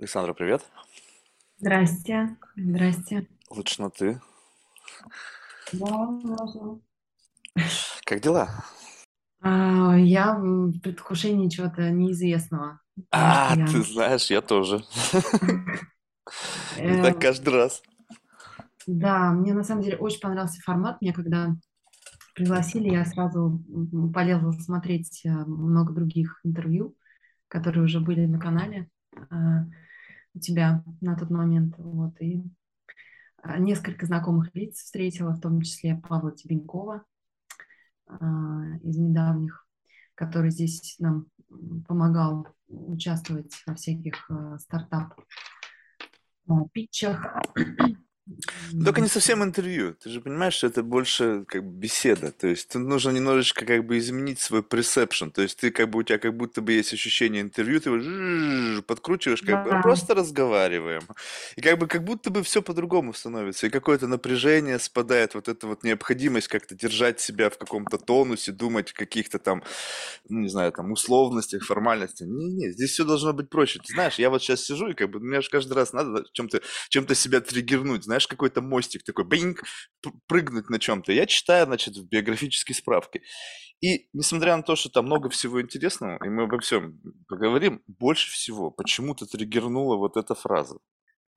Александра, привет. Здрасте, здрасте. Лучше на ты. Да, можно. Как дела? А, я в предвкушении чего-то неизвестного, А, я... ты знаешь, я тоже. И э, так каждый раз. да, мне на самом деле очень понравился формат. Мне когда пригласили, я сразу полезла смотреть э, много других интервью, которые уже были на канале э, у тебя на тот момент. Вот, и э, несколько знакомых лиц встретила, в том числе Павла Тебенькова, а, из недавних, который здесь нам помогал участвовать во всяких а, стартап-питчах. Только не совсем интервью. Ты же понимаешь, что это больше как бы беседа. То есть тут нужно немножечко как бы изменить свой perception. То есть ты как бы у тебя как будто бы есть ощущение интервью, ты его подкручиваешь, как бы «А, Да, просто разговариваем. И как бы как будто бы все по-другому становится. И какое-то напряжение спадает, вот эта вот необходимость как-то держать себя в каком-то тонусе, думать о каких-то там, ну, не знаю, там условностях, формальностях. Не-не, здесь все должно быть проще. Ты знаешь, я вот сейчас сижу, и как бы мне же каждый раз надо чем-то чем-то себя триггернуть, знаешь, какой-то мостик такой, бинг, прыгнуть на чем-то. Я читаю, значит, в биографической справке. И несмотря на то, что там много всего интересного, и мы обо всем поговорим, больше всего почему-то триггернула вот эта фраза.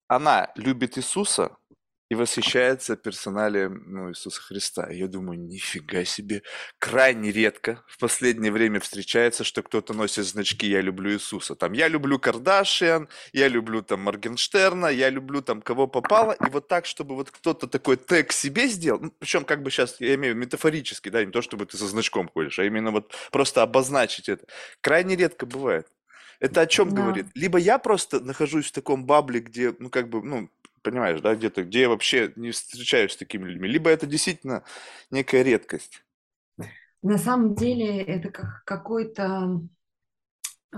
Она любит Иисуса, и восхищается персоналием ну, Иисуса Христа. И я думаю, нифига себе, крайне редко в последнее время встречается, что кто-то носит значки «Я люблю Иисуса». Там «Я люблю Кардашиан», «Я люблю там Моргенштерна», «Я люблю там кого попало». И вот так, чтобы вот кто-то такой тег себе сделал, ну, причем как бы сейчас, я имею метафорически, да, не то, чтобы ты со значком ходишь, а именно вот просто обозначить это. Крайне редко бывает. Это о чем да, говорит? Либо я просто нахожусь в таком бабле, где, ну, как бы, ну, понимаешь, да, где-то, где я вообще не встречаюсь с такими людьми, либо это действительно некая редкость. на самом деле это как какой-то а,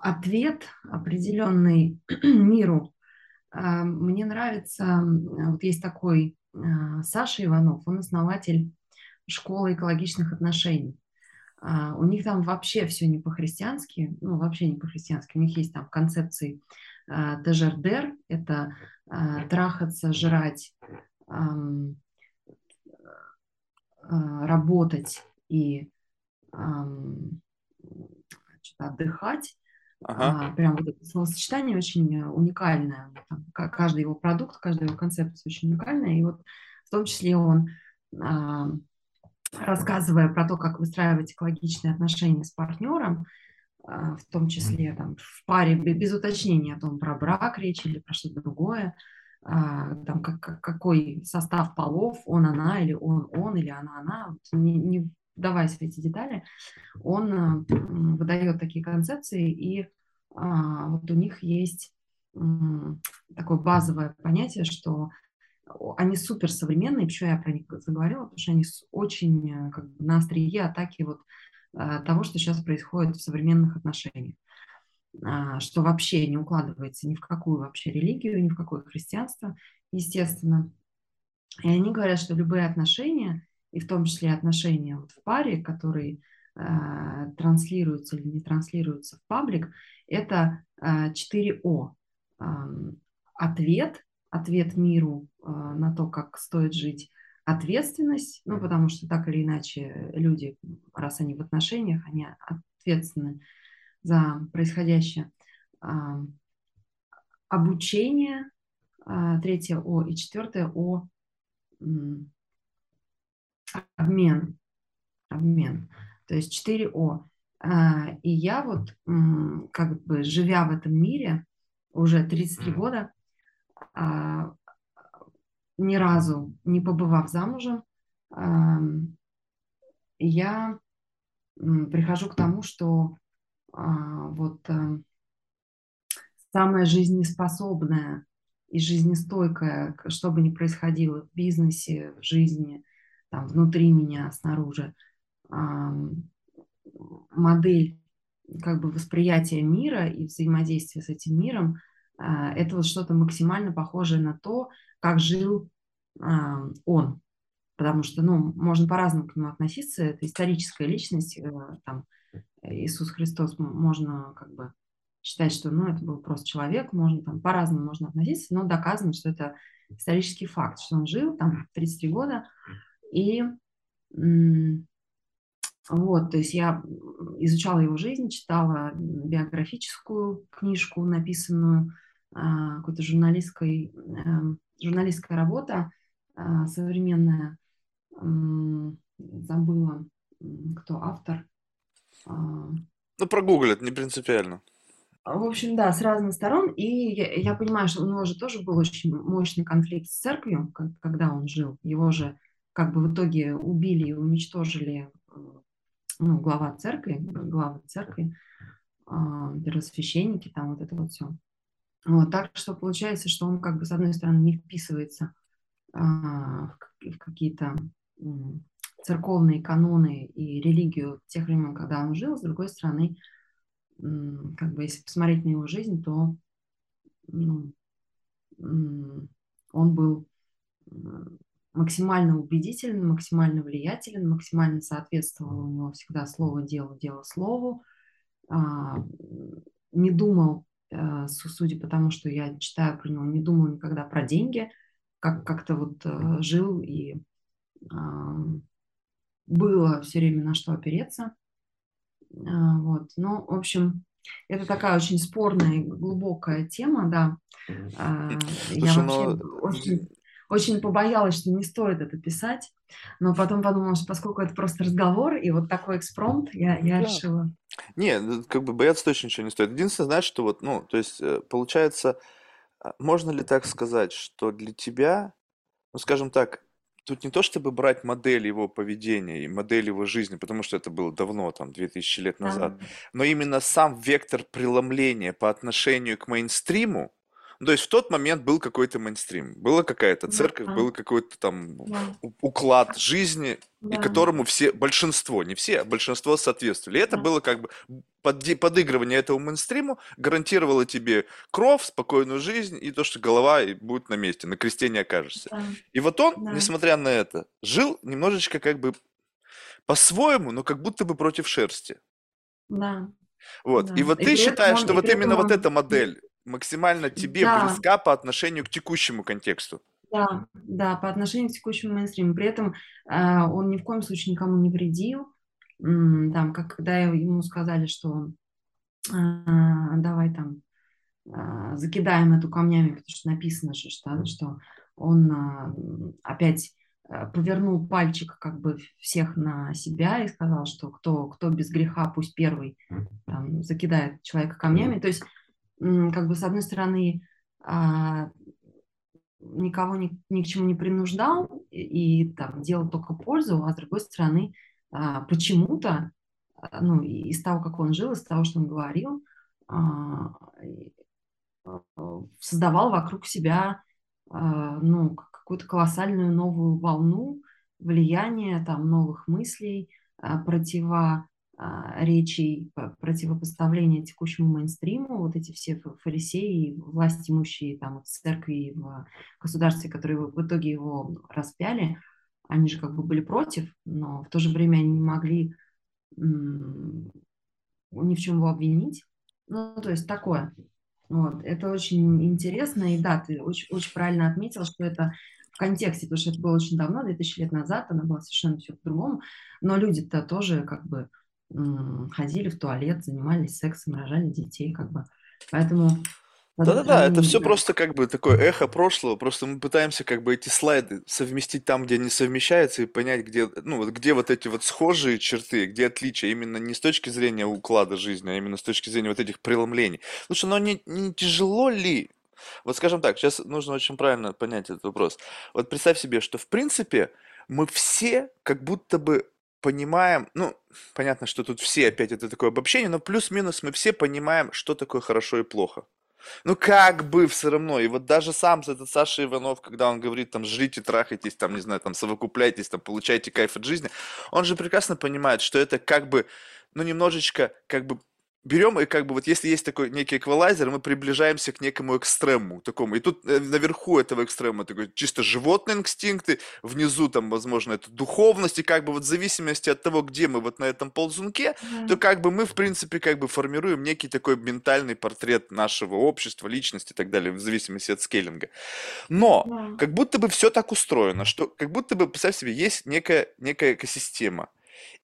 ответ определенный миру. А, Мне нравится, вот есть такой а, Саша Иванов, он основатель школы экологичных отношений. А, У них там вообще все не по-христиански, ну вообще не по-христиански. У них есть там концепции ТЖРДР, это а, трахаться, жрать, а, работать и отдыхать. Ага. А, Прям вот это словосочетание очень уникальное. Там ка- каждый его продукт, каждая его концепция очень уникальная. И вот в том числе он а, рассказывая про то, как выстраивать экологичные отношения с партнером, в том числе там, в паре, бе- без уточнения о том, про брак речь или про что-то другое, а, там, как, как- какой состав полов, он, она, или он, он, или она, она, не, не вдаваясь в эти детали, он а, выдает такие концепции, и а, вот у них есть такое базовое понятие, что они супер современные, почему я про них заговорила, потому что они очень э, как бы, на острие атаки вот того, что сейчас происходит в современных отношениях, А, что вообще не укладывается ни в какую вообще религию, ни в какое христианство, естественно. И они говорят, что любые отношения, и в том числе отношения вот в паре, которые э, транслируются или не транслируются в паблик, это э, 4 О. Ам, Ответ, ответ миру э, на то, как стоит жить, ответственность, ну, потому что так или иначе люди, раз они в отношениях, они ответственны за происходящее. Ам, Обучение, а, третье О, и четвертое О, м, обмен, обмен. То есть 4 О. А, И я вот, м, как бы живя в этом мире уже 33 года, ни разу не побывав замужем, ам, я прихожу к тому, что а, вот а, самое жизнеспособное и жизнестойкое, что бы ни происходило в бизнесе, в жизни, там, внутри меня, снаружи, ам, модель как бы восприятия мира и взаимодействия с этим миром, это вот что-то максимально похожее на то, как жил а, он. Потому что, ну, можно по-разному к нему относиться. Это историческая личность, э, там, Иисус Христос, можно как бы считать, что ну, это был просто человек, можно там по-разному можно относиться, но доказано, что это исторический факт, что он жил там 33 года, и вот, то есть я изучала его жизнь, читала биографическую книжку, написанную а, какой-то журналистской, эм, журналистская работа а, современная, забыла, кто автор. А. Ну, прогуглят, не принципиально. В общем, да, с разных сторон. И я, я понимаю, что у него же тоже был очень мощный конфликт с церковью, когда он жил. Его же как бы в итоге убили и уничтожили ну, глава церкви, глава церкви, первосвященники, там вот это вот все. Вот, так что получается, что он как бы с одной стороны не вписывается а, в какие-то церковные каноны и религию тех времен, когда он жил, с другой стороны, как бы если посмотреть на его жизнь, то ну, он был максимально убедителен, максимально влиятелен, максимально соответствовал у него всегда слово делу, дело слову, а, не думал, судя по тому, что я читаю про него, не думал никогда про деньги, как как-то вот э, жил и было все время на что опереться. А, вот. Ну, в общем, это такая очень спорная и глубокая тема, да. А, я вообще очень, очень побоялась, что не стоит это писать, но потом подумала, что поскольку это просто разговор и вот такой экспромт, я, я да. решила. Не, ну, как бы бояться точно ничего не стоит. Единственное, знаешь, что вот, ну, то есть, э, получается, а, можно ли так сказать, что для тебя, ну, скажем так, тут не то, чтобы брать модель его поведения и модель его жизни, потому что это было давно, там, 2000 лет назад, да. но именно сам вектор преломления по отношению к мейнстриму, ну, то есть в тот момент был какой-то мейнстрим, была какая-то церковь, да. был какой-то там да. уклад жизни, да. и которому все, большинство, не все, а большинство соответствовали. И это да. было как бы под, подыгрывание этому мейнстриму гарантировало тебе кровь, спокойную жизнь и то, что голова будет на месте, на кресте не окажешься. Да. И вот он, да. несмотря на это, жил немножечко как бы по-своему, но как будто бы против шерсти. Да. Вот. Да. И вот и ты считаешь, он, что вот именно он... вот эта модель максимально тебе да. близка по отношению к текущему контексту. Да, да, по отношению к текущему мейнстриму. При этом э, он ни в коем случае никому не вредил. Там, как, когда ему сказали, что э, давай там э, закидаем эту камнями, потому что написано же, что, что он э, опять повернул пальчик как бы всех на себя и сказал, что кто, кто без греха, пусть первый там, закидает человека камнями. То есть как бы с одной стороны а, никого ни, ни к чему не принуждал и, и там делал только пользу, а с другой стороны а, почему-то а, ну, из того, как он жил, из того, что он говорил, создавал вокруг себя ну, какую-то колоссальную новую волну влияния, там, новых мыслей, противо речей противопоставления текущему мейнстриму, вот эти все фарисеи, власть имущие там в церкви, в государстве, которые в итоге его распяли, они же как бы были против, но в то же время они не могли ни в чем его обвинить. Ну, то есть такое. Вот. Это очень интересно, и да, ты очень, очень правильно отметил, что это в контексте, потому что это было очень давно, 2000 лет назад, она была совершенно все по-другому, но люди-то тоже как бы ходили в туалет, занимались сексом, рожали детей, как бы. Поэтому да-да-да, это все просто как бы такое эхо прошлого, просто мы пытаемся как бы эти слайды совместить там, где они совмещаются, и понять, где, ну, где вот эти вот схожие черты, где отличия, именно не с точки зрения уклада жизни, а именно с точки зрения вот этих преломлений. Слушай, но не, не тяжело ли, вот скажем так, сейчас нужно очень правильно понять этот вопрос. Вот представь себе, что в принципе мы все как будто бы понимаем, ну, понятно, что тут все опять это такое обобщение, но плюс-минус мы все понимаем, что такое хорошо и плохо. Ну, как бы все равно. И вот даже сам этот Саша Иванов, когда он говорит, там, жрите, трахайтесь, там, не знаю, там, совокупляйтесь, там, получайте кайф от жизни, он же прекрасно понимает, что это как бы, ну, немножечко, как бы берем и как бы вот если есть такой некий эквалайзер, мы приближаемся к некому экстрему такому. И тут э, наверху этого экстрема такой чисто животные инстинкты, внизу там, возможно, это духовность, и как бы вот в зависимости от того, где мы вот на этом ползунке, mm-hmm. то как бы мы, в принципе, как бы формируем некий такой ментальный портрет нашего общества, личности и так далее, в зависимости от скейлинга. Но mm-hmm. как будто бы все так устроено, что как будто бы, представь себе, есть некая, некая экосистема,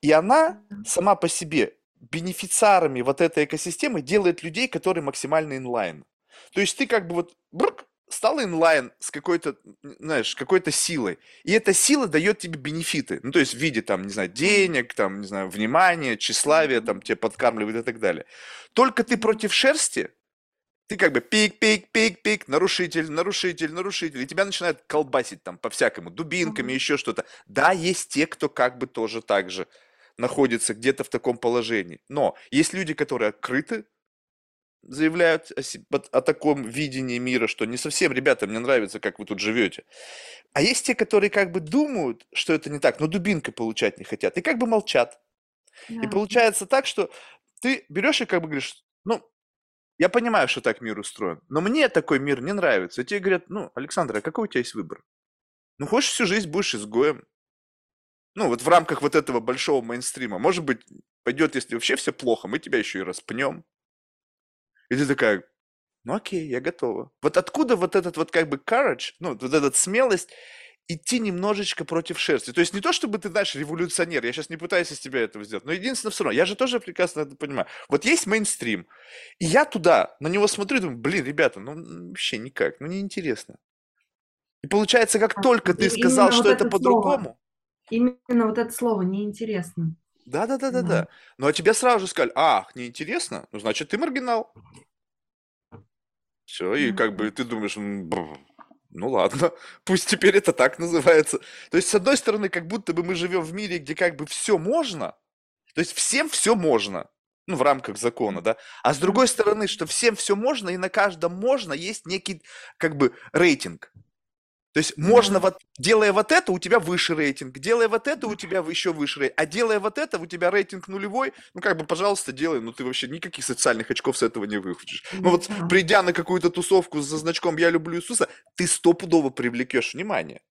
и она сама по себе бенефициарами вот этой экосистемы делает людей, которые максимально инлайн. То есть ты как бы вот брк, стал инлайн с какой-то, знаешь, какой-то силой, и эта сила дает тебе бенефиты, ну, то есть в виде, там, не знаю, денег, там, не знаю, внимания, тщеславия, там, тебе подкармливают и так далее. Только ты против шерсти, ты как бы пик, пик, пик, пик, нарушитель, нарушитель, нарушитель, и тебя начинают колбасить там по-всякому, дубинками, еще что-то. Да, есть те, кто как бы тоже так же находится где-то в таком положении. Но есть люди, которые открыты, заявляют о, себе, о таком видении мира, что не совсем, ребята, мне нравится, как вы тут живете. А есть те, которые как бы думают, что это не так, но дубинкой получать не хотят, и как бы молчат. Да. И получается так, что ты берешь и как бы говоришь, ну, я понимаю, что так мир устроен, но мне такой мир не нравится. И тебе говорят, ну, Александр, а какой у тебя есть выбор? Ну, хочешь всю жизнь будешь изгоем, ну, вот в рамках вот этого большого мейнстрима. Может быть, пойдет, если вообще все плохо, мы тебя еще и распнем. И ты такая, ну окей, я готова. Вот откуда вот этот вот как бы courage, ну, вот этот смелость идти немножечко против шерсти. То есть не то, чтобы ты, знаешь, революционер, я сейчас не пытаюсь из тебя этого сделать, но единственное все равно, я же тоже прекрасно это понимаю. Вот есть мейнстрим, и я туда, на него смотрю и думаю, блин, ребята, ну вообще никак, ну неинтересно. И получается, как только ты сказал, что это по-другому, Именно вот это слово неинтересно. Да, да, да, да, да. Ну а тебе сразу же сказали, ах, неинтересно, ну значит ты маргинал. Все, и как бы ты думаешь, ну ладно, пусть теперь это так называется. То есть, с одной стороны, как будто бы мы живем в мире, где как бы все можно, то есть всем все можно, ну, в рамках закона, да, а с другой стороны, что всем все можно, и на каждом можно есть некий, как бы, рейтинг. То есть можно вот, делая вот это, у тебя выше рейтинг, делая вот это, у тебя еще выше рейтинг, а делая вот это, у тебя рейтинг нулевой, ну как бы, пожалуйста, делай, ну ты вообще никаких социальных очков с этого не выхватишь. Ну вот, придя на какую-то тусовку за значком «Я люблю Иисуса», ты стопудово привлекешь внимание.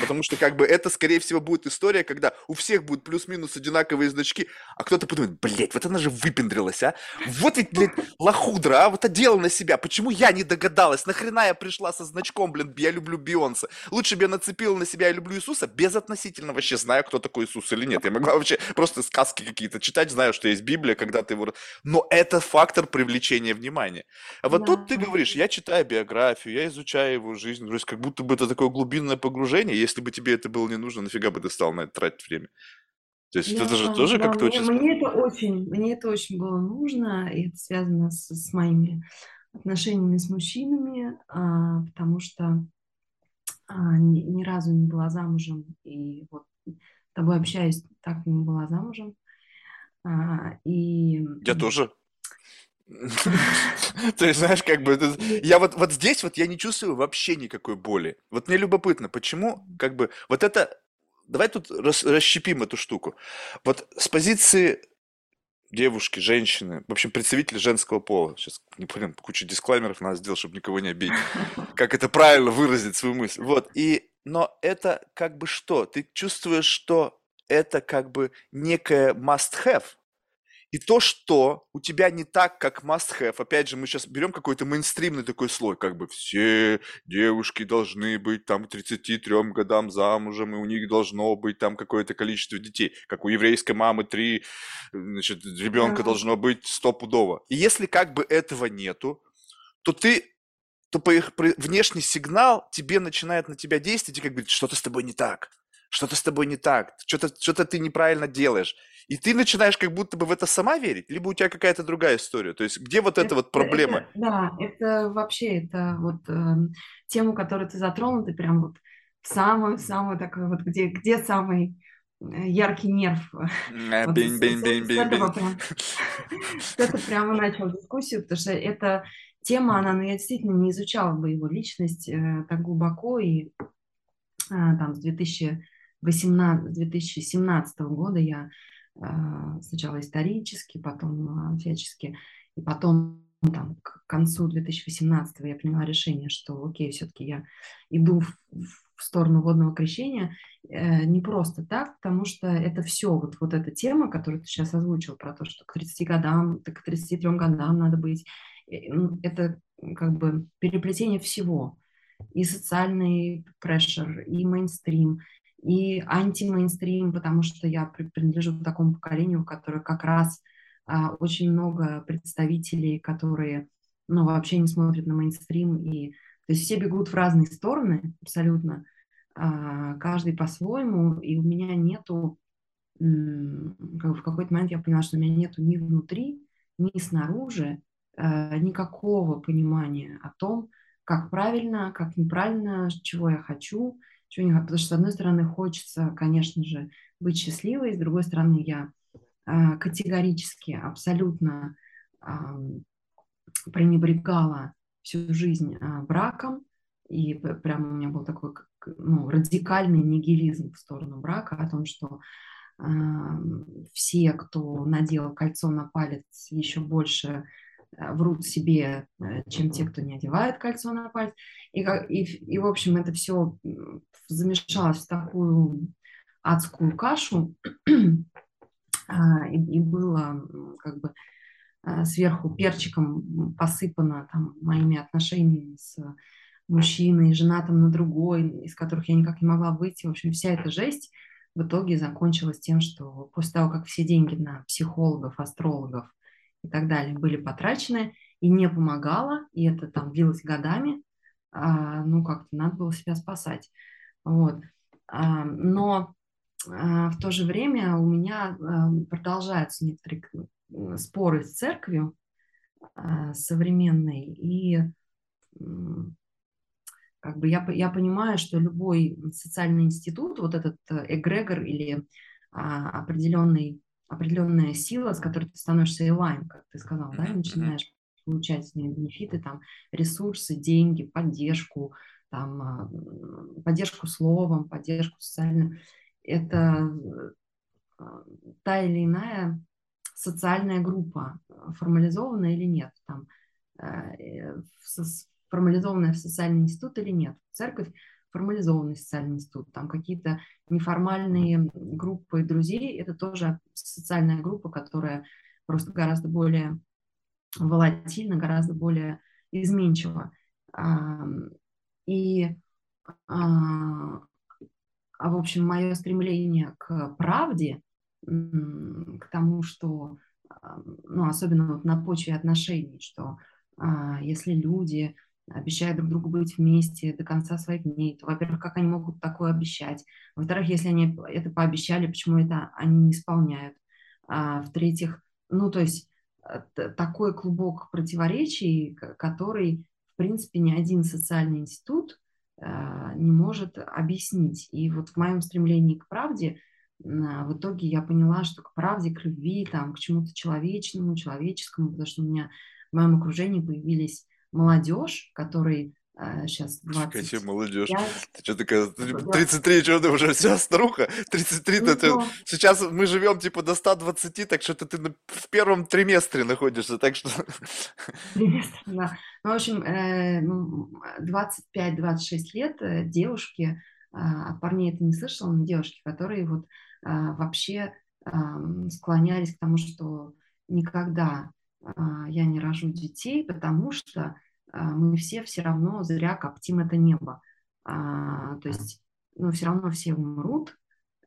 Потому что, как бы, это, скорее всего, будет история, когда у всех будут плюс-минус одинаковые значки, а кто-то подумает, блядь, вот она же выпендрилась, а? Вот ведь, блядь, лохудра, а? Вот одела на себя. Почему я не догадалась? Нахрена я пришла со значком, блин, я люблю Бейонсе? Лучше бы я нацепила на себя «Я люблю Иисуса» без относительно вообще знаю, кто такой Иисус или нет. Я могла вообще просто сказки какие-то читать, знаю, что есть Библия, когда ты его... Но это фактор привлечения внимания. А вот да. тут ты говоришь, я читаю биографию, я изучаю его жизнь, то есть как будто бы это такое глубинное погружение, если бы тебе это было не нужно, нафига бы ты стал на это тратить время? То есть да, это же тоже да, как-то очень... Мне это очень, мне это очень было нужно, и это связано с, с моими отношениями с мужчинами, а, потому что а, ни, ни разу не была замужем, и вот с тобой общаюсь, так не была замужем. А, и... Я тоже. То есть, знаешь, как бы, я вот, вот здесь вот я не чувствую вообще никакой боли. Вот мне любопытно, почему, как бы, вот это, давай тут рас, расщепим эту штуку. Вот с позиции девушки, женщины, в общем, представители женского пола. Сейчас, не понял, куча дисклаймеров надо сделать, чтобы никого не обидеть. Как это правильно выразить свою мысль. Вот, и, но это как бы что? Ты чувствуешь, что это как бы некое must-have, и то, что у тебя не так, как must-have, опять же, мы сейчас берем какой-то мейнстримный такой слой, как бы все девушки должны быть там к 33 годам замужем, и у них должно быть там какое-то количество детей, как у еврейской мамы три, значит, ребенка должно быть стопудово. И если как бы этого нету, то ты то по их внешний сигнал тебе начинает на тебя действовать и как говорит, что-то с тобой не так, что-то с тобой не так, что-то что ты неправильно делаешь. И ты начинаешь как будто бы в это сама верить, либо у тебя какая-то другая история. То есть где вот это, эта вот проблема? Это, да, это вообще, это вот э, тему, которую ты затронул, ты прям вот самую-самую такой вот, где, где самый э, яркий нерв. Это прямо начал дискуссию, потому что эта тема, она, ну, я действительно не изучала бы его личность э, так глубоко, и э, там с 2018-2017 года я сначала исторически, потом всячески, и потом там, к концу 2018 я приняла решение, что окей, все-таки я иду в, в сторону водного крещения э, не просто так, потому что это все, вот, вот эта тема, которую ты сейчас озвучил, про то, что к 30 годам, к 33 годам надо быть, это как бы переплетение всего. И социальный прешер, и мейнстрим, и антимейнстрим, потому что я принадлежу к такому поколению, которое как раз а, очень много представителей, которые ну, вообще не смотрят на мейнстрим, и то есть все бегут в разные стороны абсолютно, а, каждый по-своему, и у меня нету, в какой-то момент я поняла, что у меня нету ни внутри, ни снаружи а, никакого понимания о том, как правильно, как неправильно, чего я хочу, чего не. Потому что, с одной стороны, хочется, конечно же, быть счастливой, с другой стороны, я а, категорически, абсолютно пренебрегала всю жизнь а, браком, и прямо у меня был такой ну, радикальный нигилизм в сторону брака, о том, что э, все, кто надел кольцо на палец, еще больше врут себе, э, чем те, кто не одевает кольцо на палец. И, и, и в общем, это все замешалось в такую адскую кашу, а, и, и было как бы а, сверху перчиком посыпано там, моими отношениями с мужчиной, женатым на другой, из которых я никак не могла выйти. В общем, вся эта жесть в итоге закончилась тем, что после того, как все деньги на психологов, астрологов и так далее были потрачены, и не помогало, и это там длилось годами, а, ну, как-то надо было себя спасать. Вот. А, но а, в то же время у меня продолжаются некоторые споры с церковью современной, и как бы я, я понимаю, что любой социальный институт, вот этот э, эгрегор или определенный, определенная сила, с которой ты становишься элайн, как ты сказал, да, и начинаешь получать с ней бенефиты, там, ресурсы, деньги, поддержку, там, поддержку словом, поддержку социальным это э, та или иная социальная группа, э, формализованная или нет, там, э, формализованная в социальный институт или нет. Церковь формализованный социальный институт, там какие-то неформальные группы друзей, это тоже социальная группа, которая просто гораздо более волатильна, гораздо более изменчива. И а, а, в общем, мое стремление к правде, к тому, что, ну, особенно вот на почве отношений, что а, если люди обещают друг другу быть вместе до конца своих дней, то, во-первых, как они могут такое обещать? Во-вторых, если они это пообещали, почему это они не исполняют? А, в-третьих, ну, то есть такой клубок противоречий, который, в принципе, ни один социальный институт а, не может объяснить. И вот в моем стремлении к правде а, в итоге я поняла, что к правде, к любви, там, к чему-то человечному, человеческому, потому что у меня в моем окружении появились молодежь, которые сейчас 20. Какая молодежь. Ты что такая, 33, что ты уже вся старуха? 33 ну, ты, сейчас мы живем типа до 120, так что ты в первом триместре находишься, так что... Триместр, да. Ну, в общем, 25-26 э, лет э, девушки, от парней это не слышала, но девушки, которые вот вообще склонялись к тому, что никогда я не рожу детей, потому что мы все все равно зря коптим это небо. То есть, ну, все равно все умрут,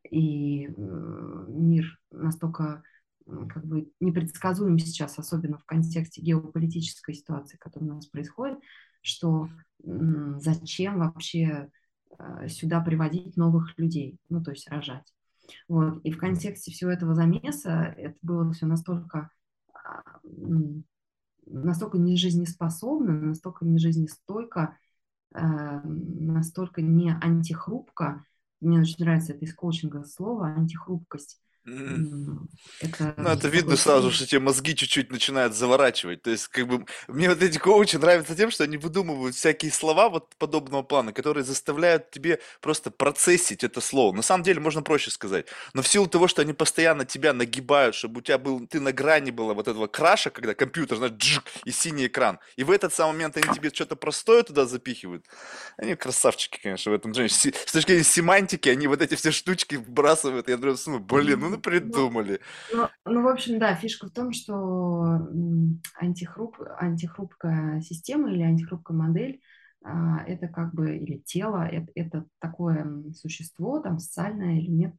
и мир настолько как бы непредсказуем сейчас, особенно в контексте геополитической ситуации, которая у нас происходит, что зачем вообще э, сюда приводить новых людей, ну, то есть рожать. Вот. И в контексте всего этого замеса это было все настолько, настолько нежизнеспособно, настолько нежизнестойко, э, настолько не антихрупко. Мне очень нравится это из коучинга слово антихрупкость Это ну, это видно сразу, что тебе мозги чуть-чуть начинают заворачивать. То есть, как бы, мне вот эти коучи нравятся тем, что они выдумывают всякие слова вот подобного плана, которые заставляют тебе просто процессить это слово. На самом деле, можно проще сказать. Но в силу того, что они постоянно тебя нагибают, чтобы у тебя был, ты на грани была вот этого краша, когда компьютер, знаешь, джик, и синий экран. И в этот самый момент они тебе что-то простое туда запихивают. Они красавчики, конечно, в этом. С точки зрения семантики, они вот эти все штучки вбрасывают. Я думаю, блин, ну, ну придумали. Ну, ну, в общем, да, фишка в том, что антихруп, антихрупкая система или антихрупкая модель а, это как бы, или тело, это, это такое существо, там, социальное или нет,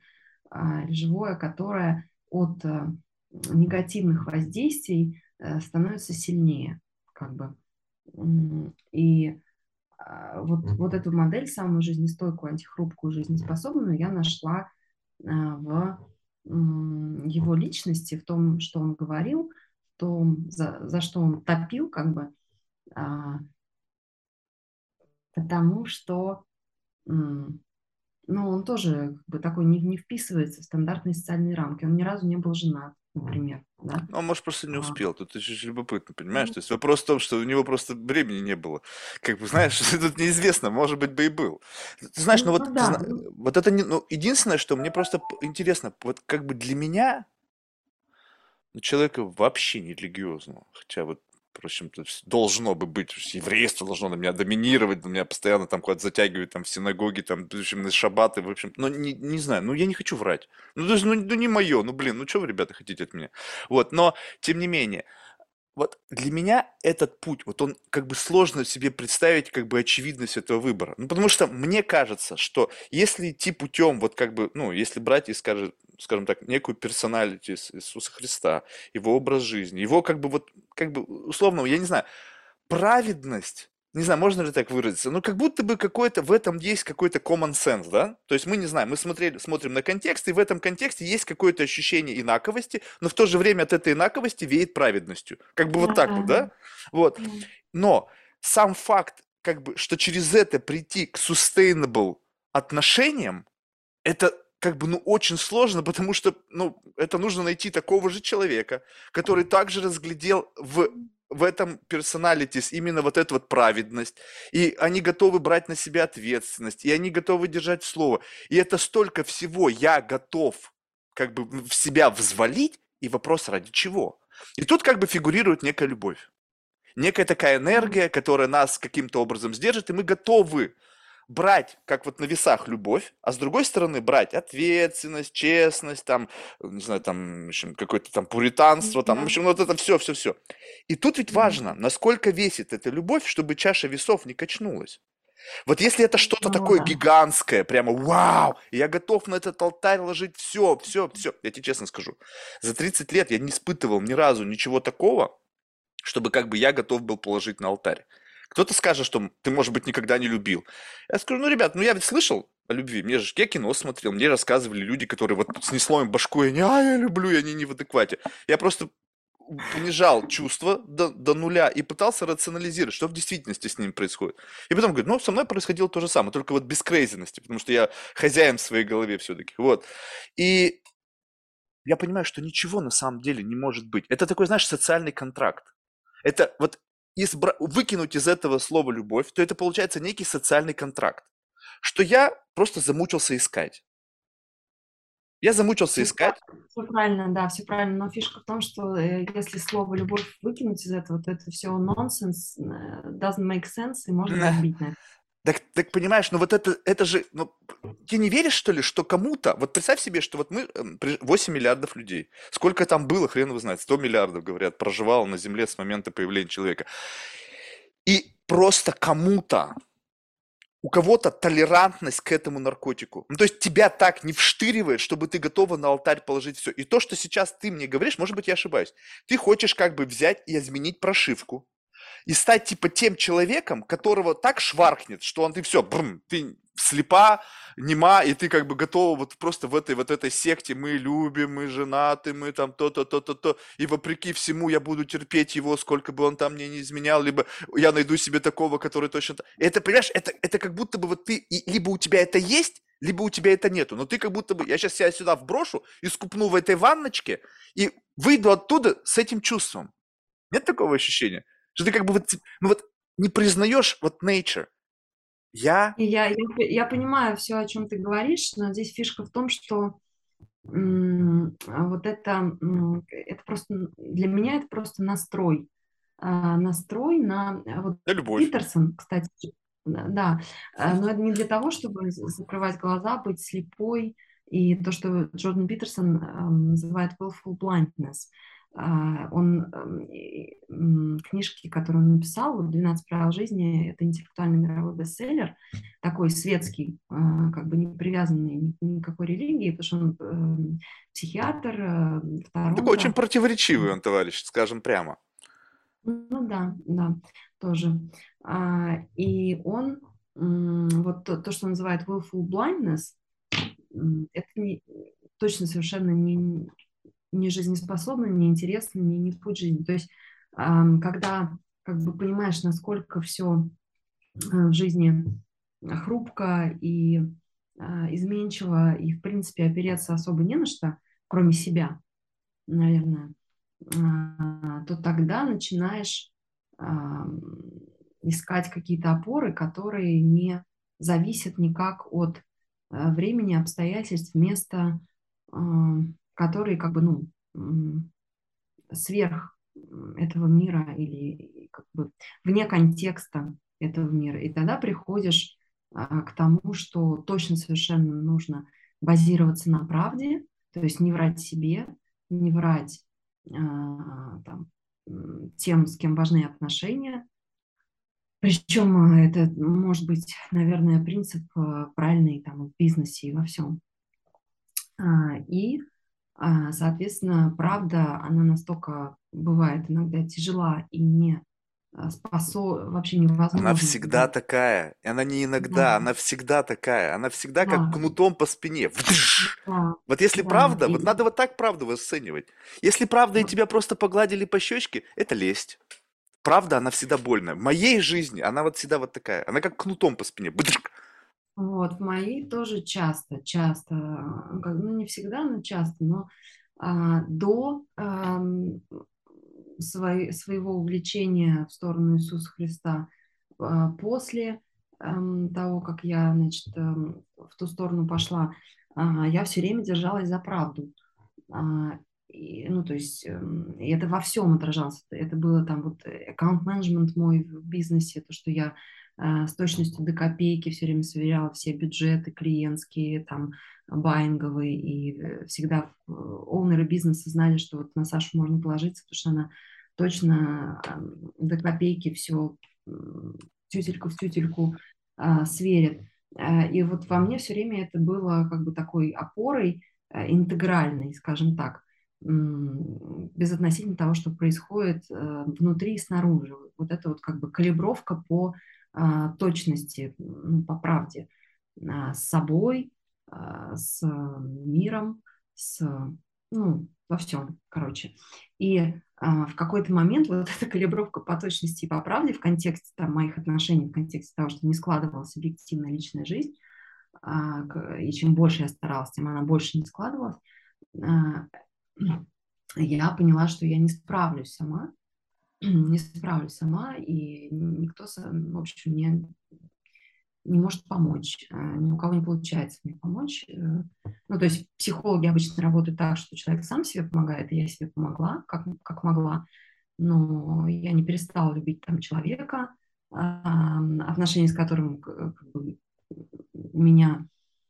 а, или живое, которое от а, негативных воздействий а, становится сильнее, как бы. И вот, вот эту модель, самую жизнестойкую, антихрупкую, жизнеспособную, я нашла в его личности, в том, что он говорил, в том, за, за что он топил, как бы, а, потому что ну, он тоже как бы такой не, не вписывается в стандартные социальные рамки. Он ни разу не был женат например. Да? Ну, он, может, просто не а. успел. Тут очень любопытно, понимаешь? Ну. То есть вопрос в том, что у него просто времени не было. Как бы, знаешь, тут неизвестно, может быть, бы и был. Ты знаешь, ну, ну вот, да. ты, вот это не, ну, единственное, что мне просто интересно, вот как бы для меня, ну, человека вообще не религиозного, хотя вот Впрочем, должно бы быть, еврейство должно на меня доминировать, на меня постоянно там куда-то затягивают там в синагоге, там, в общем, на шабаты, в общем, но не, не знаю, ну я не хочу врать. Ну, то есть, ну, ну не мое, ну блин, ну что вы, ребята, хотите от меня? Вот, но, тем не менее, вот для меня этот путь, вот он как бы сложно себе представить как бы очевидность этого выбора. Ну, потому что мне кажется, что если идти путем, вот как бы, ну, если брать и скажет, скажем так, некую персоналити Иисуса Христа, его образ жизни, его как бы вот, как бы условно, я не знаю, праведность, не знаю, можно ли так выразиться, но как будто бы какой-то, в этом есть какой-то common sense, да? То есть мы не знаем, мы смотрели, смотрим на контекст, и в этом контексте есть какое-то ощущение инаковости, но в то же время от этой инаковости веет праведностью. Как бы вот так вот, да? Вот. Но сам факт, как бы, что через это прийти к sustainable отношениям, это как бы, ну, очень сложно, потому что, ну, это нужно найти такого же человека, который также разглядел в в этом персоналитис именно вот эту вот праведность, и они готовы брать на себя ответственность, и они готовы держать слово. И это столько всего я готов как бы в себя взвалить, и вопрос ради чего. И тут как бы фигурирует некая любовь. Некая такая энергия, которая нас каким-то образом сдержит, и мы готовы брать, как вот на весах, любовь, а с другой стороны брать ответственность, честность, там, не знаю, там, в общем, какое-то там пуританство, там, в общем, вот это все, все, все. И тут ведь важно, насколько весит эта любовь, чтобы чаша весов не качнулась. Вот если это что-то ну, такое гигантское, прямо вау, я готов на этот алтарь ложить все, все, все. Я тебе честно скажу, за 30 лет я не испытывал ни разу ничего такого, чтобы как бы я готов был положить на алтарь. Кто-то скажет, что ты, может быть, никогда не любил. Я скажу, ну, ребят, ну я ведь слышал о любви. Мне же я кино смотрел, мне рассказывали люди, которые вот снесло им башку, и они, а, я люблю, и они не в адеквате. Я просто понижал чувства до, до нуля и пытался рационализировать, что в действительности с ним происходит. И потом говорит, ну, со мной происходило то же самое, только вот без крейзенности, потому что я хозяин в своей голове все-таки. Вот. И я понимаю, что ничего на самом деле не может быть. Это такой, знаешь, социальный контракт. Это вот избра... выкинуть из этого слова любовь, то это получается некий социальный контракт, что я просто замучился искать. Я замучился все искать. Все правильно, да, все правильно. Но фишка в том, что э, если слово любовь выкинуть из этого, то это все нонсенс, э, doesn't make sense, и можно забить на это. Так, так понимаешь, ну вот это, это же, ну, ты не веришь, что ли, что кому-то, вот представь себе, что вот мы, 8 эм, миллиардов людей, сколько там было, хрен его знает, 100 миллиардов, говорят, проживало на Земле с момента появления человека. И просто кому-то, у кого-то толерантность к этому наркотику. Ну, то есть тебя так не вштыривает, чтобы ты готова на алтарь положить все. И то, что сейчас ты мне говоришь, может быть, я ошибаюсь. Ты хочешь как бы взять и изменить прошивку, и стать типа тем человеком, которого так шваркнет, что он ты все, брм, ты слепа, нема, и ты как бы готова вот просто в этой вот этой секте мы любим, мы женаты, мы там то-то, то-то, то, и вопреки всему я буду терпеть его, сколько бы он там мне не изменял, либо я найду себе такого, который точно... Это, понимаешь, это, это как будто бы вот ты, либо у тебя это есть, либо у тебя это нету. Но ты как будто бы, я сейчас себя сюда вброшу и скупну в этой ванночке, и выйду оттуда с этим чувством. Нет такого ощущения? Что ты как бы вот, ну вот не признаешь вот nature. Я... Я, я, я понимаю все, о чем ты говоришь, но здесь фишка в том, что вот это, это просто, для меня это просто настрой. А, настрой на... Вот на любовь. Питерсон, кстати, да, а, но это не для того, чтобы закрывать глаза, быть слепой, и то, что Джордан Питерсон называет willful blindness. А, он книжки, которые он написал, вот «12 правил жизни», это интеллектуальный мировой бестселлер, такой светский, а, как бы не привязанный ни к никакой религии, потому что он эм, психиатр. Э, такой очень противоречивый он, товарищ, скажем прямо. Ну да, да, тоже. А, и он, вот то, что он называет willful blindness, это не, точно совершенно не, не жизнеспособно, не интересно, не, не в путь жизни. То есть, когда как бы понимаешь, насколько все э, в жизни хрупко и а, изменчиво, и, в принципе, опереться особо не на что, кроме себя, наверное, а, то тогда начинаешь искать какие-то опоры, которые не зависят никак от э, времени, обстоятельств, места, которые как бы, ну, сверх этого мира или как бы вне контекста этого мира. И тогда приходишь а, к тому, что точно совершенно нужно базироваться на правде, то есть не врать себе, не врать а, там, тем, с кем важны отношения. Причем а, это может быть, наверное, принцип правильный там, в бизнесе и во всем. И соответственно, правда, она настолько бывает иногда тяжела и не а, спасо вообще невозможно. Она всегда такая. Она не иногда, да. она всегда такая. Она всегда да. как кнутом по спине. Да. Вот если да. правда, и... вот надо вот так правду оценивать. Если правда и тебя просто погладили по щечке, это лесть. Правда, она всегда больная. В моей жизни она вот всегда вот такая. Она как кнутом по спине. Вот, в моей тоже часто, часто, ну не всегда, но часто, но а, до а, своей, своего увлечения в сторону Иисуса Христа, а, после а, того, как я, значит, а, в ту сторону пошла, а, я все время держалась за правду. А, и, ну, то есть эм, и это во всем отражалось. Это было там вот аккаунт-менеджмент мой в бизнесе, то, что я Э, с точностью до копейки все время сверяла все бюджеты клиентские, там, баинговые, и э, всегда оунеры бизнеса знали, что вот на Сашу можно положиться, потому что она точно до копейки все тютельку в тютельку а, сверит. Э, и вот во мне все время это было как бы такой опорой интегральной, скажем так, безотносительно того, что происходит внутри и снаружи. Вот это вот как бы калибровка по а, точности, ну, по правде, а, с собой, а, с миром, с, ну, во всем, короче. И в какой-то момент вот эта калибровка по точности и по правде в контексте там, моих отношений, в контексте того, что не складывалась объективная личная жизнь, и чем больше я старалась, тем она больше не складывалась, я поняла, что я не справлюсь сама, не справлюсь сама, и никто, в общем, мне не может помочь, э, ни у кого не получается мне помочь. Э. Ну, то есть психологи обычно работают так, что человек сам себе помогает, и я себе помогла, как, как могла, но я не перестала любить там человека, отношения с которым как бы, у меня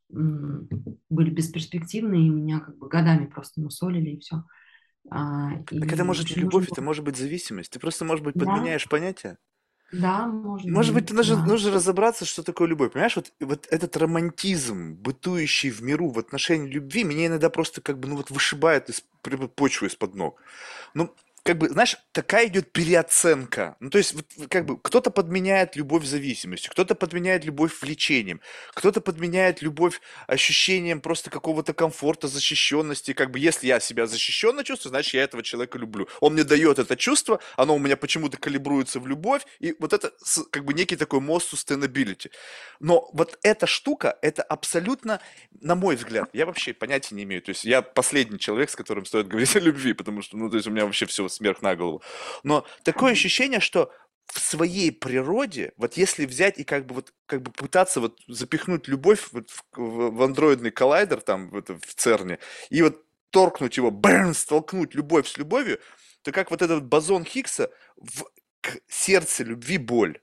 были бесперспективные, и меня как бы годами просто мусолили, и все. А, так это может не любовь, это может быть зависимость. Ты просто, может быть, подменяешь да. понятие. Да, может, может быть. быть нужно, да. нужно разобраться, что такое любовь. Понимаешь, вот, вот этот романтизм, бытующий в миру в отношении любви, меня иногда просто как бы, ну вот, вышибает из почвы из-под ног. Ну, как бы, знаешь, такая идет переоценка. Ну, то есть, вот, как бы, кто-то подменяет любовь зависимостью, кто-то подменяет любовь влечением, кто-то подменяет любовь ощущением просто какого-то комфорта, защищенности. Как бы, если я себя защищенно чувствую, значит, я этого человека люблю. Он мне дает это чувство, оно у меня почему-то калибруется в любовь, и вот это, как бы, некий такой мост sustainability. Но вот эта штука, это абсолютно, на мой взгляд, я вообще понятия не имею. То есть, я последний человек, с которым стоит говорить о любви, потому что, ну, то есть, у меня вообще все смерть на голову. Но такое ощущение, что в своей природе, вот если взять и как бы вот как бы пытаться вот запихнуть любовь вот в, в, в андроидный коллайдер там в, это, в ЦЕРНе и вот торкнуть его, бэм, столкнуть любовь с любовью, то как вот этот бозон Хиггса в к сердце любви боль.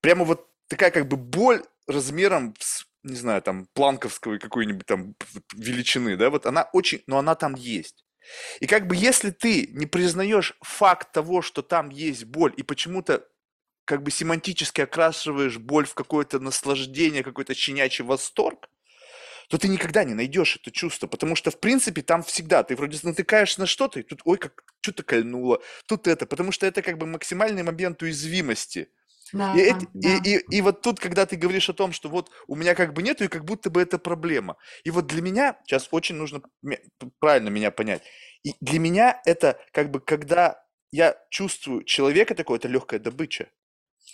Прямо вот такая как бы боль размером с, не знаю, там, планковской какой-нибудь там величины, да, вот она очень, но она там есть. И как бы если ты не признаешь факт того, что там есть боль, и почему-то как бы семантически окрашиваешь боль в какое-то наслаждение, какой-то щенячий восторг, то ты никогда не найдешь это чувство, потому что, в принципе, там всегда. Ты вроде натыкаешься на что-то, и тут, ой, как что-то кольнуло, тут это, потому что это как бы максимальный момент уязвимости – Да, и, эт- да. и, и, и вот тут, когда ты говоришь о том, что вот у меня как бы нету, и как будто бы это проблема. И вот для меня, сейчас очень нужно правильно меня понять, и для меня это как бы, когда я чувствую человека такой, это легкая добыча.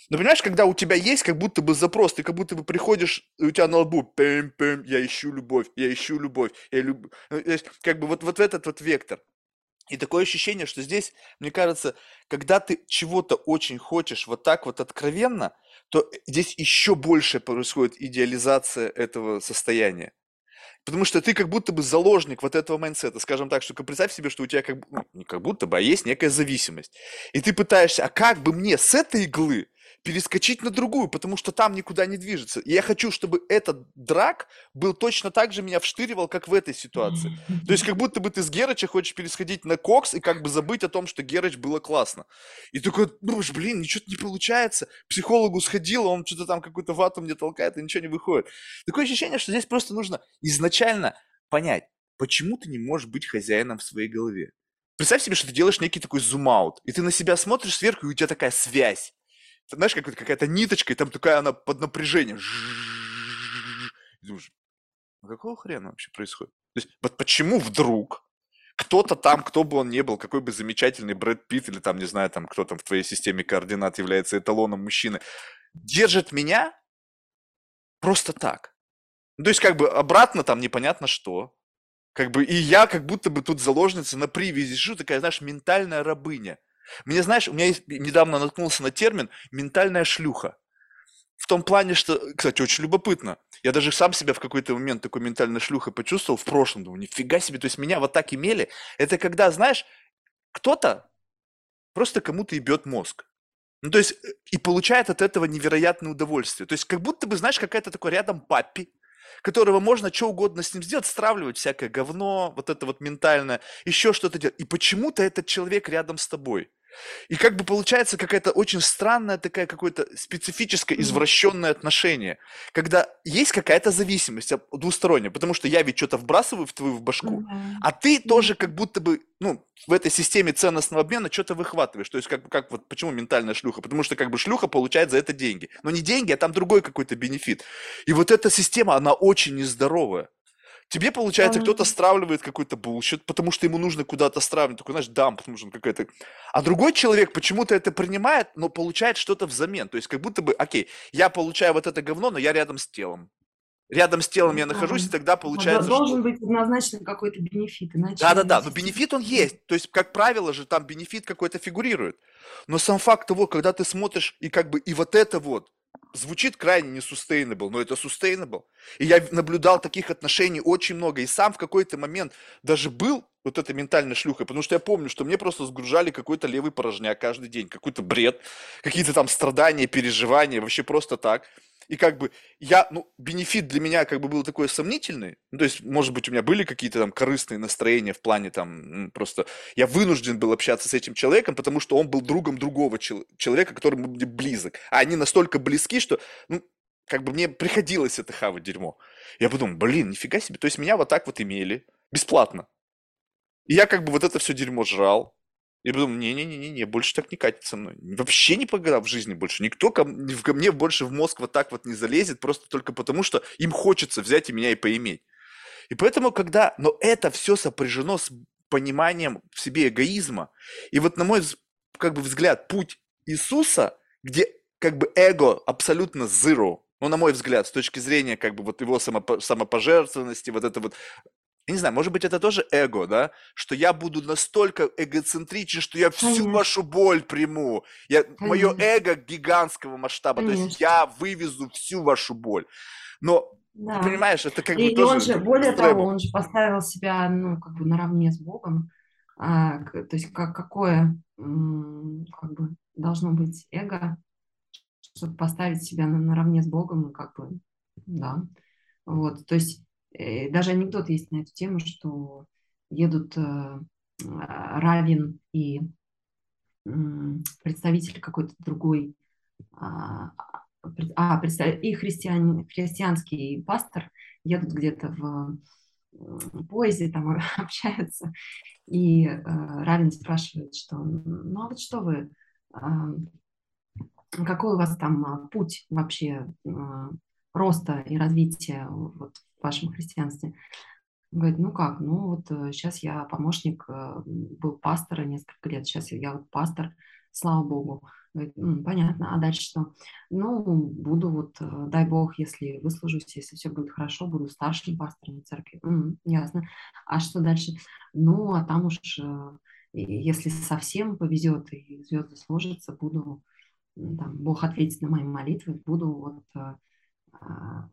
Но понимаешь, когда у тебя есть как будто бы запрос, ты как будто бы приходишь, и у тебя на лбу, пэм, пэм, я ищу любовь, я ищу любовь, я. Ну, то есть, как бы вот, вот этот вот вектор. И такое ощущение, что здесь, мне кажется, когда ты чего-то очень хочешь вот так вот откровенно, то э, здесь еще больше происходит идеализация этого состояния. Потому что ты как будто бы заложник вот этого mindset а. Скажем так, что представь себе, что у тебя как, ну, не как будто бы, а есть некая зависимость. И ты пытаешься, а как бы мне с этой иглы перескочить на другую, потому что там никуда не движется. И я хочу, чтобы этот drug был точно так же меня вштыривал, как в этой ситуации. То есть как будто бы ты с Герыча хочешь пересходить на Кокс и как бы забыть о том, что Герыч было классно. И такой, думаешь, блин, ничего не получается. Психологу сходил, он что-то там какую-то вату мне толкает, и ничего не выходит. Такое ощущение, что здесь просто нужно изначально понять, почему ты не можешь быть хозяином в своей голове. Представь себе, что ты делаешь некий такой зум-аут, и ты на себя смотришь сверху, и у тебя такая связь. Ты знаешь, как какая-то ниточка, и там такая она под напряжением. И думаешь, а какого хрена вообще происходит? То есть, вот почему вдруг кто-то там, кто бы он ни был, какой бы замечательный Брэд Питт или там, не знаю, там, кто там в твоей системе координат является эталоном мужчины, держит меня просто так. Ну, то есть, как бы обратно там непонятно что. Как бы и я как будто бы тут заложница на привязи сижу, такая, знаешь, ментальная рабыня. Мне, знаешь, у меня есть, недавно наткнулся на термин «ментальная шлюха». В том плане, что, кстати, очень любопытно. Я даже сам себя в какой-то момент такой ментальной шлюхой почувствовал в прошлом. Думаю, нифига себе, то есть меня вот так имели. Это когда, знаешь, кто-то просто кому-то ебет мозг. Ну, то есть, э, и получает от этого невероятное удовольствие. То есть, как будто бы, знаешь, какая-то такой рядом папи, которого можно что угодно с ним сделать, стравливать всякое говно, вот это вот ментальное, еще что-то делать. И почему-то этот человек рядом с тобой. И как бы получается какая-то очень странная такая какое-то специфическое извращенное отношение, когда есть какая-то зависимость двусторонняя, потому что я ведь что-то вбрасываю в твою в башку, Мгм. а ты тоже как будто бы, ну, в этой системе ценностного обмена что-то выхватываешь. То есть как, как вот почему ментальная шлюха? Потому что как бы шлюха получает за это деньги. Но не деньги, а там другой какой-то benefit. И вот эта система, она очень нездоровая. Тебе, получается, кто-то стравливает какой-то bullshit, потому что ему нужно куда-то стравливать, такой, знаешь, dump нужен какой-то. А другой человек почему-то это принимает, но получает что-то взамен. То есть как будто бы, окей, я получаю вот это говно, но я рядом с телом. Рядом с телом я нахожусь, и тогда Да, получается, Должен что... быть однозначно какой-то бенефит, Да-да-да, но бенефит он есть. То есть, как правило же, там бенефит какой-то фигурирует. Но сам факт того, когда ты смотришь, и как бы, и вот это вот, звучит крайне не sustainable, но это sustainable. И я наблюдал таких отношений очень много. И сам в какой-то момент даже был вот этой ментальной шлюхой, потому что я помню, что мне просто сгружали какой-то левый порожняк каждый день, какой-то бред, какие-то там страдания, переживания, вообще просто так. И как бы я, ну, бенефит для меня как бы был такой сомнительный. Ну, то есть, может быть, у меня были какие-то там корыстные настроения в плане там, просто я вынужден был общаться с этим человеком, потому что он был другом другого чел- человека, который мне близок. А они настолько близки, что, ну, как бы мне приходилось это хавать дерьмо. Я подумал, блин, нифига себе. То есть меня вот так вот имели, бесплатно. И я как бы вот это все дерьмо жрал. И потом, не-не-не-не, больше так не катит со мной. Вообще никогда в жизни больше. Никто ко, ко мне больше в мозг вот так вот не залезет, просто только потому, что им хочется взять и меня и поиметь. И поэтому, когда... Но это все сопряжено с пониманием в себе эгоизма. И вот, на мой как бы взгляд, путь Иисуса, где как бы эго абсолютно zero, ну, на мой взгляд, с точки зрения как бы вот его самопожертвованности, вот это вот я не знаю, может быть, это тоже эго, да? Что я буду настолько эгоцентричен, что я всю Конечно. вашу боль приму. Я, мое Конечно. эго гигантского масштаба. То есть Конечно. я вывезу всю вашу боль. Но, Да. понимаешь, это как И, бы и тоже он же, более экстремум. того, он же поставил себя, ну, как бы наравне с Богом. А, то есть как, какое как бы должно быть эго, чтобы поставить себя на, наравне с Богом, и как бы, да. Вот, то есть даже анекдот есть на эту тему, что едут э, а, раввин и представитель какой-то другой, а, а, представ- и христиан, христианский пастор едут где-то в поезде, там общаются, и э, Равин спрашивает, что ну а вот что вы, а, какой у вас там а, путь вообще а, роста и развития вот в вашем христианстве? Говорит, ну как, ну вот сейчас я помощник, э, был пастора несколько лет, сейчас я вот пастор, слава богу. Говорит, «М, понятно, а дальше что? Ну, буду вот, э, дай бог, если выслужусь, если все будет хорошо, буду старшим пастором церкви. «М, ясно. А что дальше? Ну, а там уж, э, если совсем повезет и звезды сложатся, буду, там, Бог ответит на мои молитвы, буду вот э, а,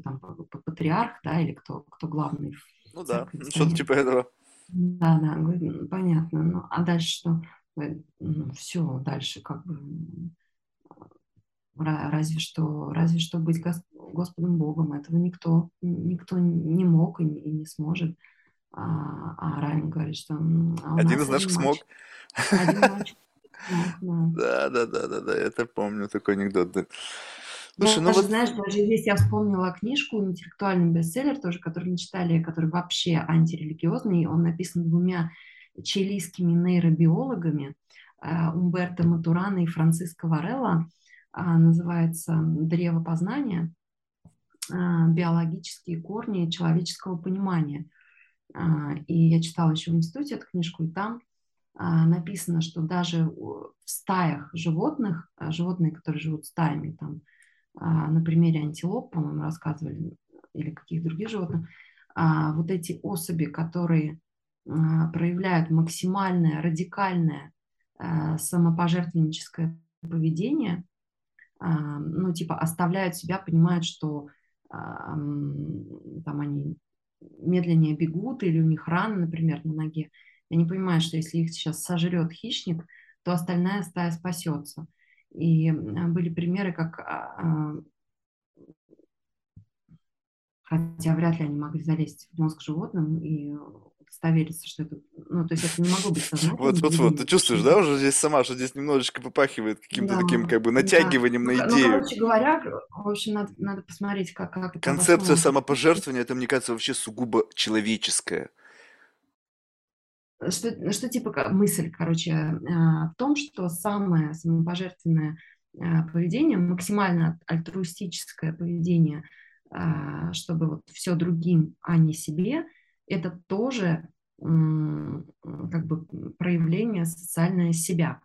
кто там, патриарх, да, или кто, кто главный Ну да, ну, что-то типа этого. Да, да, говорит, «М, понятно. Ну, а дальше что? все, дальше как бы разве что, разве что быть гос- Господом Богом. Этого никто, никто не мог и не, и не сможет. А, а Райан говорит, что «М, а Один из наших смог. один мальчик. Да, да, да, да, да, это помню такой анекдот. Слушай, ну Даже, вот, знаешь, даже здесь я вспомнила книжку, интеллектуальный бестселлер тоже, который мы читали, который вообще антирелигиозный. Он написан двумя чилийскими нейробиологами, э, Умберто Матурана и Франциско Варелла. А, Называется «Древо познания. а, Биологические корни человеческого понимания». А, И я читала еще в институте эту книжку, и там а, написано, что даже в стаях животных, а, животные, которые живут стаями, там, а, на примере антилоп, по-моему, рассказывали, или каких других животных, а, вот эти особи, которые а, проявляют максимальное, радикальное а, самопожертвенническое поведение, а, ну, типа оставляют себя, понимают, что а, там они медленнее бегут, или у них рана, например, на ноге, и они понимают, что если их сейчас сожрет хищник, то остальная стая спасется. И м, были примеры, как а, а, хотя вряд ли они могли залезть в мозг животным и удостовериться, что это, ну, то есть это не могло быть сознательно. вот, вот, вот, ты чувствуешь, да, уже здесь сама, что здесь немножечко попахивает каким-то Да, таким, как бы, да. натягиванием Ну, на ну, идею. короче говоря, в общем, надо, надо посмотреть, как, как это Концепция самопожертвования, это, мне кажется, вообще сугубо человеческая. Что, что типа мысль, короче, а, в том, что самое самопожертвенное а, поведение, максимально альтруистическое поведение, а, чтобы вот все другим, а не себе, это тоже как бы проявление социальное себя.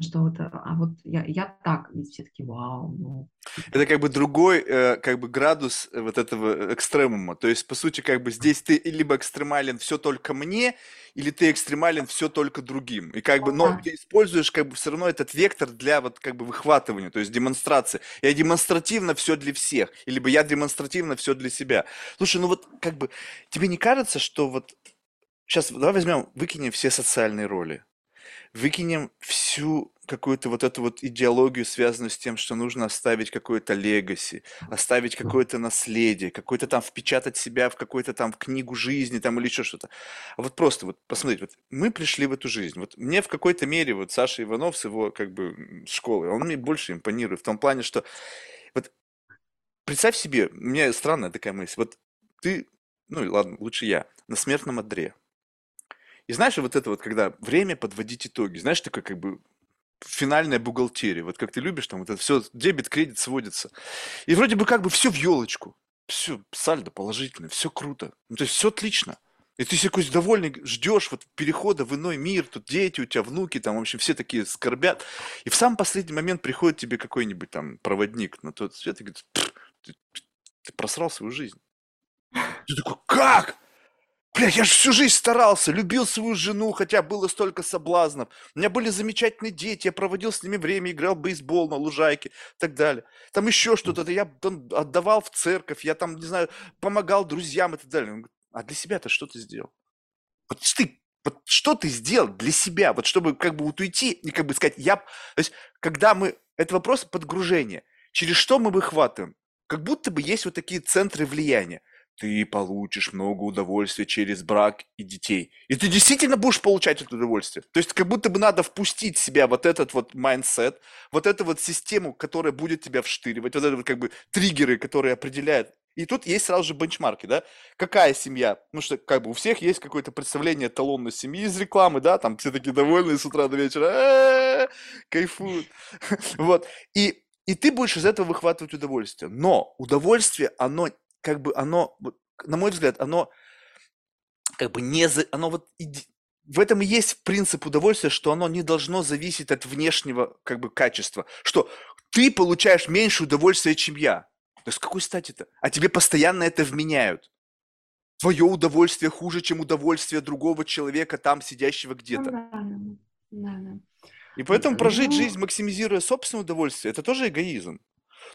Что вот, а вот я, я так, и все таки вау, ну, Это как бы другой, э, как бы градус э, вот этого экстремума. То есть, по сути, как бы здесь ты либо экстремален все только мне, или ты экстремален все только другим. И как бы, но ты используешь как бы все равно этот вектор для вот как бы выхватывания, то есть демонстрации. Я демонстративно все для всех, либо я демонстративно все для себя. Слушай, ну вот как бы тебе не кажется, что вот сейчас давай возьмем, выкинем все социальные роли, выкинем всю какую-то вот эту вот идеологию, связанную с тем, что нужно оставить какое-то легаси, оставить какое-то наследие, какой-то там впечатать себя в какую-то там в книгу жизни там или еще что-то. А вот просто вот посмотрите, вот мы пришли в эту жизнь. Вот мне в какой-то мере вот Саша Иванов с его как бы школы, он мне больше импонирует в том плане, что вот представь себе, у меня странная такая мысль, вот ты, ну ладно, лучше я, на смертном одре. И знаешь, вот это вот, когда время подводить итоги, знаешь, такой как бы финальная бухгалтерия, вот как ты любишь, там вот это все, дебет, кредит сводится. И вроде бы как бы все в елочку, все, сальдо положительное, все круто, ну, то есть все отлично. И ты какой-то довольный ждешь вот перехода в иной мир, тут дети у тебя, внуки, там, в общем, все такие скорбят. И в самый последний момент приходит тебе какой-нибудь там проводник на тот свет и говорит, ты, ты просрал свою жизнь. Ты такой, как? Блядь, я же всю жизнь старался, любил свою жену, хотя было столько соблазнов. У меня были замечательные дети, я проводил с ними время, играл в бейсбол на лужайке и так далее. Там еще что-то, я там отдавал в церковь, я там, не знаю, помогал друзьям и так далее. Он говорит, а для себя-то что ты сделал? Вот ты, вот что ты сделал для себя? Вот чтобы как бы вот уйти и как бы сказать, я... То есть, когда мы... Это вопрос подгружения. Через что мы выхватываем? Как будто бы есть вот такие центры влияния ты получишь много удовольствия через брак и детей. И ты действительно будешь получать это удовольствие. То есть как будто бы надо впустить в себя вот этот вот mindset, вот эту вот систему, которая будет тебя вштыривать, вот это вот как бы триггеры, которые определяют. И тут есть сразу же бенчмарки, да? Какая семья? Ну что, как бы у всех есть какое-то представление эталонной семьи из рекламы, да? Там все такие довольные с утра до вечера, кайфуют. Вот. И и ты будешь из этого выхватывать удовольствие. Но удовольствие, оно как бы оно, на мой взгляд, оно как бы не, за, оно вот в этом и есть принцип удовольствия, что оно не должно зависеть от внешнего как бы качества, что ты получаешь меньше удовольствия, чем я. То есть какой стати-то? А тебе постоянно это вменяют. Твое удовольствие хуже, чем удовольствие другого человека, там сидящего где-то. Ну да, да, да. И поэтому прожить Ну, жизнь, максимизируя собственное удовольствие, это тоже эгоизм.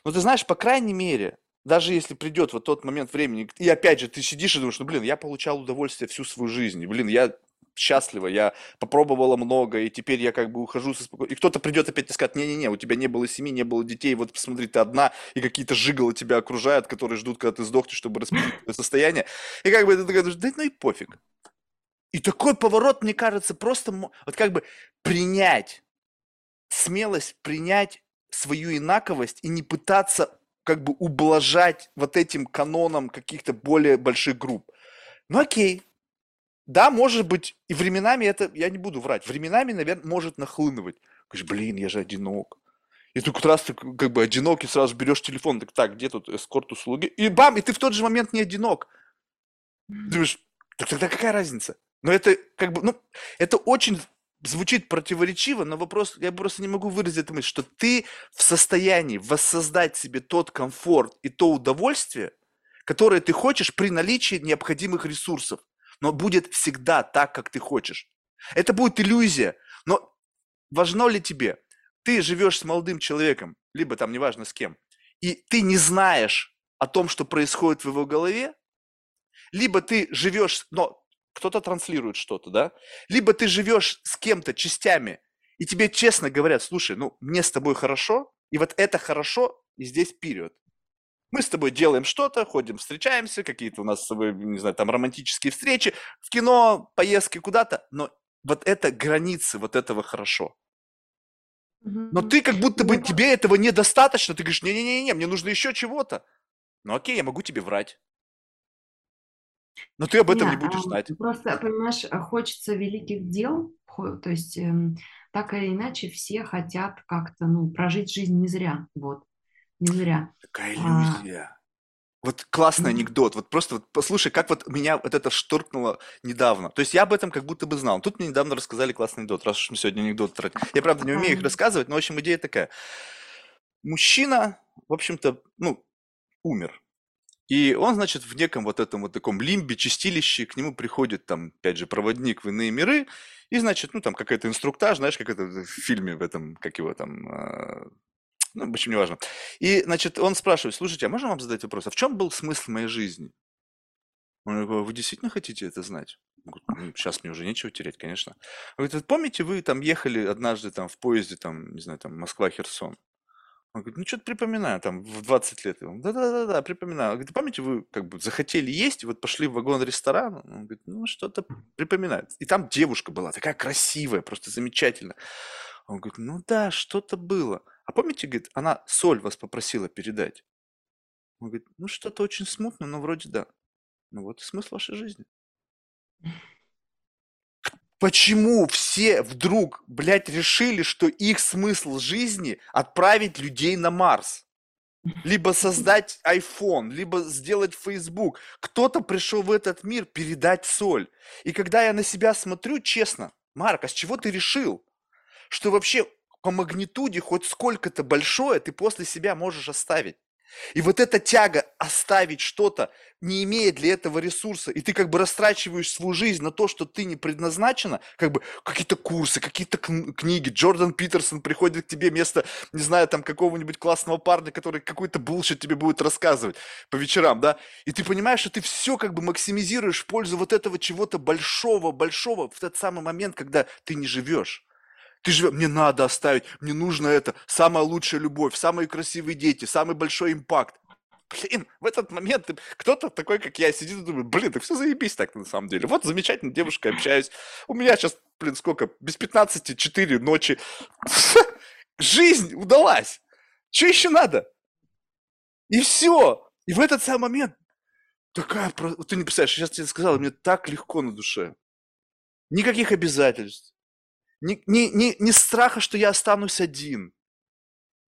Но ты знаешь, по крайней мере, даже если придет вот тот момент времени, и опять же ты сидишь и думаешь, ну блин, я получал удовольствие всю свою жизнь, и, блин, я счастлива, я попробовала много, и теперь я как бы ухожу со спокойно. И кто-то придет опять и скажет, не-не-не, у тебя не было семьи, не было детей, вот посмотри, ты одна, и какие-то жиголы тебя окружают, которые ждут, когда ты сдохнешь, чтобы распределить твое состояние. И как бы ты такой да ну и пофиг. И такой поворот, мне кажется, просто вот как бы принять, смелость принять свою инаковость и не пытаться как бы ублажать вот этим каноном каких-то более больших групп. Ну окей, да, может быть, и временами это, я не буду врать, временами, наверное, может нахлынывать. Говоришь, блин, я же одинок. И ты как раз ты как бы одинок, и сразу берешь телефон, так, так, где тут эскорт услуги? И бам, и ты в тот же момент не одинок. Думаешь, так тогда какая разница? Но это как бы, ну, это очень звучит противоречиво, но вопрос, я просто не могу выразить эту мысль, что ты в состоянии воссоздать себе тот комфорт и то удовольствие, которое ты хочешь при наличии необходимых ресурсов. Но будет всегда так, как ты хочешь. Это будет иллюзия. Но важно ли тебе? Ты живешь с молодым человеком, либо там неважно с кем, и ты не знаешь о том, что происходит в его голове, либо ты живешь, но кто-то транслирует что-то, да? Либо ты живешь с кем-то частями, и тебе честно говорят, слушай, ну, мне с тобой хорошо, и вот это хорошо, и здесь период. Мы с тобой делаем что-то, ходим, встречаемся, какие-то у нас с тобой, не знаю, там романтические встречи, в кино, поездки куда-то, но вот это границы вот этого хорошо. Но ты как будто бы, ка- тебе этого недостаточно, ты говоришь, не-не-не, мне нужно еще чего-то. Ну окей, я могу тебе врать, но ты об этом Не, не будешь знать. а, просто, понимаешь, хочется великих дел, то есть эм, так или иначе все хотят как-то, ну, прожить жизнь не зря, вот, не зря. Такая А, иллюзия. Вот классный анекдот. Вот просто вот послушай, как вот меня вот это шторкнуло недавно. То есть я об этом как будто бы знал. Тут мне недавно рассказали классный анекдот, раз уж мы сегодня анекдот тратим. Я, правда, не умею их рассказывать, но, в общем, идея такая. Мужчина, в общем-то, ну, умер. И он, значит, в неком вот этом вот таком лимбе, чистилище, к нему приходит там, опять же, проводник в иные миры, и, значит, ну, там какая-то инструктаж, знаешь, как это в фильме в этом, как его там, а, ну, в общем, неважно. И, значит, он спрашивает, слушайте, а можно вам задать вопрос, а в чем был смысл моей жизни? Он говорит, вы действительно хотите это знать? Он говорит, ну, сейчас мне уже нечего терять, конечно. Он говорит, «Вот помните, вы там ехали однажды там в поезде, там, не знаю, там, Москва-Херсон? Он говорит, ну, что-то припоминаю, там, в 20 лет. Да-да-да, припоминаю. Он говорит, помните, вы как бы захотели есть, вот пошли в вагон-ресторан? Он говорит, ну, что-то припоминает. И там девушка была, такая красивая, просто замечательная. Он говорит, ну да, что-то было. А помните, говорит, она соль вас попросила передать? Он говорит, ну, что-то очень смутно, но вроде да. Ну вот и смысл вашей жизни. Почему все вдруг, блядь, решили, что их смысл жизни отправить людей на Марс? Либо создать iPhone, либо сделать Facebook. Кто-то пришел в этот мир передать соль. И когда я на себя смотрю, честно, Марк, а с чего ты решил, что вообще по магнитуде хоть сколько-то большое ты после себя можешь оставить? И вот эта тяга оставить что-то, не имея для этого ресурса, и ты как бы растрачиваешь свою жизнь на то, что ты не предназначена, как бы какие-то курсы, какие-то книги, Джордан Питерсон приходит к тебе вместо, не знаю, там какого-нибудь классного парня, который какой-то булшит тебе будет рассказывать по вечерам, да, и ты понимаешь, что ты все как бы максимизируешь в пользу вот этого чего-то большого, большого в тот самый момент, когда ты не живешь. Ты же, мне надо оставить, мне нужно это, самая лучшая любовь, самые красивые дети, самый большой импакт. Блин, в этот момент кто-то такой, как я, сидит и думает, блин, так все заебись так на самом деле. Вот замечательная девушка, общаюсь. У меня сейчас, блин, сколько, без 15, 4 ночи. Жизнь удалась. Что еще надо? И все. И в этот самый момент такая, ты не представляешь, сейчас тебе сказал, мне так легко на душе. Никаких обязательств ни, ни, ни, ни страха, что я останусь один.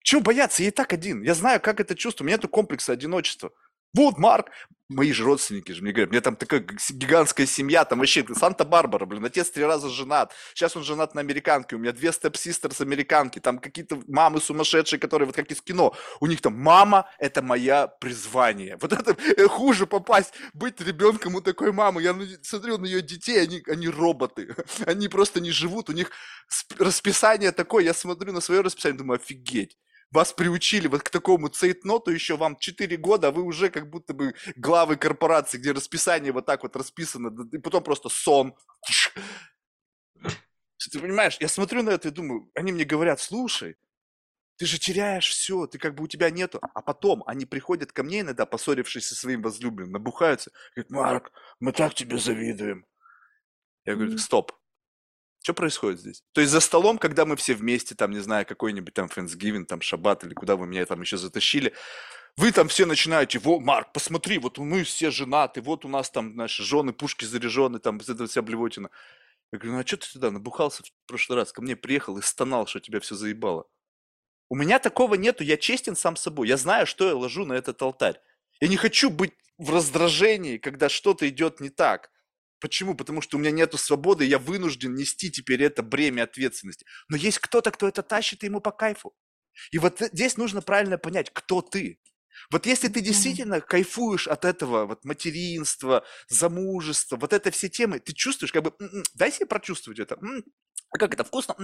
Чего бояться? Я и так один. Я знаю, как это чувство. У меня нет комплекса одиночества. Вот, Марк, мои же родственники же мне говорят, меня там такая гигантская семья, там вообще Санта-Барбара, блин, отец три раза женат, сейчас он женат на американке, у меня две степ-систерс американки, там какие-то мамы сумасшедшие, которые вот как из кино, у них там мама – это моя призвание. Вот это э, хуже попасть, быть ребенком у такой мамы. Я смотрю на ее детей, они, они роботы, они просто не живут, у них расписание такое, я смотрю на свое расписание, думаю, офигеть вас приучили вот к такому цейтноту еще вам 4 года, а вы уже как будто бы главы корпорации, где расписание вот так вот расписано, и потом просто сон. Ты понимаешь, я смотрю на это и думаю, они мне говорят, слушай, ты же теряешь все, ты как бы у тебя нету. А потом они приходят ко мне иногда, поссорившись со своим возлюбленным, набухаются, говорят, Марк, мы так тебе завидуем. Я говорю, стоп, что происходит здесь? То есть за столом, когда мы все вместе, там, не знаю, какой-нибудь там Friendsgiving, там, Шаббат или куда вы меня там еще затащили, вы там все начинаете, во, Марк, посмотри, вот мы все женаты, вот у нас там наши жены, пушки заряжены, там, это вся блевотина. Я говорю, ну а что ты сюда набухался в прошлый раз, ко мне приехал и стонал, что тебя все заебало. У меня такого нету, я честен сам собой, я знаю, что я ложу на этот алтарь. Я не хочу быть в раздражении, когда что-то идет не так. Почему? Потому что у меня нет свободы, я вынужден нести теперь это бремя ответственности. Но есть кто-то, кто это тащит, и ему по кайфу. И вот здесь нужно правильно понять, кто ты. Вот если ты действительно кайфуешь от этого вот материнства, замужества, вот это все темы, ты чувствуешь, как бы, «М-м, дай себе прочувствовать это. А как это вкусно?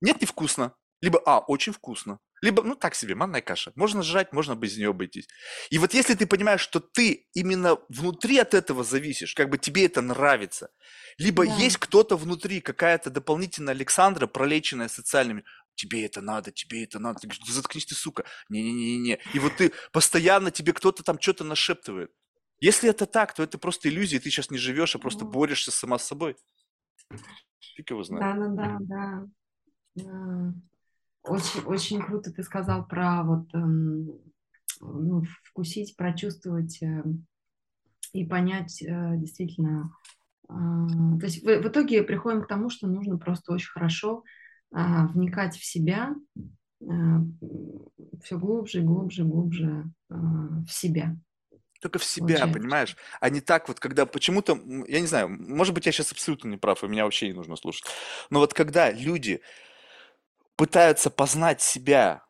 Нет, не вкусно. Либо, а, очень вкусно. Либо, ну, так себе, манная каша. Можно жрать, можно без нее обойтись. И вот если ты понимаешь, что ты именно внутри от этого зависишь, как бы тебе это нравится, либо да. есть кто-то внутри, какая-то дополнительная Александра, пролеченная социальными, тебе это надо, тебе это надо. Ты говоришь, заткнись ты, сука. Не-не-не-не. И вот ты постоянно, тебе кто-то там что-то нашептывает. Если это так, то это просто иллюзия, ты сейчас не живешь, а просто борешься сама с собой. Фиг его знает. Да, да, да, да. Очень, очень круто ты сказал про вот эм, ну, вкусить, прочувствовать э, и понять э, действительно. Э, то есть в, в итоге приходим к тому, что нужно просто очень хорошо вникать в себя, все глубже, глубже, глубже в себя. Только в себя, Получается. понимаешь? А не так вот, когда почему-то, я не знаю, может быть, я сейчас абсолютно не прав, и меня вообще не нужно слушать. Но вот когда люди пытаются познать себя,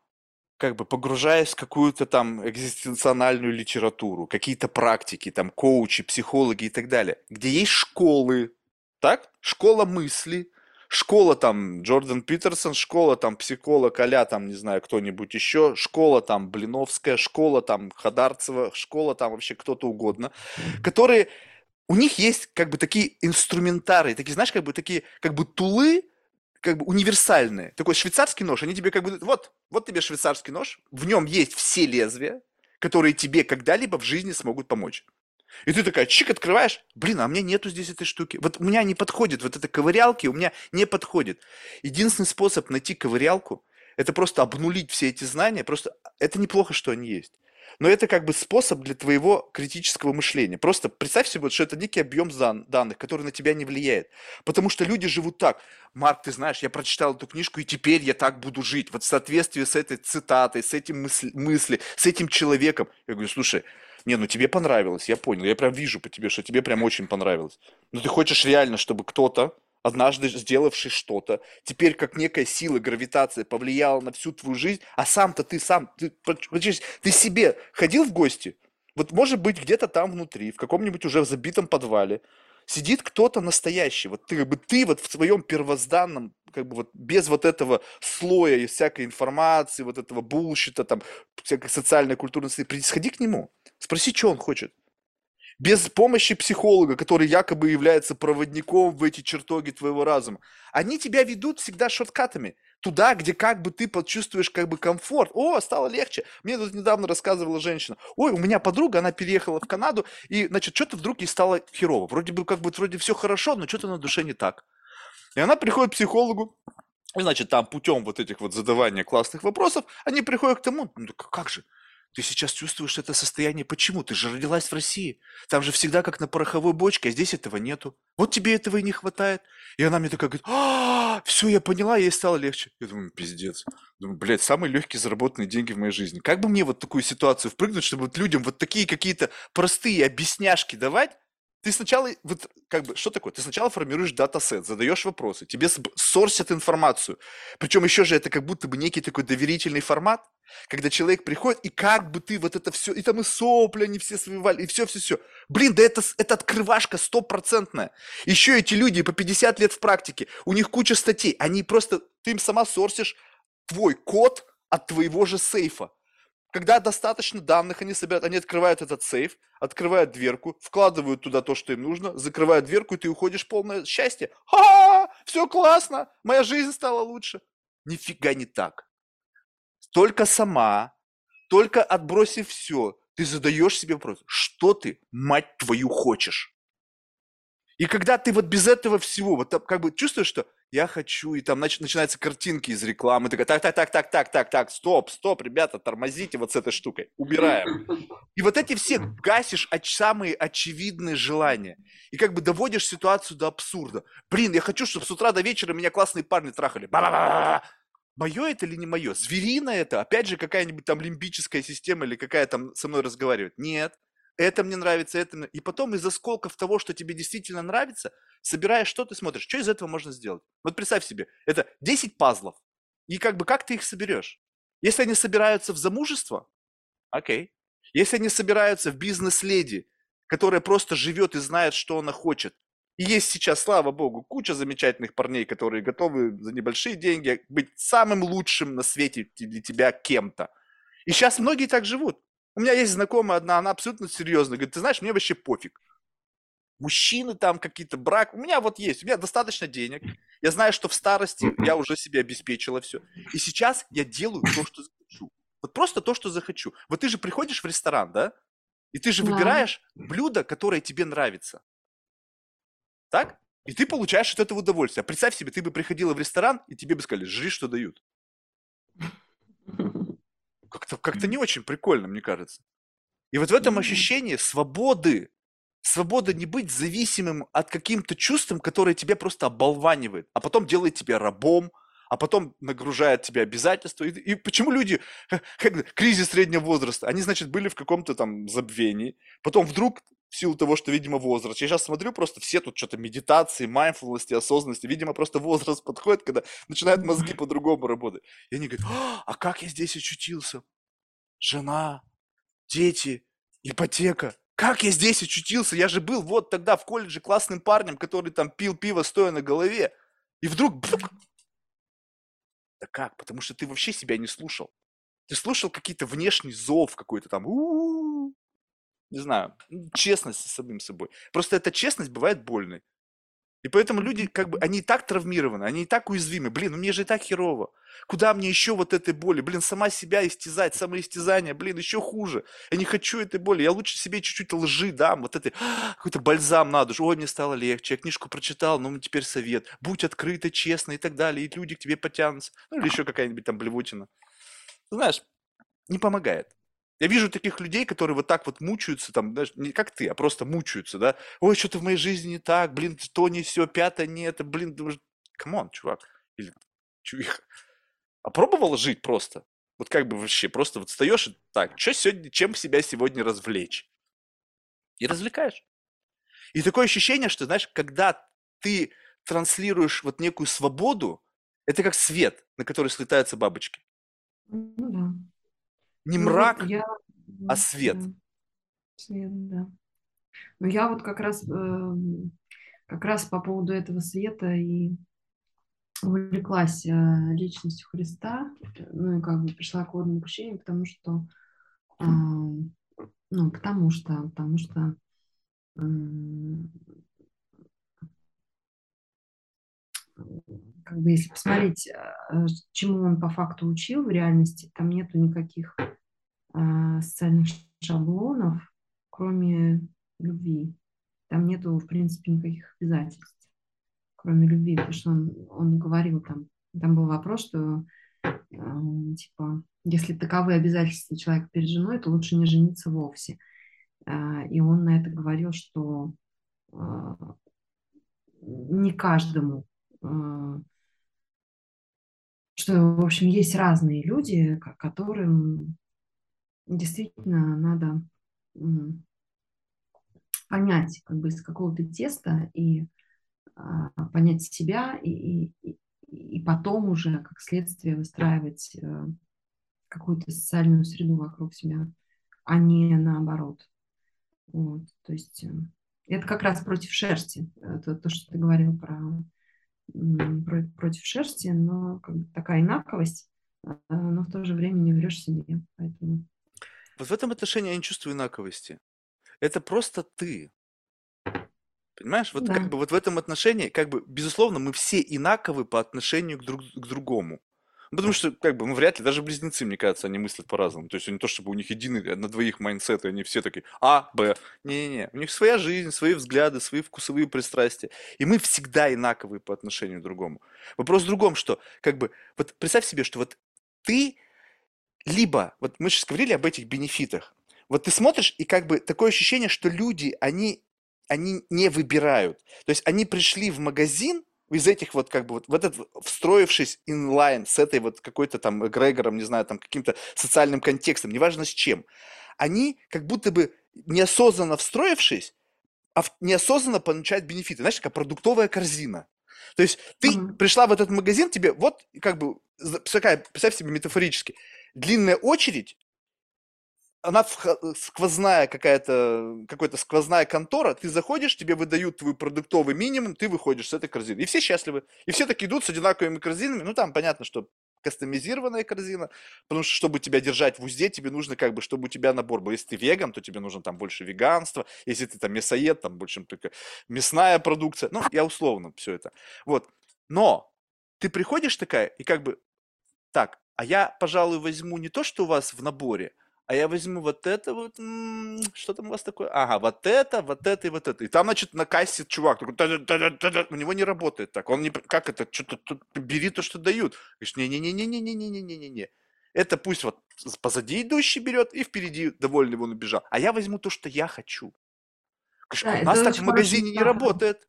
как бы погружаясь в какую-то там экзистенциональную литературу, какие-то практики, там коучи, психологи и так далее, где есть школы, так? Школа мысли, школа там Джордан Питерсон, школа там психолог а там, не знаю, кто-нибудь еще, школа там Блиновская, школа там Хадарцева, школа там вообще кто-то угодно, которые, у них есть как бы такие инструментары, такие, знаешь, как бы такие, как бы тулы, как бы универсальные. Такой швейцарский нож, они тебе как бы, вот, вот тебе швейцарский нож, в нем есть все лезвия, которые тебе когда-либо в жизни смогут помочь. И ты такая, чик, открываешь, блин, а у меня нету здесь этой штуки. Вот у меня не подходит, вот эта ковырялки у меня не подходит. Единственный способ найти ковырялку, это просто обнулить все эти знания, просто это неплохо, что они есть. Но это как бы способ для твоего критического мышления. Просто представь себе, что это некий объем данных, который на тебя не влияет. Потому что люди живут так. Марк, ты знаешь, я прочитал эту книжку, и теперь я так буду жить. Вот в соответствии с этой цитатой, с этим мысли, мысли с этим человеком. Я говорю, слушай, не, ну тебе понравилось, я понял. Я прям вижу по тебе, что тебе прям очень понравилось. Но ты хочешь реально, чтобы кто-то однажды сделавший что-то, теперь как некая сила, гравитация повлияла на всю твою жизнь, а сам-то ты сам, ты, ты себе ходил в гости? Вот может быть где-то там внутри, в каком-нибудь уже забитом подвале, сидит кто-то настоящий, вот ты, как бы ты вот в своем первозданном, как бы вот без вот этого слоя и всякой информации, вот этого булщита, там, всякой социальной, культурной, сходи к нему, спроси, что он хочет без помощи психолога, который якобы является проводником в эти чертоги твоего разума. Они тебя ведут всегда шорткатами. Туда, где как бы ты почувствуешь как бы комфорт. О, стало легче. Мне тут недавно рассказывала женщина. Ой, у меня подруга, она переехала в Канаду, и, значит, что-то вдруг ей стало херово. Вроде бы как бы вроде все хорошо, но что-то на душе не так. И она приходит к психологу, и, значит, там путем вот этих вот задавания классных вопросов, они приходят к тому, ну как же, ты сейчас чувствуешь это состояние. Почему? Ты же родилась в России. Там же всегда как на пороховой бочке, а здесь этого нету. Вот тебе этого и не хватает. И она мне такая говорит, а, все, я поняла, ей стало легче. Я думаю, пиздец. Думаю, блядь, самые легкие заработанные деньги в моей жизни. Как бы мне вот такую ситуацию впрыгнуть, чтобы вот людям вот такие какие-то простые объясняшки давать, ты сначала, вот как бы, что такое? Ты сначала формируешь датасет, задаешь вопросы, тебе сорсят информацию. Причем еще же это как будто бы некий такой доверительный формат, когда человек приходит, и как бы ты вот это все, и там и сопли они все свивали, и все-все-все. Блин, да это, это открывашка стопроцентная. Еще эти люди по 50 лет в практике, у них куча статей, они просто, ты им сама сорсишь твой код от твоего же сейфа. Когда достаточно данных они собирают, они открывают этот сейф, открывают дверку, вкладывают туда то, что им нужно, закрывают дверку, и ты уходишь в полное счастье. Ха! Все классно! Моя жизнь стала лучше. Нифига не так. Только сама, только отбросив все, ты задаешь себе вопрос, что ты, мать твою, хочешь? И когда ты вот без этого всего, вот как бы чувствуешь, что я хочу, и там нач- начинаются картинки из рекламы, такая, так, так, так, так, так, так, так, стоп, стоп, ребята, тормозите вот с этой штукой, убираем. И вот эти все гасишь оч- самые очевидные желания. И как бы доводишь ситуацию до абсурда. Блин, я хочу, чтобы с утра до вечера меня классные парни трахали. Мое это или не мое? Зверина это? Опять же, какая-нибудь там лимбическая система или какая там со мной разговаривает? Нет это мне нравится, это мне... И потом из осколков того, что тебе действительно нравится, собираешь что ты смотришь, что из этого можно сделать. Вот представь себе, это 10 пазлов, и как бы как ты их соберешь? Если они собираются в замужество, окей. Если они собираются в бизнес-леди, которая просто живет и знает, что она хочет, и есть сейчас, слава богу, куча замечательных парней, которые готовы за небольшие деньги быть самым лучшим на свете для тебя кем-то. И сейчас многие так живут. У меня есть знакомая одна, она абсолютно серьезно. Говорит, ты знаешь, мне вообще пофиг. Мужчины там какие-то, брак. У меня вот есть, у меня достаточно денег. Я знаю, что в старости я уже себе обеспечила все. И сейчас я делаю то, что захочу. Вот просто то, что захочу. Вот ты же приходишь в ресторан, да? И ты же да. выбираешь блюдо, которое тебе нравится. Так? И ты получаешь от этого удовольствие. А представь себе, ты бы приходила в ресторан, и тебе бы сказали, жри, что дают. Как-то как не очень прикольно, мне кажется. И вот в этом ощущении свободы, свобода не быть зависимым от каким-то чувством, которое тебя просто оболванивает, а потом делает тебя рабом, а потом нагружает тебя обязательства. И, и почему люди, как, кризис среднего возраста, они, значит, были в каком-то там забвении, потом вдруг в силу того, что, видимо, возраст. Я сейчас смотрю, просто все тут что-то медитации, майндфулности, осознанности. Видимо, просто возраст подходит, когда начинают мозги по-другому работать. И они говорят, а как я здесь очутился? Жена, дети, ипотека. Как я здесь очутился? Я же был вот тогда в колледже классным парнем, который там пил пиво, стоя на голове. И вдруг... Да как? Потому что ты вообще себя не слушал. Ты слушал какие-то внешний зов какой-то там. У-у-у не знаю, честность с самим собой. Просто эта честность бывает больной. И поэтому люди, как бы, они и так травмированы, они и так уязвимы. Блин, ну мне же и так херово. Куда мне еще вот этой боли? Блин, сама себя истязать, самоистязание, блин, еще хуже. Я не хочу этой боли. Я лучше себе чуть-чуть лжи дам, вот это какой-то бальзам на душу. Ой, мне стало легче, я книжку прочитал, ну теперь совет. Будь открыта, честно и так далее, и люди к тебе потянутся. Ну или еще какая-нибудь там блевотина. Знаешь, не помогает. Я вижу таких людей, которые вот так вот мучаются, там, знаешь, не как ты, а просто мучаются, да. Ой, что-то в моей жизни не так, блин, то не все, пятое не это, блин, come on, чувак. Или чувиха. А пробовал жить просто? Вот как бы вообще, просто вот встаешь и так, что сегодня, чем себя сегодня развлечь? И развлекаешь. И такое ощущение, что, знаешь, когда ты транслируешь вот некую свободу, это как свет, на который слетаются бабочки. Ну да. Не Ну мрак, я, а свет. да, свет, да. Но я вот как раз, эм, как раз по поводу этого света и увлеклась э, личностью Христа, ну и как бы пришла к водному крещению, потому что, ам, ну, потому что, потому что м, как бы если посмотреть, э, чему он по факту учил в реальности, там нету никаких а, социальных шаблонов, кроме любви. Там нету, в принципе, никаких обязательств, кроме любви, потому что он, он говорил там, там был вопрос, что э, типа, если таковы обязательства человека перед женой, то лучше не жениться вовсе. И он на это говорил, что не каждому, что, в общем, есть разные люди, ко- которым действительно надо понять как бы из какого-то теста и а, понять себя и, и, и потом уже как следствие выстраивать э, какую-то социальную среду вокруг себя, а не наоборот. Вот, то есть э, это как раз против шерсти, это то, что ты говорил про- против шерсти, но как бы такая инаковость, э, но в то же время не врешь себе, поэтому Вот в этом отношении я не чувствую инаковости. Это просто ты. Понимаешь, вот как да. бы вот в этом отношении, как бы, безусловно, мы все инаковы по отношению к друг к другому. Ну, потому что, как бы, ну, вряд ли, даже близнецы, мне кажется, они мыслят по-разному. То есть не то, чтобы у них единый э, на двоих mindset, и они все такие А, Б. Не-не-не. У них своя жизнь, свои взгляды, свои вкусовые пристрастия. И мы всегда инаковые по отношению к другому. Вопрос в другом, что, как бы, вот представь себе, что вот ты либо, вот мы сейчас говорили об этих бенефитах, вот ты смотришь, и как бы такое ощущение, что люди, они, они не выбирают. То есть они пришли в магазин из этих вот как бы вот в этот встроившись инлайн с этой вот какой-то там эгрегором, не знаю, там каким-то социальным контекстом, неважно с чем, они как будто бы неосознанно встроившись, а неосознанно получают бенефиты. Знаешь, как продуктовая корзина. То есть ты Мгм. пришла в этот магазин, тебе вот как бы, такая, представь себе метафорически, длинная очередь, она вх- сквозная какая-то, какая-то сквозная контора, ты заходишь, тебе выдают твой продуктовый минимум, ты выходишь с этой корзины. И все счастливы. И все так идут с одинаковыми корзинами. Ну, там понятно, что кастомизированная корзина, потому что, чтобы тебя держать в узде, тебе нужно как бы, чтобы у тебя набор был. Если ты веган, то тебе нужно там больше веганства. Если ты там мясоед, там больше только мясная продукция. Ну, я условно все это. Вот. Но ты приходишь такая, и как бы, так, а я, пожалуй, возьму не то, что у вас в наборе, а я возьму вот это вот, м, что там у вас такое? Ага, вот это, вот это и вот это. И там, значит, на кассе чувак такой, у него не работает так. Он не, как это, что-то тут бери то, что дают. Говоришь, не-не-не-не-не-не-не-не-не-не. Это пусть вот позади идущий берет и впереди довольный он убежал. А я возьму то, что я хочу. Говоришь, Да, а у нас так в магазине не работает.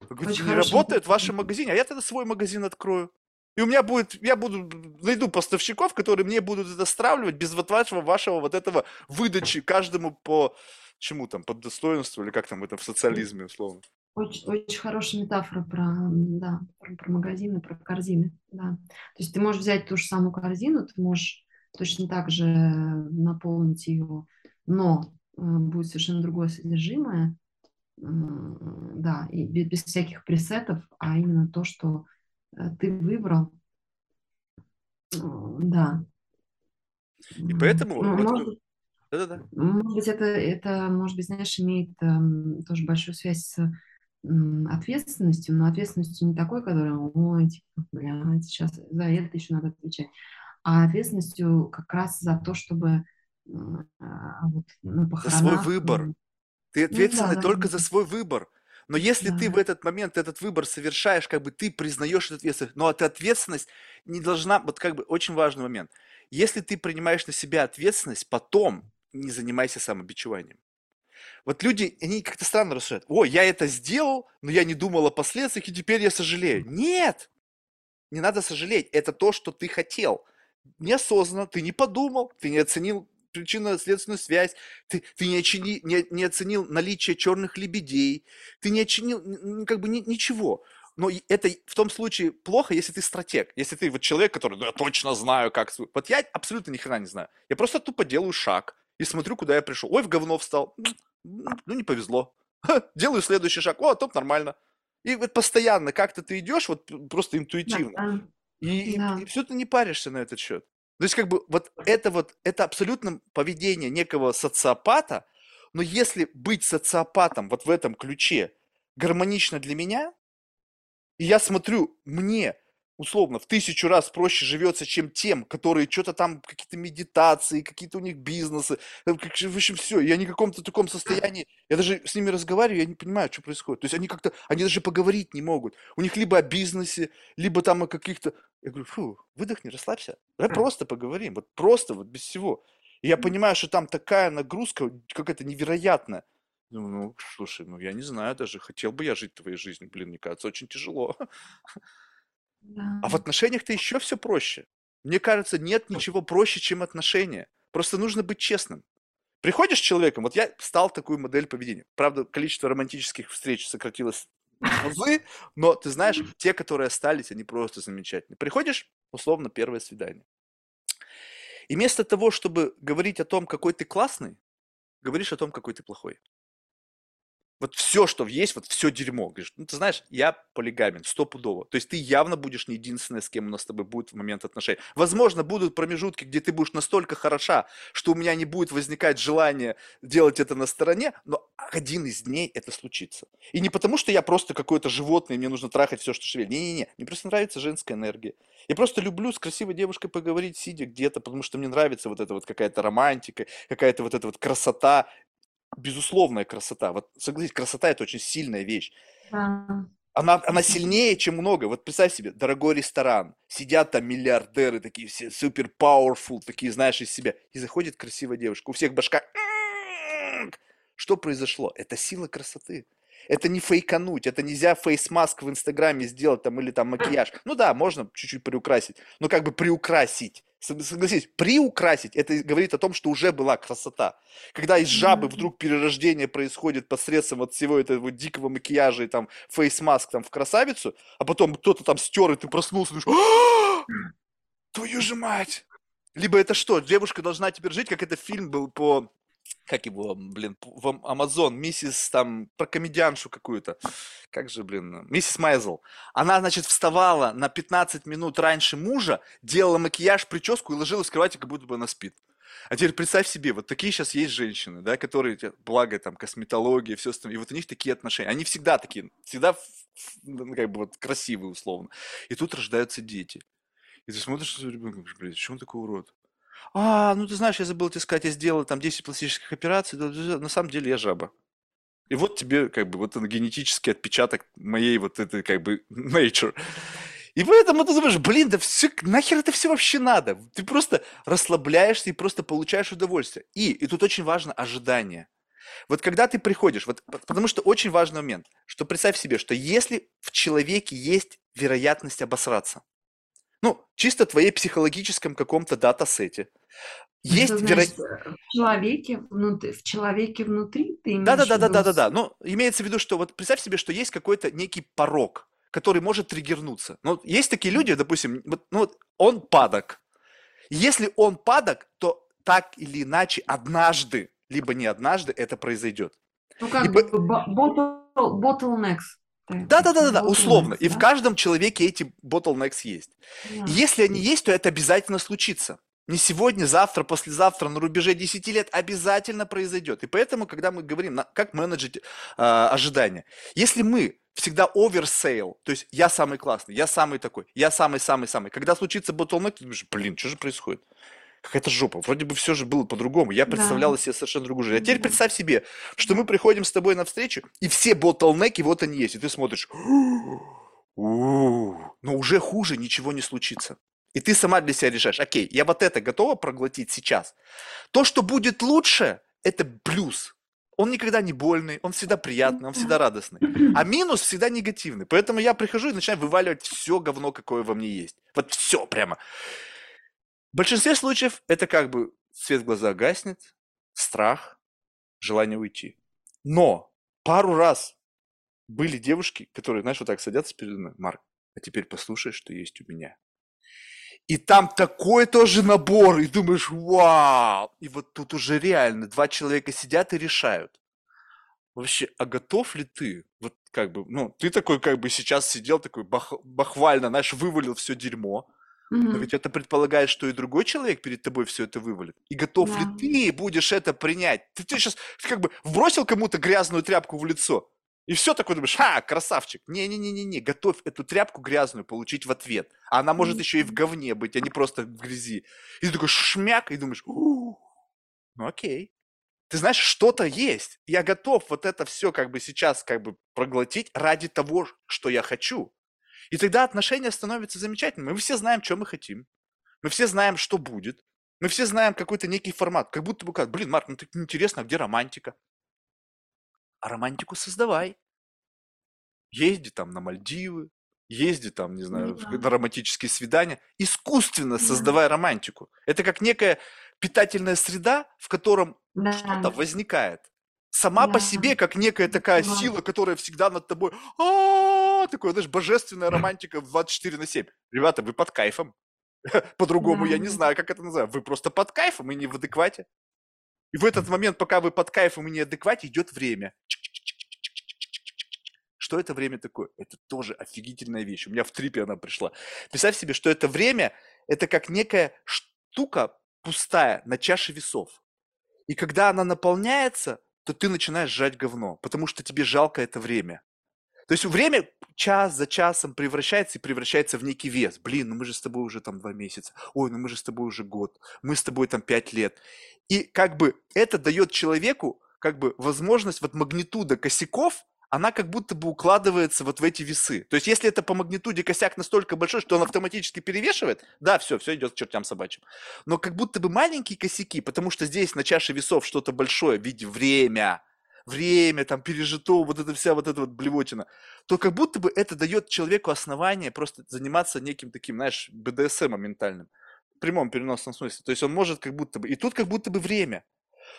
Вы говорите, не работает в вашем магазине, а я тогда свой магазин открою. И у меня будет, я буду, найду поставщиков, которые мне будут это стравливать без вот вашего, вашего вот этого выдачи каждому по чему там, под достоинству или как там в этом в социализме условно. Очень, очень хорошая метафора про, да, про, про магазины, про корзины. Да. То есть ты можешь взять ту же самую корзину, ты можешь точно так же наполнить ее, но э, будет совершенно другое содержимое, м, да, и бе- без, всяких пресетов, а именно то, что э, ты выбрал, да. И поэтому, ну, может, быть, это, это, может быть, знаешь, имеет эм, тоже большую связь с м, ответственностью, но ответственностью не такой, которая, ой, типа, блядь, сейчас за это еще надо отвечать, а ответственностью как раз за то, чтобы а, вот на За свой похоронах... выбор. Ты Ну ответственный да, только да. за свой выбор. Но если ты в Да. этот момент этот выбор совершаешь, как бы ты признаешь эту ответственность, но эта ответственность не должна, вот как бы очень важный момент. Если ты принимаешь на себя ответственность, потом не занимайся самобичеванием. Вот люди, они как-то странно рассуждают. О, я это сделал, но я не думал о последствиях, и теперь я сожалею. Нет! Не надо сожалеть. Это то, что ты хотел. Неосознанно, ты не подумал, ты не оценил причинно-следственную связь, ты, ты не, очини- не- не оценил наличие черных лебедей, ты не оценил как бы ни- ничего. Но и это и в том случае плохо, если ты стратег, если ты вот человек, который, ну я точно знаю, как... Вот я абсолютно ни хрена не знаю. Я просто тупо делаю шаг и смотрю, куда я пришел. Ой, в говно встал. Ну, не повезло. Делаю следующий шаг. О, топ нормально. И вот постоянно как-то ты идешь, вот просто интуитивно. Да. И, Да. и, все ты не паришься на этот счет. То есть, как бы, вот это вот, это абсолютно поведение некого социопата, но если быть социопатом вот в этом ключе гармонично для меня, и я смотрю, мне условно в тысячу раз проще живется, чем тем, которые что-то там, какие-то медитации, какие-то у них бизнесы, э, в общем, все. И они в каком-то таком состоянии, я даже с ними разговариваю, я не понимаю, что происходит. То есть они как-то, они даже поговорить не могут. У них либо о бизнесе, либо там о каких-то... Я говорю, фу, выдохни, расслабься. Давай просто поговорим, вот просто, вот без всего. И я понимаю, что там такая нагрузка какая-то невероятная. Думаю, ну, слушай, ну я не знаю даже, хотел бы я жить твоей жизнью, блин, мне кажется, очень тяжело. Да. А в отношениях-то еще все проще. Мне кажется, нет ничего проще, чем отношения. Просто нужно быть честным. Приходишь с человеком, вот я стал такую модель поведения. Правда, количество романтических встреч сократилось в разы, но ты знаешь, те, которые остались, они просто замечательные. Приходишь, условно, первое свидание. И вместо того, чтобы говорить о том, какой ты классный, говоришь о том, какой ты плохой. Вот все, что есть, вот все дерьмо. Говоришь, ну ты знаешь, я полигамен, стопудово. То есть ты явно будешь не единственная, с кем у нас с тобой будет в момент отношений. Возможно, будут промежутки, где ты будешь настолько хороша, что у меня не будет возникать желание делать это на стороне, но один из дней это случится. И не потому, что я просто какое-то животное, и мне нужно трахать все, что шевелит. Не-не-не, мне просто нравится женская энергия. Я просто люблю с красивой девушкой поговорить, сидя где-то, потому что мне нравится вот эта вот какая-то романтика, какая-то вот эта вот красота, безусловная красота. Вот согласитесь, красота это очень сильная вещь. Да. Она, она сильнее, чем много. Вот представь себе, дорогой ресторан, сидят там миллиардеры, такие все супер powerful, такие, знаешь, из себя. И заходит красивая девушка, у всех башка. Что произошло? Это сила красоты. Это не фейкануть, это нельзя фейс-маск в Инстаграме сделать там или там макияж. Ну да, можно чуть-чуть приукрасить, но как бы приукрасить. Сог- Согласись, приукрасить, это говорит о том, что уже была красота. Когда из жабы вдруг перерождение происходит посредством вот всего этого дикого макияжа и там фейс-маск там в красавицу, а потом кто-то там стер, и ты проснулся, и думаешь, «А! твою же мать! Либо это что, девушка должна теперь жить, как это фильм был по, как его, блин, в Ам- Амазон, миссис там, про комедианшу какую-то, как же, блин, миссис Майзел. Она, значит, вставала на 15 минут раньше мужа, делала макияж, прическу и ложилась в кровати, как будто бы она спит. А теперь представь себе, вот такие сейчас есть женщины, да, которые, благо, там, косметология, все остальное, и вот у них такие отношения. Они всегда такие, всегда, ну, как бы, вот, красивые, условно. И тут рождаются дети. И ты смотришь блядь, что он такой урод? А, ну ты знаешь, я забыл тебе сказать, я сделал там 10 пластических операций, на самом деле я жаба. И вот тебе, как бы, вот он генетический отпечаток моей вот этой, как бы, nature. И поэтому ты думаешь, блин, да все, нахер это все вообще надо? Ты просто расслабляешься и просто получаешь удовольствие. И, и тут очень важно ожидание. Вот когда ты приходишь, вот, потому что очень важный момент, что представь себе, что если в человеке есть вероятность обосраться, ну, чисто твоей психологическом каком-то датасете, есть вероятность... в человеке внутри, в человеке внутри ты Да, да, имеешь да, да, виду да, да, с- да. Ну, имеется в виду, что вот представь себе, что есть какой-то некий порог, который может триггернуться. Ну, вот есть такие люди, допустим, вот, ну, вот он падок. Если он падок, то так или иначе однажды, либо не однажды, это произойдет. Ну, как И бы по- бо- bottle- bottlenecks. Да, да, да, да, да, условно. И в каждом человеке эти bottlenecks есть. И если они есть, то это обязательно случится. Не сегодня, завтра, послезавтра, на рубеже 10 лет обязательно произойдет. И поэтому, когда мы говорим, как менеджить а, ожидания, если мы всегда оверсейл, то есть я самый классный, я самый такой, я самый-самый-самый, когда случится bottleneck, ты думаешь, блин, что же происходит? Какая-то жопа. Вроде бы все же было по-другому. Я Да. представляла себе совершенно другую жизнь. А теперь Да. представь себе, что Да. мы приходим с тобой на встречу, и все ботлнеки вот они есть. И ты смотришь, «У, но уже хуже ничего не случится. И ты сама для себя решаешь, окей, я вот это готова проглотить сейчас. То, что будет лучше, это плюс. Он никогда не больный, он всегда приятный, он всегда радостный. А минус всегда негативный. Поэтому я прихожу и начинаю вываливать все говно, какое во мне есть. Вот все прямо. В большинстве случаев это как бы свет в глаза гаснет, страх, желание уйти. Но пару раз были девушки, которые, знаешь, вот так садятся передо мной, Марк, а теперь послушай, что есть у меня. И там такой тоже набор, и думаешь, вау! И вот тут уже реально два человека сидят и решают. Вообще, а готов ли ты? Вот как бы, ну, ты такой как бы сейчас сидел такой бах, бахвально, знаешь, вывалил все дерьмо, но ведь это предполагает, что и другой человек перед тобой все это вывалит. И готов ли Да. ты будешь это принять? Ты, ты сейчас как бы вбросил кому-то грязную тряпку в лицо, и все такое думаешь, ха, красавчик. Не-не-не-не, готовь эту тряпку грязную получить в ответ. А она может еще и в говне быть, а не просто в грязи. И ты такой шмяк, и думаешь, «У, ну окей. Ты знаешь, что-то есть. Я готов вот это все как бы сейчас как бы проглотить ради того, что я хочу. И тогда отношения становятся замечательными. Мы все знаем, что мы хотим. Мы все знаем, что будет. Мы все знаем какой-то некий формат. Как будто бы как, блин, Марк, ну так интересно, а где романтика? А романтику создавай. Езди там на Мальдивы, езди там, не знаю, в- Да. на романтические свидания. Искусственно Да. создавай романтику. Это как некая питательная среда, в котором что-то Да. возникает. Сама по Да. себе, как некая такая Да. сила, которая всегда над тобой. А, Такое, знаешь, божественная романтика в 24 на 7. Ребята, вы под кайфом. По-другому я не знаю, как это называть. Вы просто под кайфом и не в адеквате. И в этот момент, пока вы под кайфом и не адеквате, идет время. Что это время такое? Это тоже офигительная вещь. У меня в трипе она пришла. Представь себе, что это время, это как некая штука пустая на чаше весов. И когда она наполняется, то ты начинаешь жать говно, потому что тебе жалко это время. То есть время час за часом превращается и превращается в некий вес. Блин, ну мы же с тобой уже там два месяца. Ой, ну мы же с тобой уже год. Мы с тобой там пять лет. И как бы это дает человеку как бы возможность, вот магнитуда косяков, она как будто бы укладывается вот в эти весы. То есть если это по магнитуде косяк настолько большой, что он автоматически перевешивает, да, все, все идет к чертям собачьим. Но как будто бы маленькие косяки, потому что здесь на чаше весов что-то большое в виде время, время, там, пережито, вот это вся вот эта вот блевотина, то как будто бы это дает человеку основание просто заниматься неким таким, знаешь, БДСМ ментальным. В прямом переносном смысле. То есть он может как будто бы... И тут как будто бы время.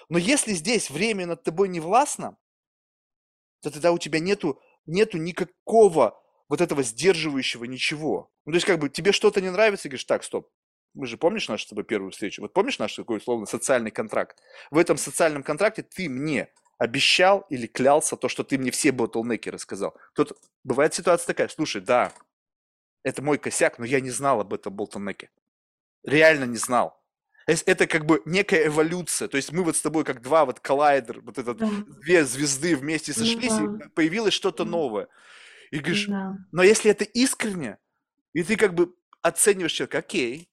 Но если здесь время над тобой не властно, то тогда у тебя нету, нету никакого вот этого сдерживающего ничего. Ну, то есть как бы тебе что-то не нравится, и говоришь, так, стоп, мы же помнишь нашу с тобой первую встречу? Вот помнишь наш такой условно социальный контракт? В этом социальном контракте ты мне обещал или клялся то, что ты мне все ботлнеки рассказал. Тут бывает ситуация такая, слушай, да, это мой косяк, но я не знал об этом ботлнеке. Реально не знал. Это как бы некая эволюция. То есть мы вот с тобой как два вот коллайдер, вот этот Да. две звезды вместе Ну сошлись, да. и появилось что-то новое. И говоришь, Да. но если это искренне, и ты как бы оцениваешь человека, окей,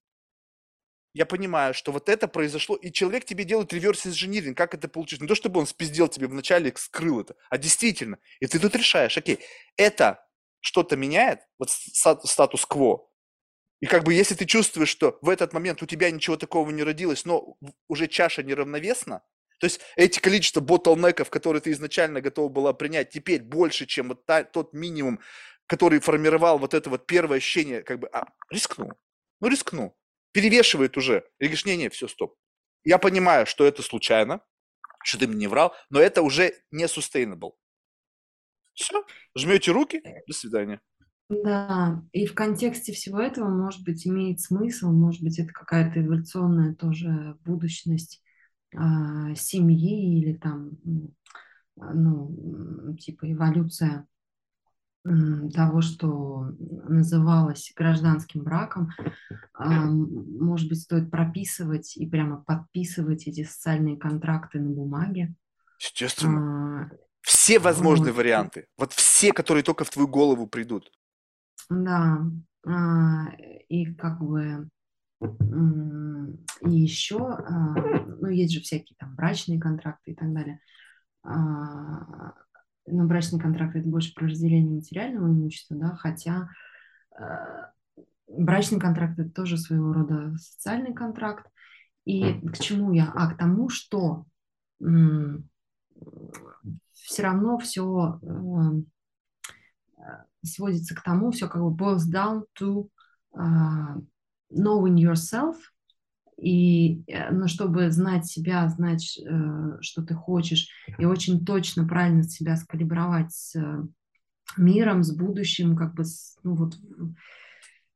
я понимаю, что вот это произошло, и человек тебе делает реверс-инжиниринг, как это получилось. Не то, чтобы он спиздел тебе вначале, скрыл это, а действительно. И ты тут решаешь, окей, это что-то меняет, вот ста- статус-кво, и как бы если ты чувствуешь, что в этот момент у тебя ничего такого не родилось, но уже чаша неравновесна, то есть эти количество ботлнеков, которые ты изначально готова была принять, теперь больше, чем вот та- тот минимум, который формировал вот это вот первое ощущение, как бы, а, рискну, ну рискну, перевешивает уже. И говоришь, не-не, все, стоп. Я понимаю, что это случайно, что ты мне не врал, но это уже не sustainable. Все, жмете руки, до свидания. Да, и в контексте всего этого, может быть, имеет смысл, может быть, это какая-то эволюционная тоже будущность а, семьи или там, а, ну, типа эволюция м, того, что называлось гражданским браком. М, Может быть, стоит прописывать и прямо подписывать эти социальные контракты на бумаге. Естественно. А, Все возможные Вот. варианты. Вот все, которые только в твою голову придут. Да, а, и как бы И еще, а, ну, есть же всякие там брачные контракты и так далее. А, но брачный контракт это больше про разделение материального имущества, да, хотя брачный контракт это тоже своего рода социальный контракт. И к чему я? А к тому, что все равно все сводится к тому, все как бы boils down to knowing yourself, и, э, ну, чтобы знать себя, знать, э, что ты хочешь, и очень точно, правильно себя скалибровать с э, миром, с будущим, как бы, с, ну, вот,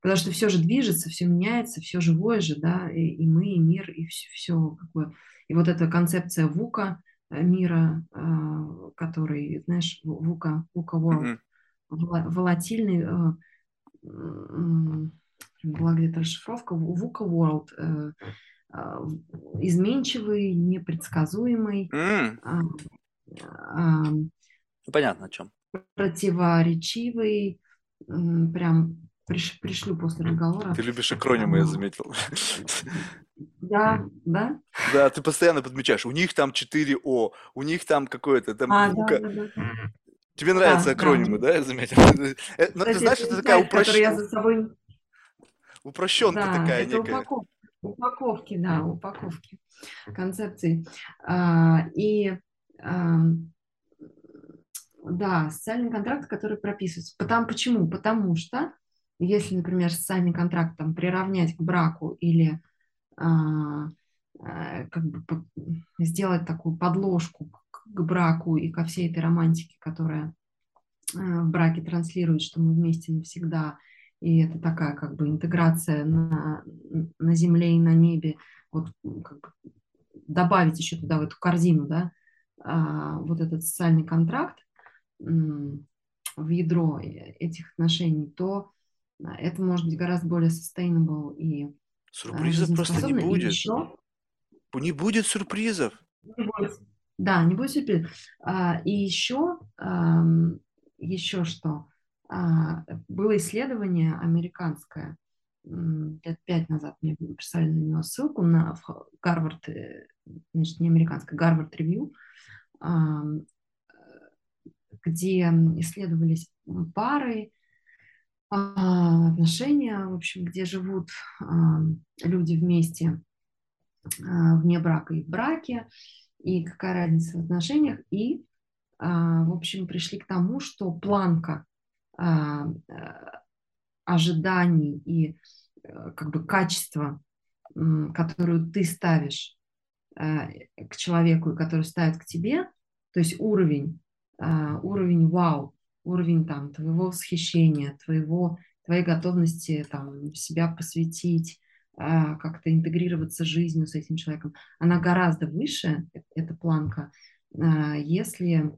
потому что все же движется, все меняется, все живое же, да, и, и мы, и мир, и все, все как бы, и вот эта концепция ВУКа мира, который, знаешь, ВУКа, ВУКа World. Волатильный, была где-то расшифровка, VUCA World, э, а, изменчивый, непредсказуемый. Mm. Понятно, о чем. Противоречивый, прям приш, пришлю после разговора. Ты любишь акронимы, я заметил. Да, да. Да, ты постоянно подмечаешь, у них там 4 О, у них там какое-то там а, да, да, да. Тебе нравятся да, акронимы, да. да, я заметил? Э, Но ну, ты знаешь, это такая упрощенная упрощенка да, такая это некая. Упаковки, упаковки, да, упаковки концепции. А, и да, социальный контракт, который прописывается. Потому, почему? Потому что если, например, социальный контракт там, приравнять к браку или а, а, как бы сделать такую подложку к, браку и ко всей этой романтике, которая а, в браке транслирует, что мы вместе навсегда, и это такая как бы интеграция на, на земле и на небе, вот как бы добавить еще туда в эту корзину, да, а, вот этот социальный контракт в ядро этих отношений, то это может быть гораздо более sustainable и Сюрпризов просто не будет. еще... Не будет сюрпризов. Не будет. Да, не будет сюрпризов. А, и еще, еще что? А, было исследование американское, лет пять назад мне прислали на него ссылку на Гарвард, э, значит, не американское, Гарвард Ревью, где исследовались пары, а, отношения, в общем, где живут люди вместе а, вне брака и в браке, и какая разница в отношениях, и, в общем, пришли к тому, что планка а, ожиданий и э, как бы качества, которую ты ставишь э, к человеку и который ставит к тебе, то есть уровень, а, уровень вау, уровень там твоего восхищения, твоего, твоей готовности там себя посвятить, а, как-то интегрироваться жизнью с этим человеком, она гораздо выше, эта планка, если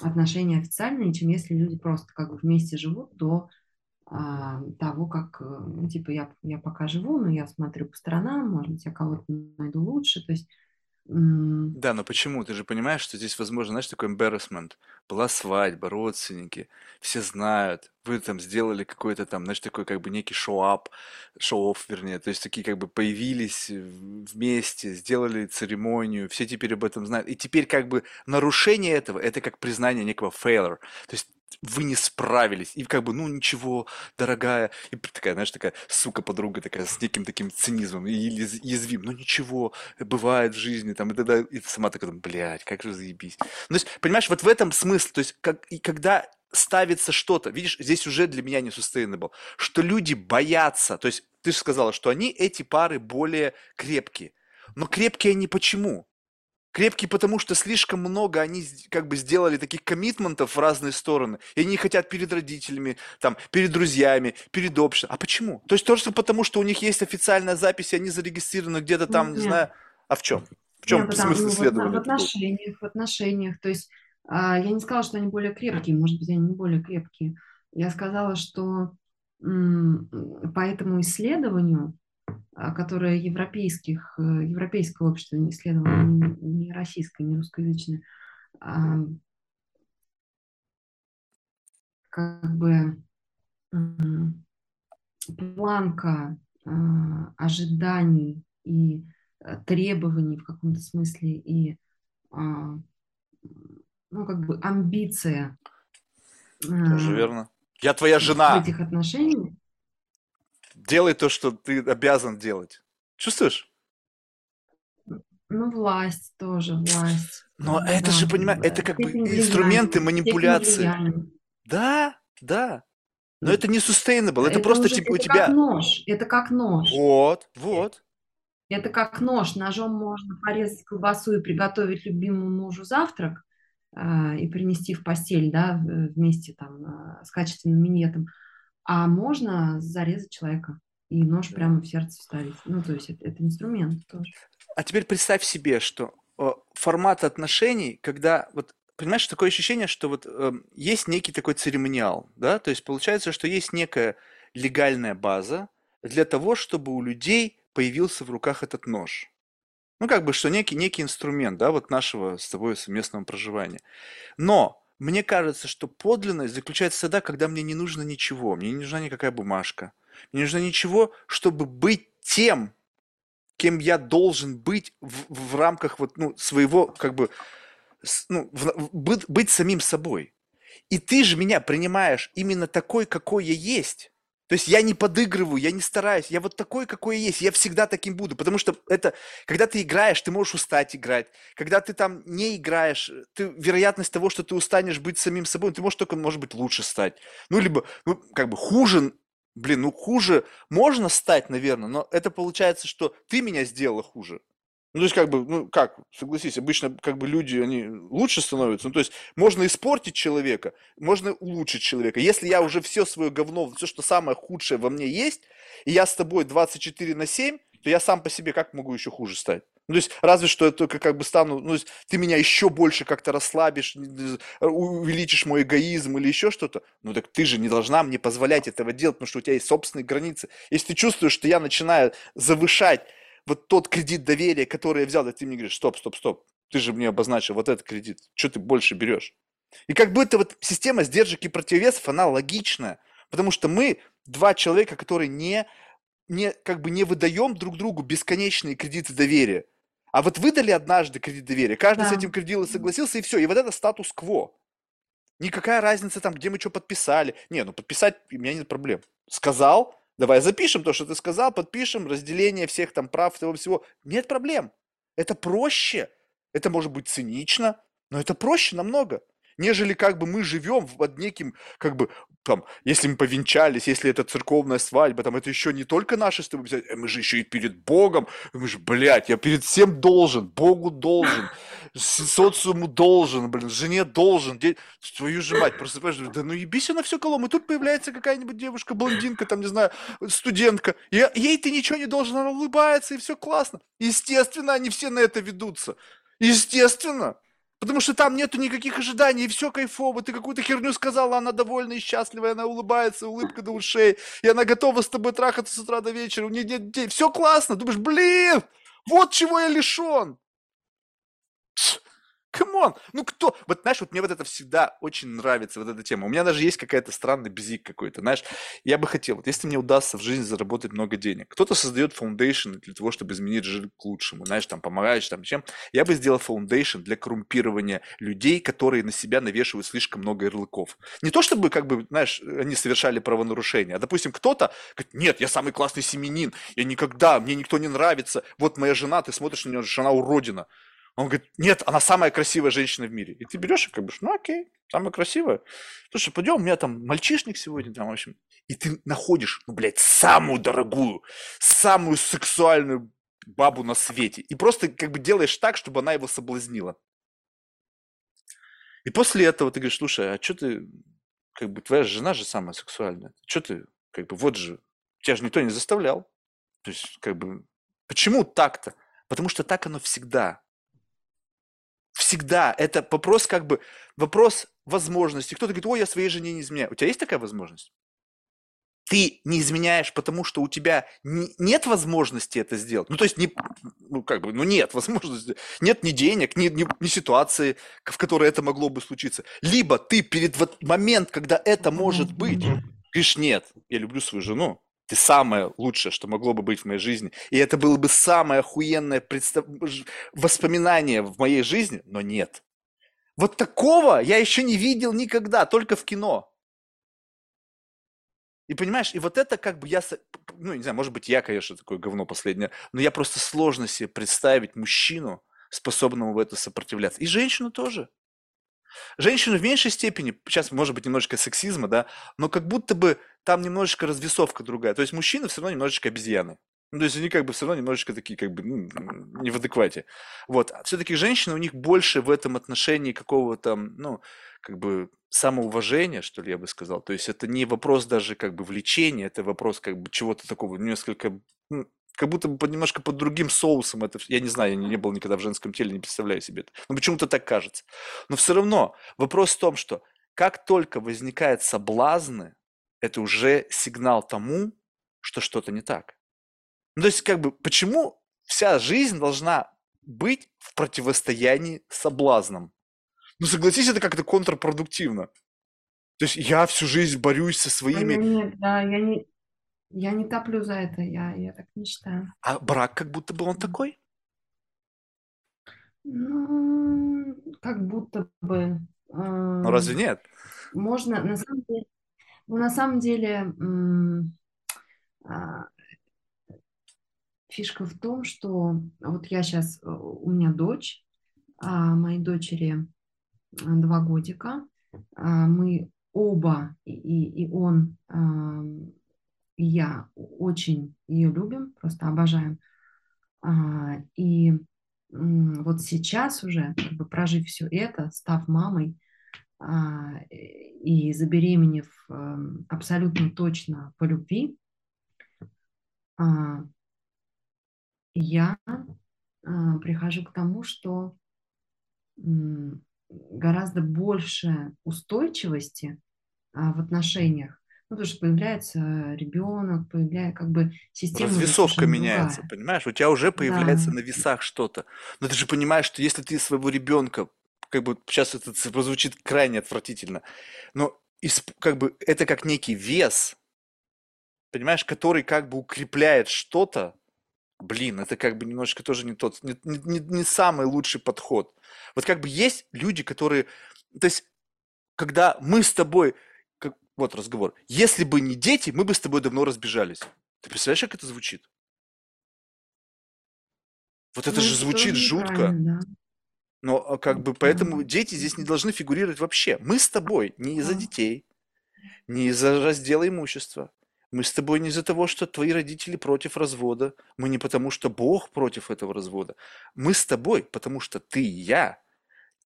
отношения официальные, чем если люди просто как бы вместе живут до а, того, как, э, ну, типа, я, я пока живу, но я смотрю по сторонам, может быть, я кого-то найду лучше, то есть да, но почему? Ты же понимаешь, что здесь возможно, знаешь, такой embarrassment. Была свадьба, родственники, все знают, вы там сделали какой-то там, знаешь, такой как бы некий шоу-ап, шоу-офф, вернее, то есть такие как бы появились вместе, сделали церемонию, все теперь об этом знают. И теперь как бы нарушение этого, это как признание некого failure. То есть вы не справились. И как бы, ну ничего, дорогая. И такая, знаешь, такая сука подруга такая с неким таким цинизмом и язвим. Ну ничего, бывает в жизни. Там, и тогда и сама такая, блядь, как же заебись. Ну, то есть, понимаешь, вот в этом смысл. То есть, как, и когда ставится что-то, видишь, здесь уже для меня не sustainable, что люди боятся, то есть ты же сказала, что они, эти пары, более крепкие. Но крепкие они почему? Крепкие, потому что слишком много они как бы сделали таких коммитментов в разные стороны. И они хотят перед родителями, там, перед друзьями, перед обществом. А почему? То есть только потому, что у них есть официальная запись, и они зарегистрированы где-то там, Нет. не знаю. А в чем? В чем Нет, смысл ну, исследования? В отношениях, в отношениях. То есть а, я не сказала, что они более крепкие, может быть, они не более крепкие. Я сказала, что по этому исследованию которое европейских, э, европейского общества не исследовало, не российское, не русскоязычное, а, как бы планка ожиданий и требований в каком-то смысле и ну, как бы амбиция. Тоже верно. Я твоя жена. В этих отношениях. Делай то, что ты обязан делать. Чувствуешь? Ну, власть тоже, власть. Но да, это же, понимаешь, это как бы инструменты манипуляции. Да, да. Но это не sustainable, это, это просто уже, типа, это у тебя... как нож, это как нож. Вот, вот. Это как нож, ножом можно порезать колбасу и приготовить любимому мужу завтрак э, и принести в постель, да, вместе там э, с качественным минетом. А можно зарезать человека и нож прямо в сердце вставить. Ну, то есть это, это инструмент тоже. А теперь представь себе, что э, формат отношений, когда вот понимаешь, такое ощущение, что вот э, есть некий такой церемониал, да, то есть получается, что есть некая легальная база для того, чтобы у людей появился в руках этот нож. Ну, как бы, что некий, некий инструмент, да, вот нашего с тобой совместного проживания. Но мне кажется, что подлинность заключается тогда, когда мне не нужно ничего, мне не нужна никакая бумажка, мне не нужно ничего, чтобы быть тем, кем я должен быть в, в рамках вот, ну, своего, как бы, ну, в, быть, быть самим собой. И ты же меня принимаешь именно такой, какой я есть. То есть я не подыгрываю, я не стараюсь, я вот такой, какой я есть, я всегда таким буду, потому что это, когда ты играешь, ты можешь устать играть, когда ты там не играешь, ты, вероятность того, что ты устанешь быть самим собой, ты можешь только, может быть, лучше стать, ну, либо, ну, как бы хуже Блин, ну хуже можно стать, наверное, но это получается, что ты меня сделала хуже. Ну, то есть, как бы, ну, как, согласись, обычно, как бы, люди, они лучше становятся. Ну, то есть, можно испортить человека, можно улучшить человека. Если я уже все свое говно, все, что самое худшее во мне есть, и я с тобой 24 на 7, то я сам по себе как могу еще хуже стать? Ну, то есть, разве что я только как бы стану, ну, ты меня еще больше как-то расслабишь, увеличишь мой эгоизм или еще что-то. Ну, так ты же не должна мне позволять этого делать, потому что у тебя есть собственные границы. Если ты чувствуешь, что я начинаю завышать вот тот кредит доверия, который я взял, да ты мне говоришь, стоп, стоп, стоп, ты же мне обозначил вот этот кредит, что ты больше берешь? И как эта вот система сдержек и противовесов, она логичная, потому что мы два человека, которые не, не, как бы не выдаем друг другу бесконечные кредиты доверия. А вот выдали однажды кредит доверия, каждый да. с этим кредитом согласился, и все. И вот это статус-кво. Никакая разница там, где мы что подписали. Не, ну подписать у меня нет проблем. Сказал, давай запишем то, что ты сказал, подпишем, разделение всех там прав, того всего. Нет проблем. Это проще. Это может быть цинично, но это проще намного нежели как бы мы живем под неким, как бы, там, если мы повенчались, если это церковная свадьба, там, это еще не только наши с тобой, э, мы же еще и перед Богом, мы же, блядь, я перед всем должен, Богу должен, социуму должен, блин, жене должен, де... твою же мать, понимаешь, да ну ебись на все колом, и тут появляется какая-нибудь девушка, блондинка, там, не знаю, студентка, и ей ты ничего не должен, она улыбается, и все классно. Естественно, они все на это ведутся. Естественно. Потому что там нету никаких ожиданий, и все кайфово. Ты какую-то херню сказала, она довольна и счастлива, она улыбается, улыбка до ушей, и она готова с тобой трахаться с утра до вечера, у нее нет детей. Все классно. Думаешь, блин, вот чего я лишен. Come on, ну кто? Вот знаешь, вот мне вот это всегда очень нравится, вот эта тема. У меня даже есть какая-то странный бзик какой-то, знаешь. Я бы хотел, вот если мне удастся в жизни заработать много денег, кто-то создает foundation для того, чтобы изменить жизнь к лучшему, знаешь, там помогаешь, там чем. Я бы сделал foundation для коррумпирования людей, которые на себя навешивают слишком много ярлыков. Не то чтобы, как бы, знаешь, они совершали правонарушения, а, допустим, кто-то говорит, нет, я самый классный семьянин, я никогда, мне никто не нравится, вот моя жена, ты смотришь на нее, жена уродина. Он говорит, нет, она самая красивая женщина в мире. И ты берешь и как бы, ну окей, самая красивая. Слушай, пойдем, у меня там мальчишник сегодня, там, в общем. И ты находишь, ну, блядь, самую дорогую, самую сексуальную бабу на свете. И просто как бы делаешь так, чтобы она его соблазнила. И после этого ты говоришь, слушай, а что ты, как бы твоя жена же самая сексуальная. Что ты, как бы, вот же, тебя же никто не заставлял. То есть, как бы, почему так-то? Потому что так оно всегда. Всегда. Это вопрос как бы, вопрос возможности. Кто-то говорит, ой, я своей жене не изменяю. У тебя есть такая возможность? Ты не изменяешь, потому что у тебя не, нет возможности это сделать. Ну, то есть, не, ну, как бы, ну, нет возможности. Нет ни денег, ни, ни, ни ситуации, в которой это могло бы случиться. Либо ты перед вот момент, когда это может быть, говоришь, нет, я люблю свою жену, Ты самое лучшее, что могло бы быть в моей жизни. И это было бы самое охуенное представ... воспоминание в моей жизни, но нет. Вот такого я еще не видел никогда, только в кино. И понимаешь, и вот это как бы я, ну, не знаю, может быть, я, конечно, такое говно последнее, но я просто сложно себе представить мужчину, способного в это сопротивляться. И женщину тоже. Женщины в меньшей степени, сейчас может быть немножечко сексизма, да, но как будто бы там немножечко развесовка другая. То есть мужчины все равно немножечко обезьяны. Ну, то есть они как бы все равно немножечко такие, как бы, ну, не в адеквате. Вот. А все-таки женщины, у них больше в этом отношении какого-то, ну, как бы самоуважения, что ли, я бы сказал. То есть это не вопрос даже как бы влечения, это вопрос как бы чего-то такого несколько, как будто бы под, немножко под другим соусом. Это, я не знаю, я не, был никогда в женском теле, не представляю себе это. Но почему-то так кажется. Но все равно вопрос в том, что как только возникает соблазны, это уже сигнал тому, что что-то не так. Ну, то есть, как бы, почему вся жизнь должна быть в противостоянии соблазнам? Ну, согласись, это как-то контрпродуктивно. То есть я всю жизнь борюсь со своими... Нет, да, я не, я не топлю за это, я, я так не считаю. А брак как будто бы он такой? Ну, как будто бы. Ну, разве нет? Можно, на самом деле, ну, на самом деле а, фишка в том, что вот я сейчас, э, у меня дочь, а моей дочери два годика, а, мы оба, и, и он, я очень ее любим, просто обожаем. А, и вот сейчас уже, как бы прожив все это, став мамой а, и забеременев эм, абсолютно точно по любви, а, я прихожу к тому, что гораздо больше устойчивости в отношениях ну, потому что появляется ребенок, появляется как бы система. Развесовка меняется, другая. понимаешь? У тебя уже появляется да. на весах что-то. Но ты же понимаешь, что если ты своего ребенка, как бы сейчас это прозвучит крайне отвратительно, но как бы это как некий вес, понимаешь, который как бы укрепляет что-то, блин, это как бы немножко тоже не тот, не, не, не самый лучший подход. Вот как бы есть люди, которые, то есть, когда мы с тобой вот разговор. Если бы не дети, мы бы с тобой давно разбежались. Ты представляешь, как это звучит? Вот это ну, же звучит жутко. Да. Но а, как бы поэтому дети здесь не должны фигурировать вообще. Мы с тобой не из-за детей, не из-за раздела имущества. Мы с тобой не из-за того, что твои родители против развода. Мы не потому, что Бог против этого развода. Мы с тобой, потому что ты и я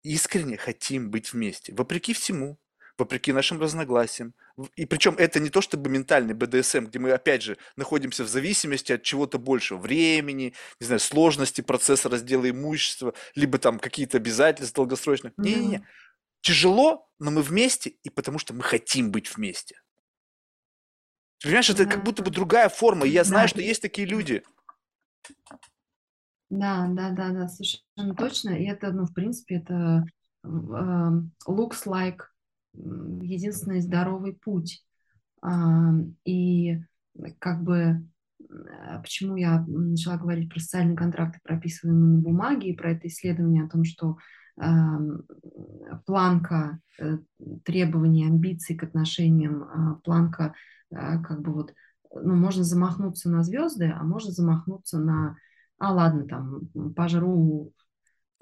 искренне хотим быть вместе. Вопреки всему вопреки нашим разногласиям. И причем это не то чтобы ментальный БДСМ, где мы, опять же, находимся в зависимости от чего-то большего, времени, не знаю, сложности процесса раздела имущества, либо там какие-то обязательства долгосрочных. Не-не-не. Тяжело, но мы вместе, и потому что мы хотим быть вместе. Понимаешь, это как будто бы другая форма, и я знаю, что есть такие люди. Да, да, да, да, совершенно точно. И это, ну, в принципе, это uh, looks like единственный здоровый путь. И как бы почему я начала говорить про социальные контракты, прописываемые на бумаге, и про это исследование о том, что планка э, требований, амбиций к отношениям, а, планка а, как бы вот, ну, можно замахнуться на звезды, а можно замахнуться на, а ладно, там, пожру,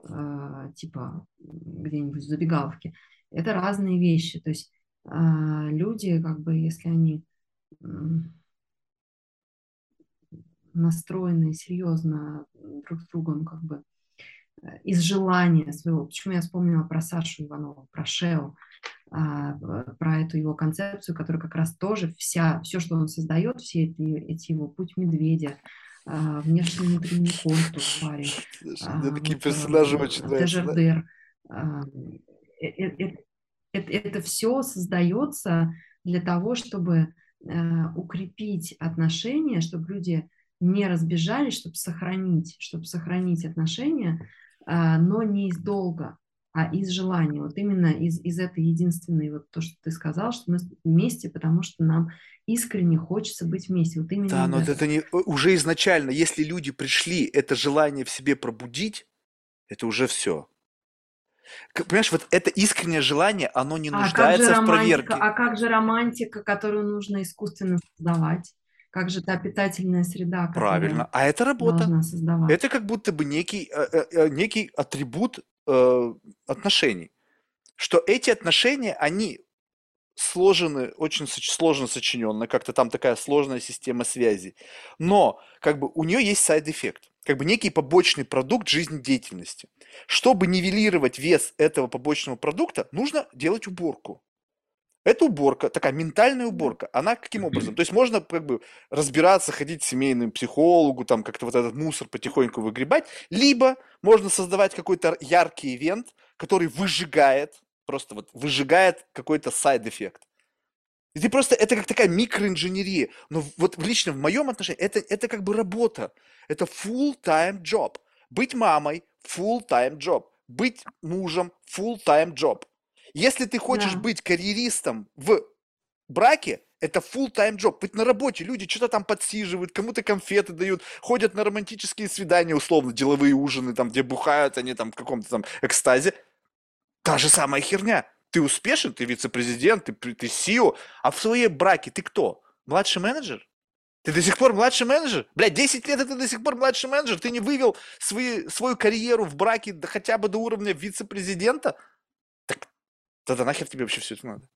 а, типа, где-нибудь в забегаловке это разные вещи. То есть а, люди, как бы, если они настроены серьезно друг с другом, как бы из желания своего. Почему я вспомнила про Сашу Иванова, про Шео, а, про эту его концепцию, которая как раз тоже вся, все, что он создает, все эти, эти его путь медведя, внешний внутренний контур парень. Мне такие персонажи очень нравятся это, это, это все создается для того, чтобы э, укрепить отношения, чтобы люди не разбежались, чтобы сохранить, чтобы сохранить отношения, э, но не из долга. а из желания. Вот именно из, из этой единственной, вот то, что ты сказал, что мы вместе, потому что нам искренне хочется быть вместе. Вот именно Да, но это не уже изначально, если люди пришли это желание в себе пробудить, это уже все. Понимаешь, вот это искреннее желание, оно не А нуждается в проверке. А как же романтика, которую нужно искусственно создавать? Как же та питательная среда, Правильно. А это работа. Это как будто бы некий, э, э, э, некий атрибут отношений. Что эти отношения, они сложены, очень сложно сочиненно, как-то там такая сложная система связей. Но как бы у нее есть side effect, как бы некий побочный продукт жизнедеятельности. Чтобы нивелировать вес этого побочного продукта, нужно делать уборку. Эта уборка, такая ментальная уборка, она каким образом? То есть можно как бы разбираться, ходить к семейному психологу, там как-то вот этот мусор потихоньку выгребать, либо можно создавать какой-то яркий event, который выжигает, просто вот выжигает какой-то side effect. И ты просто, это как такая микроинженерия. Но вот лично в моем отношении, это, это как бы работа. Это full-time job. Быть мамой – full-time job. Быть мужем – full-time job. Если ты хочешь Да. быть карьеристом в браке, это full-time job. Быть на работе, люди что-то там подсиживают, кому-то конфеты дают, ходят на романтические свидания, условно, деловые ужины, там, где бухают они там в каком-то там экстазе. Та же самая херня. Ты успешен, ты вице-президент, ты, ты CEO, а в своей браке ты кто? Младший менеджер? Ты до сих пор младший менеджер? Блядь, 10 лет это до сих пор младший менеджер? Ты не вывел свои, свою карьеру в браке до- хотя бы до уровня вице-президента? Так тогда нахер тебе вообще все это надо?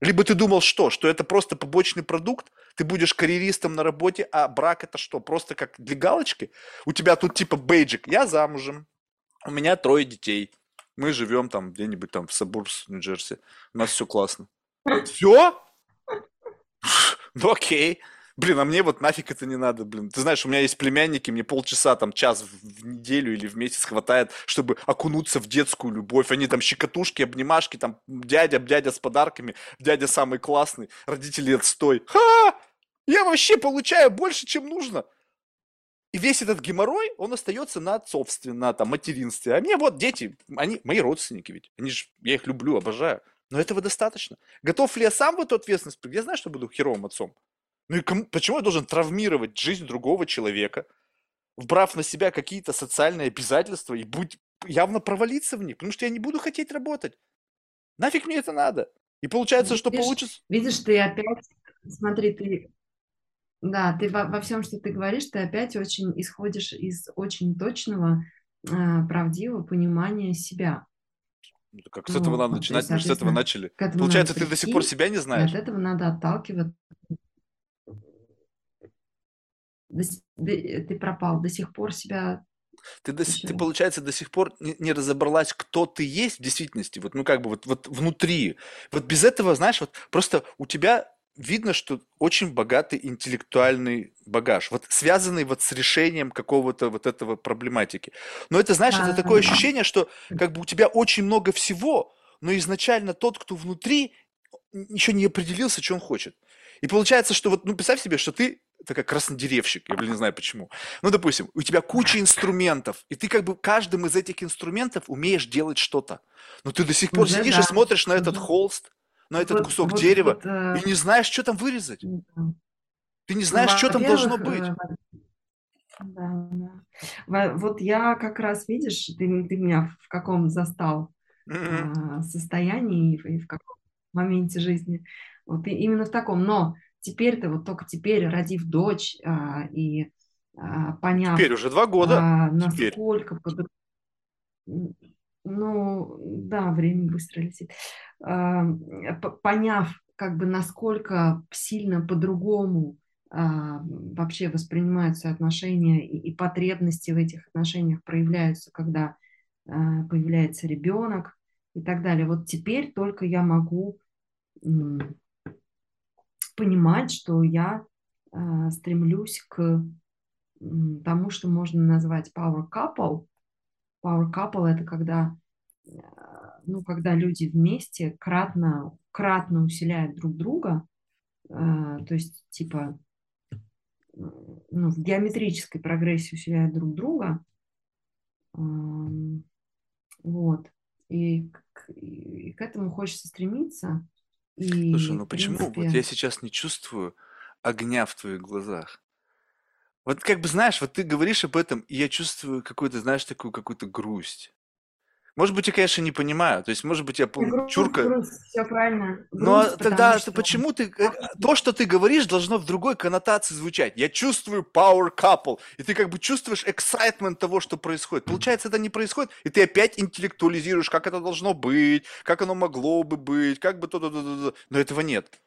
Либо ты думал что? Что это просто побочный продукт? Ты будешь карьеристом на работе, а брак это что? Просто как для галочки? У тебя тут типа бейджик. Я замужем. У меня трое детей. Мы живем там где-нибудь там в Сабурс, Нью-Джерси. У нас все классно. Все? Ну окей. Блин, а мне вот нафиг это не надо, блин. Ты знаешь, у меня есть племянники, мне полчаса, там, час в неделю или в месяц хватает, чтобы окунуться в детскую любовь. Они там щекотушки, обнимашки, там, дядя, дядя с подарками, дядя самый классный, родители отстой. Ха! Я вообще получаю больше, чем нужно. И весь этот геморрой, он остается на отцовстве, на там, материнстве. А мне вот дети, они мои родственники ведь. Они же, я их люблю, обожаю. Но этого достаточно. Готов ли я сам в эту ответственность? Я знаю, что буду херовым отцом. Ну и кому- почему я должен травмировать жизнь другого человека, вбрав на себя какие-то социальные обязательства и будь явно провалиться в них? Потому что я не буду хотеть работать. Нафиг мне это надо? И получается, что Видишь, получится... Видишь, ты опять, смотри, ты, да, ты во, во всем, что ты говоришь, ты опять очень исходишь из очень точного, а, правдивого понимания себя. Ну, Как с этого Вот, надо начинать, мы с этого начали. Получается, ты до сих пор себя не и от знаешь. этого надо отталкиваться. До с- ты пропал, до сих пор себя Ты, до, ты, получается, до сих пор не, не разобралась, кто ты есть в действительности, вот, ну, как бы, вот, вот внутри. Вот без этого, знаешь, вот просто у тебя видно, что очень богатый интеллектуальный багаж, вот связанный вот с решением какого-то вот этого проблематики. Но это, знаешь, это такое ощущение, что как бы у тебя очень много всего, но изначально тот, кто внутри, еще не определился, что он хочет. И получается, что вот, ну, представь себе, что ты такой краснодеревщик, я, блин, не знаю почему. Ну, допустим, у тебя куча инструментов, и ты как бы каждым из этих инструментов умеешь делать что-то. Но ты до сих пор Уже сидишь и да. смотришь на этот холст, на этот Вот, кусок вот, дерева, вот, э, и не знаешь, что там вырезать. Ты не Ну, знаешь, что там должно быть. э, да, да. Во- Вот я как раз, видишь, ты, ты меня в каком застал а, состоянии и в и в каком моменте жизни. Вот и именно в таком. Но теперь-то, вот только теперь, родив дочь а, и а, поняв, Теперь уже два года. а, Теперь. насколько М, Ну, да, время быстро летит. А, Поняв, как бы, насколько сильно по-другому а, вообще воспринимаются отношения и, и потребности в этих отношениях проявляются, когда а, появляется ребенок и так далее. Вот теперь только я могу м, понимать, что я а, стремлюсь к тому, что можно назвать power couple. Power couple– это когда, э, ну, когда люди вместе кратно, кратно усиляют друг друга, э, то есть типа ну, в геометрической прогрессии усиляют друг друга. Вот. И к, и к этому хочется стремиться. Слушай, И, ну почему вот принципе, я сейчас не чувствую огня в твоих глазах? Вот как бы знаешь, вот ты говоришь об этом, и я чувствую какую-то, знаешь, такую какую-то грусть. Может быть, я, конечно, не понимаю. То есть, может быть, я грусть, чурка. грусть, все правильно. Но Грусть, тогда потому ты что почему ты... э, То, что ты говоришь, должно в другой коннотации звучать. Я чувствую power couple. И ты как бы чувствуешь excitement того, что происходит. Получается, это не происходит, и ты опять интеллектуализируешь, как это должно быть, как оно могло бы быть, как бы то-то-то-то. Но этого нет.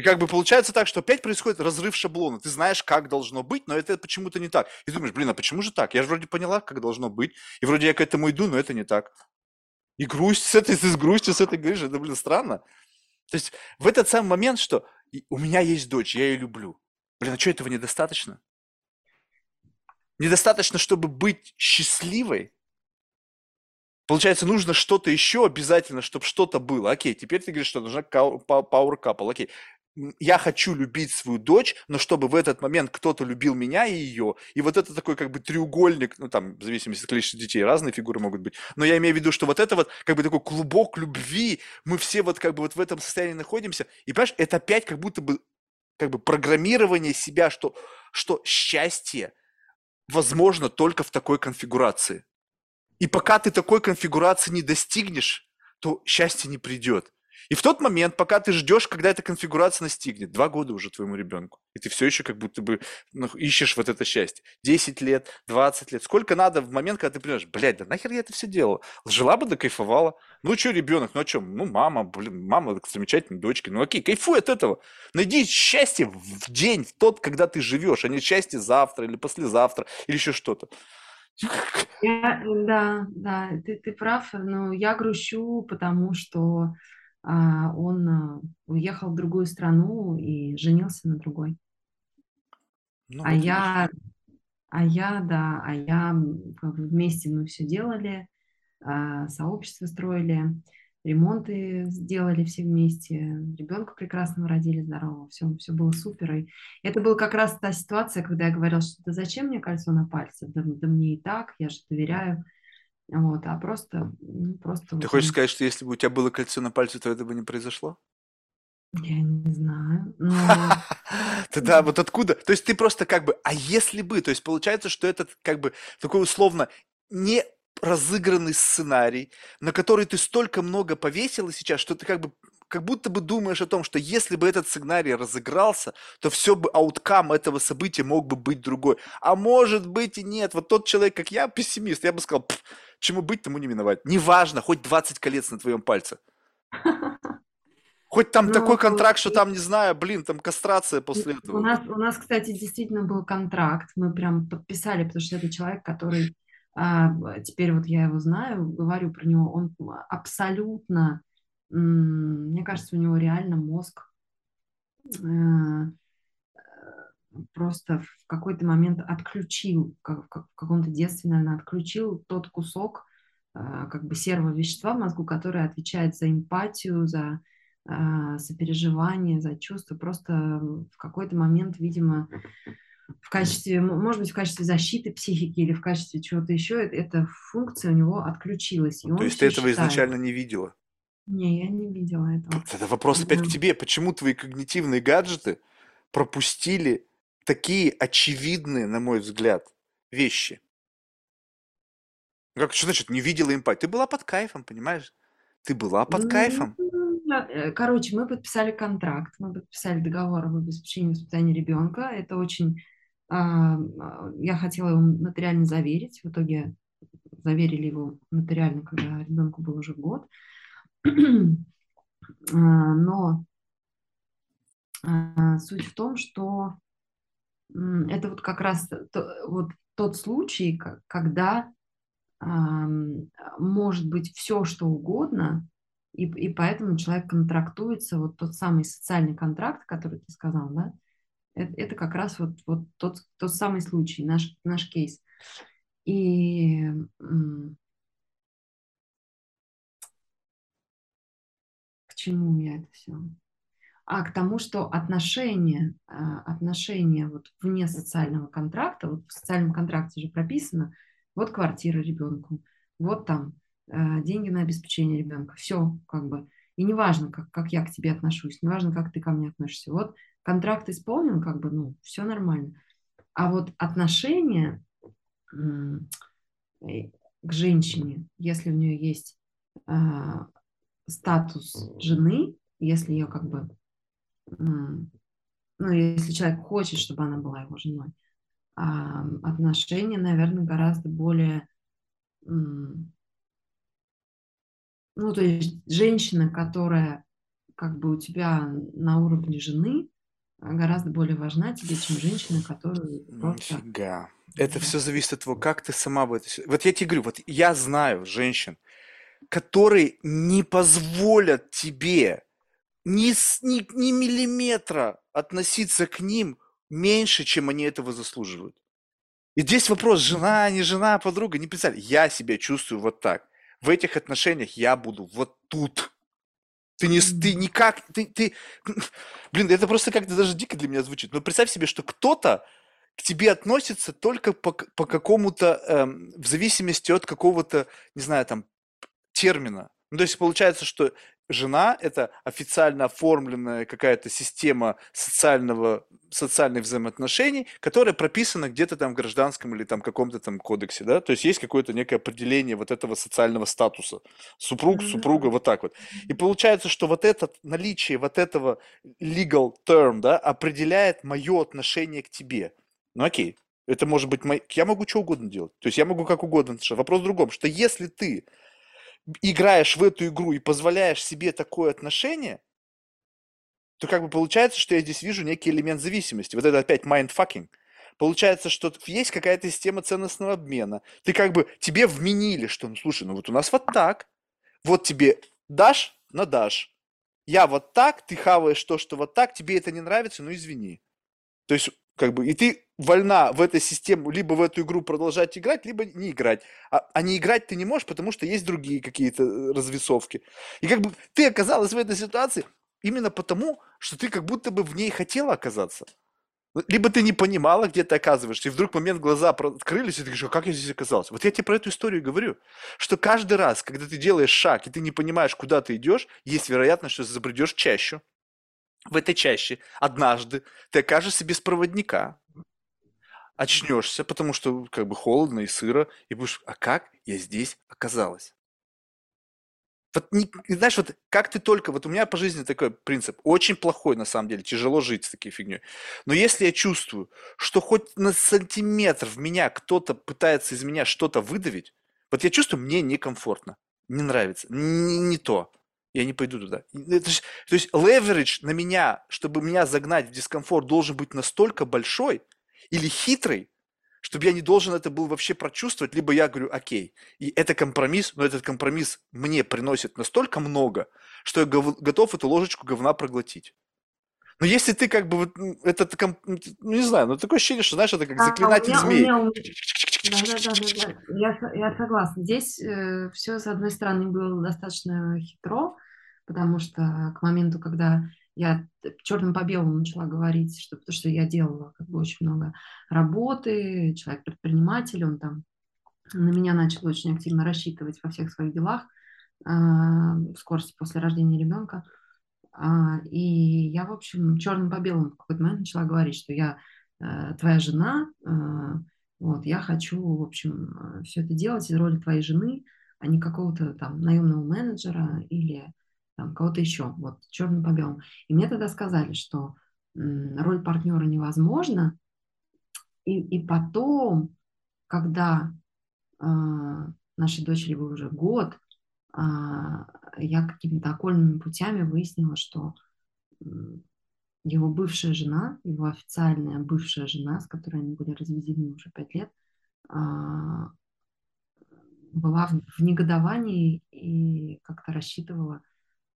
И как бы получается так, что опять происходит разрыв шаблона. Ты знаешь, как должно быть, но это почему-то не так. И думаешь, блин, а почему же так? Я же вроде поняла, как должно быть. И вроде я к этому иду, но это не так. И грусть с этой, с грустью с этой говоришь, это, блин, странно. То есть в этот самый момент, что у меня есть дочь, я ее люблю. Блин, а что этого недостаточно? Недостаточно, чтобы быть счастливой? Получается, нужно что-то еще обязательно, чтобы что-то было. Окей, теперь ты говоришь, что нужна power couple. Окей, я хочу любить свою дочь, но чтобы в этот момент кто-то любил меня и ее. И вот это такой как бы треугольник, ну там, в зависимости от количества детей, разные фигуры могут быть. Но я имею в виду, что вот это вот как бы такой клубок любви, мы все вот как бы вот в этом состоянии находимся. И понимаешь, это опять как будто бы как бы программирование себя, что, что счастье возможно только в такой конфигурации. И пока ты такой конфигурации не достигнешь, то счастье не придет. И в тот момент, пока ты ждешь, когда эта конфигурация настигнет, два года уже твоему ребенку, и ты все еще как будто бы ну, ищешь вот это счастье. 10 лет, 20 лет. Сколько надо в момент, когда ты понимаешь, блядь, да нахер я это все делала? Жила бы да кайфовала. Ну что, ребенок, ну о чем? Ну мама, блин, мама замечательная дочка. Ну окей, кайфуй от этого. Найди счастье в день, в тот, когда ты живешь, а не счастье завтра или послезавтра или еще что-то. я, да, да, ты, ты прав, но я грущу, потому что он а, уехал в другую страну и женился на другой. Ну А я, а я, да, а я как бы вместе мы все делали, а, сообщество строили, ремонты сделали все вместе, ребенка прекрасного родили, здорового, все, все было супер. И это была как раз та ситуация, когда я говорила, что да зачем мне кольцо на пальце, да, да мне и так, я же доверяю, вот, а просто, ну, просто Ты хочешь сказать, что если бы у тебя было кольцо на пальце, то это бы не произошло? я не знаю, но Тогда вот откуда? То есть ты просто как бы, а если бы, то есть получается, что этот как бы такой условно не разыгранный сценарий, на который ты столько много повесила сейчас, что ты как бы как будто бы думаешь о том, что если бы этот сценарий разыгрался, то все бы ауткам этого события мог бы быть другой. А может быть и нет. Вот тот человек, как я, пессимист, я бы сказал, «Пф, чему быть, тому не миновать. Неважно, хоть 20 колец на твоем пальце. Хоть там такой ну, контракт, что там, не знаю, блин, там кастрация после У этого. нас, у нас, кстати, действительно был контракт, мы прям подписали, потому что это человек, который, а, теперь вот я его знаю, говорю про него, он абсолютно, мне кажется, у него реально мозг э, просто в какой-то момент отключил, как, как в каком-то детстве, наверное, отключил тот кусок а, как бы серого вещества в мозгу, который отвечает за эмпатию, за а, сопереживание, за чувства. Просто в какой-то момент, видимо, в качестве, может быть, в качестве защиты психики или в качестве чего-то еще, э- эта функция у него отключилась. То есть ты этого считает. изначально не видела? Не, я не видела этого. Это вопрос опять к тебе. Почему твои когнитивные гаджеты пропустили такие очевидные, на мой взгляд, вещи? Как, что значит не видела эмпатию? Ты была под кайфом, понимаешь? Ты была под кайфом. М, да, э, Короче, мы подписали контракт, мы подписали договор об обеспечении воспитания ребенка. Это очень... а, Я хотела его нотариально заверить. В итоге заверили его нотариально, когда ребенку был уже год. Но а, суть в том, что это вот как раз то- вот тот случай, когда ам, может быть все, что угодно, и, и поэтому человек контрактуется, вот тот самый социальный контракт, который ты сказал, да, это, это как раз вот, вот тот, тот самый случай, наш, наш кейс. И м, к чему я это все? А к тому, что отношения, а, отношения вот вне социального контракта, вот в социальном контракте же прописано, вот квартира ребенку, вот там э, деньги на обеспечение ребенка. Все, как бы. И неважно, как, как я к тебе отношусь, неважно, как ты ко мне относишься. Вот контракт исполнен, как бы, ну, все нормально. А вот отношения к женщине, если у нее есть э, статус жены, если ее как бы, ну, если человек хочет, чтобы она была его женой, э, отношения, наверное, гораздо более, ну, то есть женщина, которая как бы у тебя на уровне жены, гораздо более важна тебе, чем женщина, которая просто... Нифига. Это все зависит от того, как ты сама в этой... Вот я тебе говорю, вот я знаю женщин, которые не позволят тебе ни, ни, ни миллиметра относиться к ним меньше, чем они этого заслуживают. И здесь вопрос, жена, не жена, подруга, не писали. Я себя чувствую вот так. В этих отношениях я буду вот тут. Ты не, ты никак, ты, ты, блин, это просто как-то даже дико для меня звучит. Но представь себе, что кто-то к тебе относится только по, по какому-то, эм, в зависимости от какого-то, не знаю, там, термина. Ну, то есть получается, что жена – это официально оформленная какая-то система социального, социальных взаимоотношений, которая прописана где-то там в гражданском или там каком-то там кодексе, да, то есть есть какое-то некое определение вот этого социального статуса. Супруг, супруга, вот так вот. И получается, что вот это наличие вот этого legal term, да, определяет мое отношение к тебе. Ну окей, это может быть, мой... я могу что угодно делать. То есть я могу как угодно. Вопрос в другом, что если ты играешь в эту игру и позволяешь себе такое отношение, то как бы получается, что я здесь вижу некий элемент зависимости. Вот это опять mindfucking. Получается, что есть какая-то система ценностного обмена. Ты как бы, тебе вменили, что, ну, слушай, ну вот у нас вот так. Вот тебе дашь, на дашь. Я вот так, ты хаваешь то, что вот так, тебе это не нравится, ну извини. То есть как бы, и ты вольна в этой системе, либо в эту игру продолжать играть, либо не играть. А, а не играть ты не можешь, потому что есть другие какие-то э, развесовки. И как бы ты оказалась в этой ситуации именно потому, что ты как будто бы в ней хотела оказаться. Либо ты не понимала, где ты оказываешься, и вдруг момент глаза открылись, и ты говоришь, а как я здесь оказался? Вот я тебе про эту историю говорю, что каждый раз, когда ты делаешь шаг, и ты не понимаешь, куда ты идешь, есть вероятность, что забредешь чаще, в этой чаще однажды ты окажешься без проводника, очнешься, потому что как бы холодно и сыро, и будешь, а как я здесь оказалась? Вот, не, знаешь, вот как ты только, вот у меня по жизни такой принцип, очень плохой на самом деле, тяжело жить с такой фигней. Но если я чувствую, что хоть на сантиметр в меня кто-то пытается из меня что-то выдавить, вот я чувствую, мне некомфортно, не нравится, не, не то я не пойду туда. Это ж, то есть leverage на меня, чтобы меня загнать в дискомфорт, должен быть настолько большой или хитрый, чтобы я не должен это был вообще прочувствовать, либо я говорю, окей, и это компромисс, но этот компромисс мне приносит настолько много, что я готов эту ложечку говна проглотить. Но если ты как бы вот этот, ну не знаю, ну такое ощущение, что знаешь, это как заклинатель а, змей. Да, да, да, да, Я, я согласна. Здесь э, все, с одной стороны, было достаточно хитро, потому что к моменту, когда я черным по белому начала говорить, что, потому что я делала как бы очень много работы, человек предприниматель, он там на меня начал очень активно рассчитывать во всех своих делах э, в скорости после рождения ребенка. А, и я, в общем, черным по белому в какой-то момент начала говорить, что я э, твоя жена, э, вот, я хочу, в общем, э, все это делать из роли твоей жены, а не какого-то там наемного менеджера или там кого-то еще, вот, черным по белому. И мне тогда сказали, что роль партнера невозможна, и, и потом, когда э, нашей дочери был уже год, а, я какими-то окольными путями выяснила, что его бывшая жена, его официальная бывшая жена, с которой они были разведены уже пять лет, а, была в негодовании и как-то рассчитывала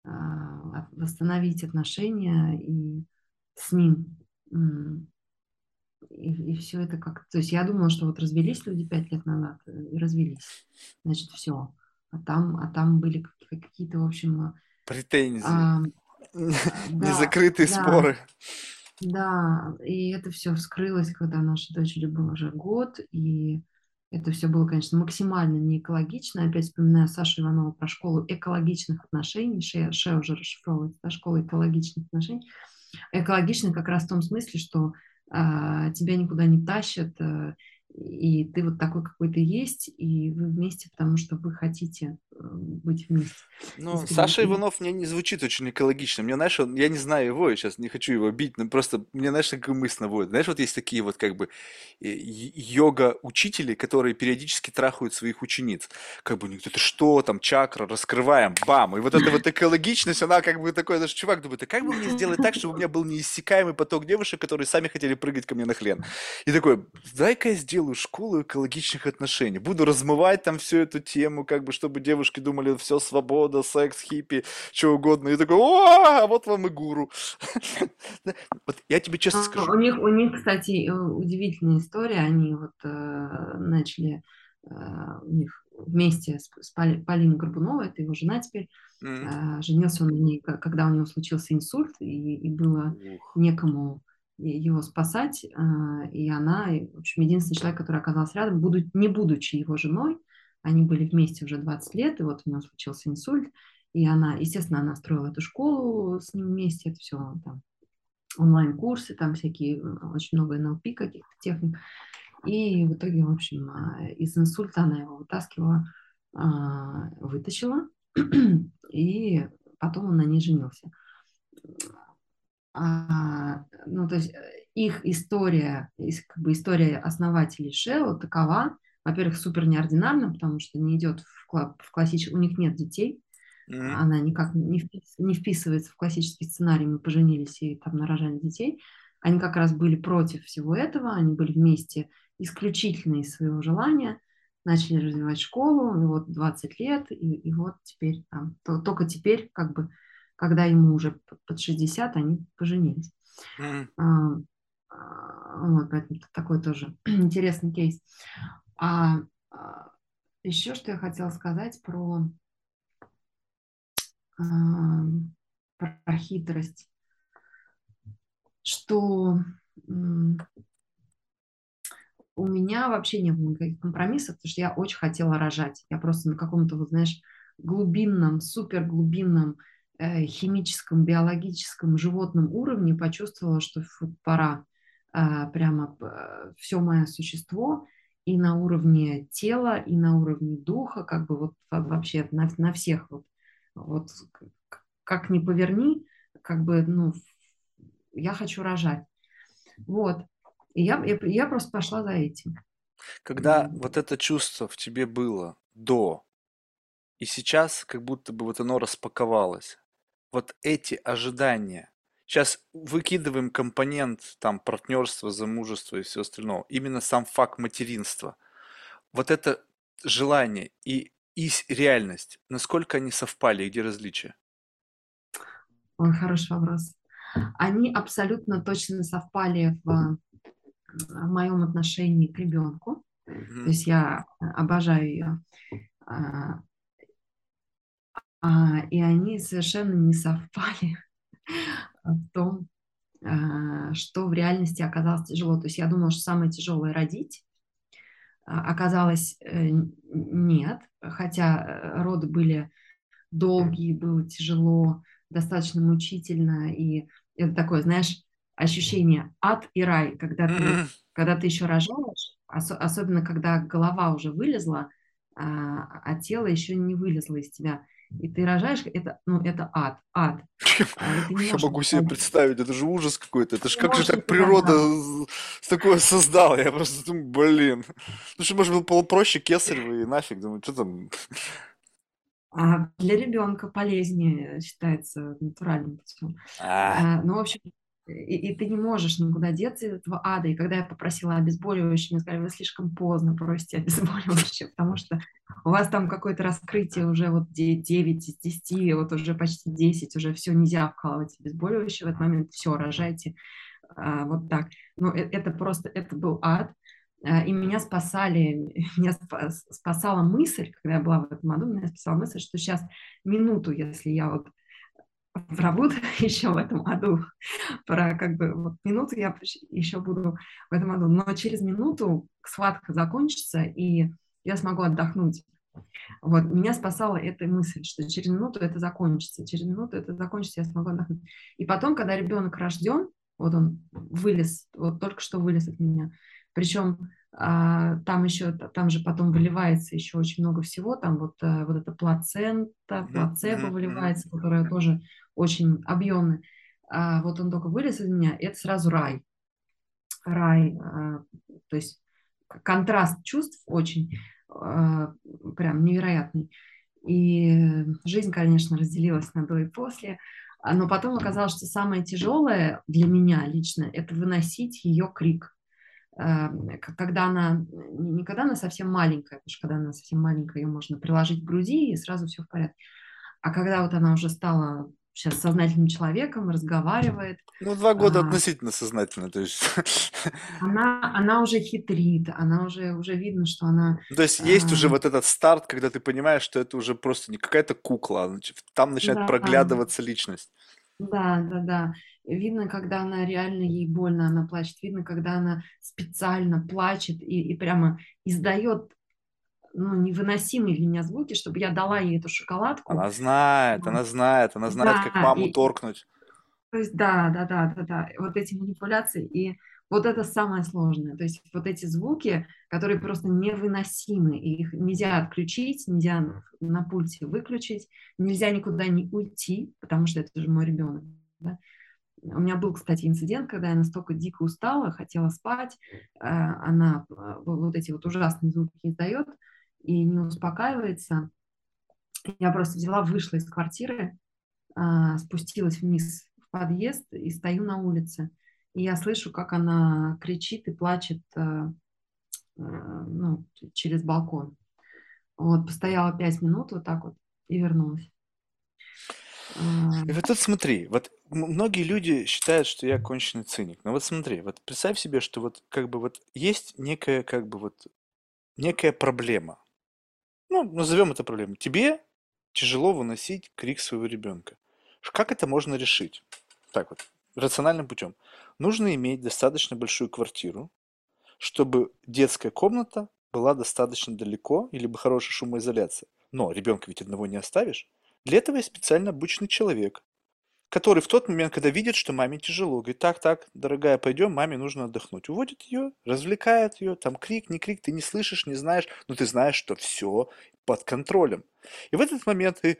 а, восстановить отношения и с ним. И, и все это как... То есть я думала, что вот развелись люди пять лет назад и развелись. Значит, все а там, а там были какие-то, в общем... Претензии. А, Незакрытые споры. Да, и это все вскрылось, когда нашей дочери был уже год, и Это все было, конечно, максимально не экологично. Опять вспоминаю Сашу Иванова про школу экологичных отношений. Ше, Ше уже расшифровывается, да, школа экологичных отношений. Экологично как раз в том смысле, что а, тебя никуда не тащат, а, и ты вот такой, какой ты есть, и вы вместе, потому что вы хотите э, быть вместе. Ну, Саша Иванов мне не звучит очень экологично. Мне, знаешь, он, я не знаю его, я сейчас не хочу его бить, но просто мне, знаешь, как мысль наводит. Знаешь, вот есть такие вот как бы э, йога-учители, которые периодически трахают своих учениц. Как бы, это что, там, чакра, раскрываем, бам. И вот эта вот экологичность, она как бы такой, даже чувак думает, а как бы мне сделать так, чтобы у меня был неиссякаемый поток девушек, которые сами хотели прыгать ко мне на хрен. И такой, дай-ка я сделаю школу экологичных отношений. Буду размывать там всю эту тему, как бы, чтобы девушки думали, все свобода, секс, хиппи, что угодно. И такой, о, вот вам и гуру. Вот я тебе честно а, скажу. У них, у них, кстати, э, удивительная история. Они вот э, начали э, у них вместе с, Полиной Горбуновой, это его жена теперь, женился он на ней, когда у него случился инсульт, и, и было некому его спасать, а, и она, в общем, единственный человек, который оказался рядом, буду, не будучи его женой, они были вместе уже 20 лет, и вот у него случился инсульт, и она, естественно, она строила эту школу с ним вместе, это все там онлайн-курсы, там всякие, очень много НЛП каких-то техник, и в итоге, в общем, а, из инсульта она его вытаскивала, а, вытащила, и потом он на ней женился. А, ну, то есть э, их история, как бы история основателей Shell такова, во-первых, супер неординарно, потому что не идет в, в классический, у них нет детей, mm-hmm. она никак не, впис, не вписывается в классический сценарий, мы поженились и там нарожали детей. Они как раз были против всего этого, они были вместе исключительно из своего желания, начали развивать школу, и вот 20 лет, и, и вот теперь там, то, только теперь как бы когда ему уже под 60, они поженились. Mm-hmm. Вот, поэтому такой тоже интересный кейс. А, а еще что я хотела сказать про, а, про хитрость, что у меня вообще не было никаких компромиссов, потому что я очень хотела рожать. Я просто на каком-то, вот, знаешь, глубинном, супер глубинном химическом, биологическом, животном уровне почувствовала, что пора а, прямо все мое существо и на уровне тела, и на уровне духа, как бы вот вообще на, на всех вот, вот как ни поверни, как бы, ну, я хочу рожать. Вот. И я, я, я просто пошла за этим. Когда вот это чувство в тебе было до, и сейчас как будто бы вот оно распаковалось, вот эти ожидания. Сейчас выкидываем компонент там партнерства, замужества и все остальное. Именно сам факт материнства. Вот это желание и, и реальность, насколько они совпали где различия? Ой, хороший вопрос. Они абсолютно точно совпали в, в моем отношении к ребенку. Mm-hmm. То есть я обожаю ее. А, и они совершенно не совпали в том, а, что в реальности оказалось тяжело. То есть я думала, что самое тяжелое родить. А, оказалось э, нет, хотя э, роды были долгие, было тяжело, достаточно мучительно, и это такое, знаешь, ощущение ад и рай, когда ты, когда ты еще рожаешь, ос- особенно когда голова уже вылезла, а, а тело еще не вылезло из тебя и ты рожаешь, это, ну, это ад, ад. А я могу себе представить, это же ужас какой-то. Это же как же так природа такое создала? Я просто думаю, блин. Ну что, может, было проще кесарево и нафиг, думаю, что там... А для ребенка полезнее считается натуральным путем. А. А, ну, в общем, и, и ты не можешь никуда деться из этого ада. И когда я попросила обезболивающее, мне сказали, вы слишком поздно просите обезболивающее, потому что у вас там какое-то раскрытие уже вот 9 из 10, вот уже почти 10, уже все, нельзя вкалывать обезболивающее, в этот момент все, рожайте а, вот так. Но э, это просто, это был ад. А, и меня спасали, меня спасала мысль, когда я была в этом аду, меня спасала мысль, что сейчас минуту, если я вот пробуду еще в этом аду. Про как бы вот минуту я еще буду в этом аду. Но через минуту схватка закончится, и я смогу отдохнуть. Вот, меня спасала эта мысль, что через минуту это закончится, через минуту это закончится, я смогу отдохнуть. И потом, когда ребенок рожден, вот он вылез, вот только что вылез от меня, причем там еще, там же потом выливается еще очень много всего, там вот, а, вот эта плацента, плацебо выливается, которая тоже очень объемная. А, вот он только вылез из меня, это сразу рай. Рай, а, то есть контраст чувств очень а, прям невероятный. И жизнь, конечно, разделилась на до и после, но потом оказалось, что самое тяжелое для меня лично – это выносить ее крик. Когда она, не когда она совсем маленькая, потому что когда она совсем маленькая, ее можно приложить к груди, и сразу все в порядке. А когда вот она уже стала сейчас сознательным человеком, разговаривает. Ну, два года а, относительно сознательно, то есть. Она, она уже хитрит, она уже, уже видно, что она... Ну, то есть а, есть уже вот этот старт, когда ты понимаешь, что это уже просто не какая-то кукла, а там начинает да, проглядываться личность. Да, да, да. Видно, когда она реально ей больно, она плачет. Видно, когда она специально плачет и, и прямо издает ну, невыносимые для меня звуки, чтобы я дала ей эту шоколадку. Она знает, она знает, она знает, да, как маму и, торкнуть. То есть, да, да, да, да, да, вот эти манипуляции, и вот это самое сложное. То есть вот эти звуки, которые просто невыносимы, их нельзя отключить, нельзя на пульте выключить, нельзя никуда не уйти, потому что это же мой ребенок. Да? У меня был, кстати, инцидент, когда я настолько дико устала, хотела спать, э, она э, вот эти вот ужасные звуки издает, и не успокаивается. Я просто взяла, вышла из квартиры, а, спустилась вниз в подъезд и стою на улице. И я слышу, как она кричит и плачет а, ну, через балкон. Вот, постояла пять минут вот так вот и вернулась. И вот тут смотри, вот многие люди считают, что я конченый циник. Но вот смотри, вот представь себе, что вот как бы вот есть некая как бы вот некая проблема. Ну, назовем это проблемой. Тебе тяжело выносить крик своего ребенка. Как это можно решить? Так вот, рациональным путем. Нужно иметь достаточно большую квартиру, чтобы детская комната была достаточно далеко, или бы хорошая шумоизоляция. Но ребенка ведь одного не оставишь. Для этого есть специально обученный человек, который в тот момент, когда видит, что маме тяжело, говорит, так, так, дорогая, пойдем, маме нужно отдохнуть. Уводит ее, развлекает ее, там крик, не крик, ты не слышишь, не знаешь, но ты знаешь, что все под контролем. И в этот момент ты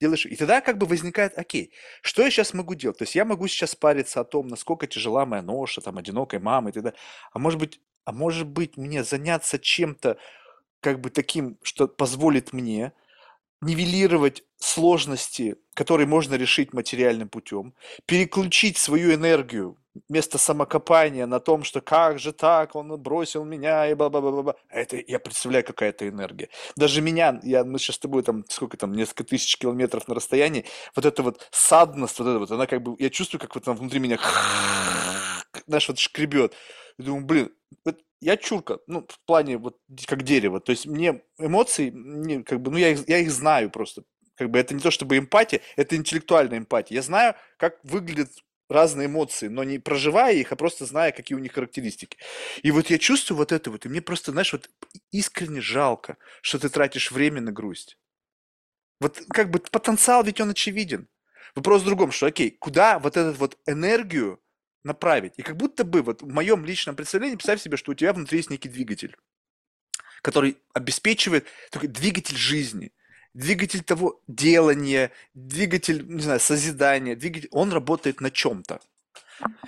делаешь, и тогда как бы возникает, окей, что я сейчас могу делать? То есть я могу сейчас париться о том, насколько тяжела моя ноша, там, одинокой мамы и так далее. А может быть, а может быть мне заняться чем-то, как бы таким, что позволит мне нивелировать сложности, которые можно решить материальным путем, переключить свою энергию вместо самокопания на том, что как же так, он бросил меня и бла бла бла бла Это я представляю, какая это энергия. Даже меня, я, мы сейчас с тобой там, сколько там, несколько тысяч километров на расстоянии, вот эта вот садность, вот эта вот, она как бы, я чувствую, как вот там внутри меня, знаешь, вот шкребет. И думаю, блин, вот я чурка, ну, в плане вот как дерево. То есть мне эмоции, не, как бы, ну, я их, я их знаю просто. Как бы это не то чтобы эмпатия, это интеллектуальная эмпатия. Я знаю, как выглядят разные эмоции, но не проживая их, а просто зная, какие у них характеристики. И вот я чувствую вот это вот, и мне просто, знаешь, вот искренне жалко, что ты тратишь время на грусть. Вот как бы потенциал ведь он очевиден. Вопрос в другом, что окей, куда вот эту вот энергию направить. И как будто бы вот в моем личном представлении, представь себе, что у тебя внутри есть некий двигатель, который обеспечивает такой двигатель жизни, двигатель того делания, двигатель, не знаю, созидания, двигатель, он работает на чем-то.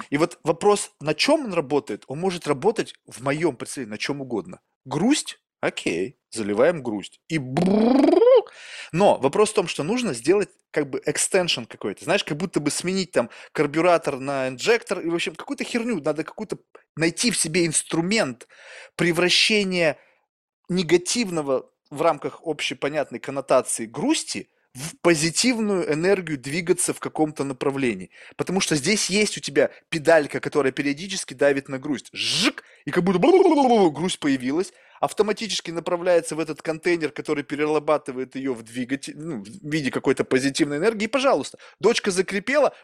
И вот вопрос, на чем он работает, он может работать в моем представлении на чем угодно. Грусть? Окей, заливаем грусть. И но вопрос в том, что нужно сделать как бы экстеншн какой-то, знаешь, как будто бы сменить там карбюратор на инжектор, и в общем какую-то херню, надо какую-то найти в себе инструмент превращения негативного в рамках общепонятной коннотации грусти в позитивную энергию двигаться в каком-то направлении. Потому что здесь есть у тебя педалька, которая периодически давит на грусть. Жик! И как будто грусть появилась, автоматически направляется в этот контейнер, который перерабатывает ее в двигатель, ну, в виде какой-то позитивной энергии, и, пожалуйста, дочка закрепела,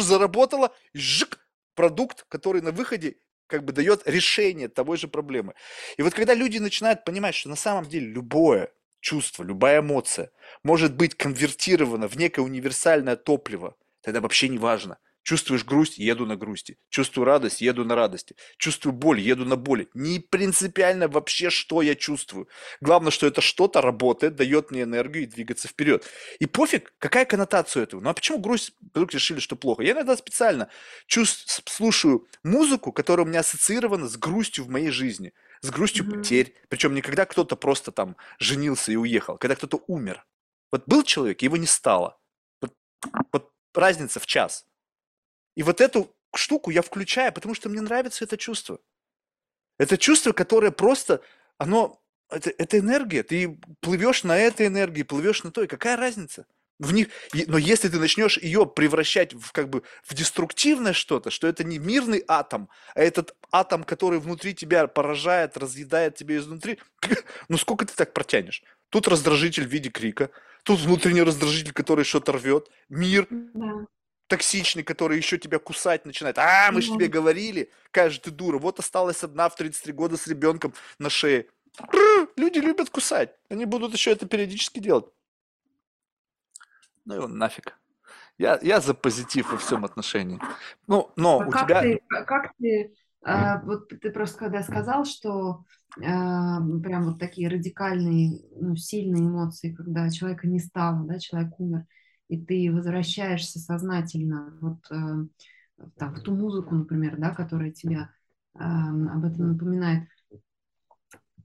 заработала, жик, продукт, который на выходе как бы дает решение того же проблемы. И вот когда люди начинают понимать, что на самом деле любое чувство, любая эмоция может быть конвертирована в некое универсальное топливо, тогда вообще не важно – Чувствуешь грусть, еду на грусти. Чувствую радость, еду на радости. Чувствую боль, еду на боли. Не принципиально вообще, что я чувствую. Главное, что это что-то работает, дает мне энергию и двигаться вперед. И пофиг, какая коннотация этого. Ну а почему грусть вдруг решили, что плохо? Я иногда специально чувств, слушаю музыку, которая у меня ассоциирована с грустью в моей жизни. С грустью mm-hmm. потерь. Причем не когда кто-то просто там женился и уехал, когда кто-то умер. Вот был человек, его не стало. Вот, вот разница в час. И вот эту штуку я включаю, потому что мне нравится это чувство. Это чувство, которое просто, оно, это, это энергия. Ты плывешь на этой энергии, плывешь на той. Какая разница? В них, но если ты начнешь ее превращать в, как бы, в деструктивное что-то, что это не мирный атом, а этот атом, который внутри тебя поражает, разъедает тебя изнутри, ну сколько ты так протянешь? Тут раздражитель в виде крика, тут внутренний раздражитель, который что-то рвет, мир, да токсичный, который еще тебя кусать начинает. А, мы же тебе говорили, какая же ты дура. Вот осталась одна в 33 года с ребенком на шее. Люди любят кусать. Они будут еще это периодически делать. Ну и он нафиг. Я, я за позитив во всем отношении. Ну, но а у как тебя... Ты, как ты, а, вот ты просто когда сказал, что а, прям вот такие радикальные, ну, сильные эмоции, когда человека не стало, да, человек умер, и ты возвращаешься сознательно вот э, там, в ту музыку, например, да, которая тебя э, об этом напоминает,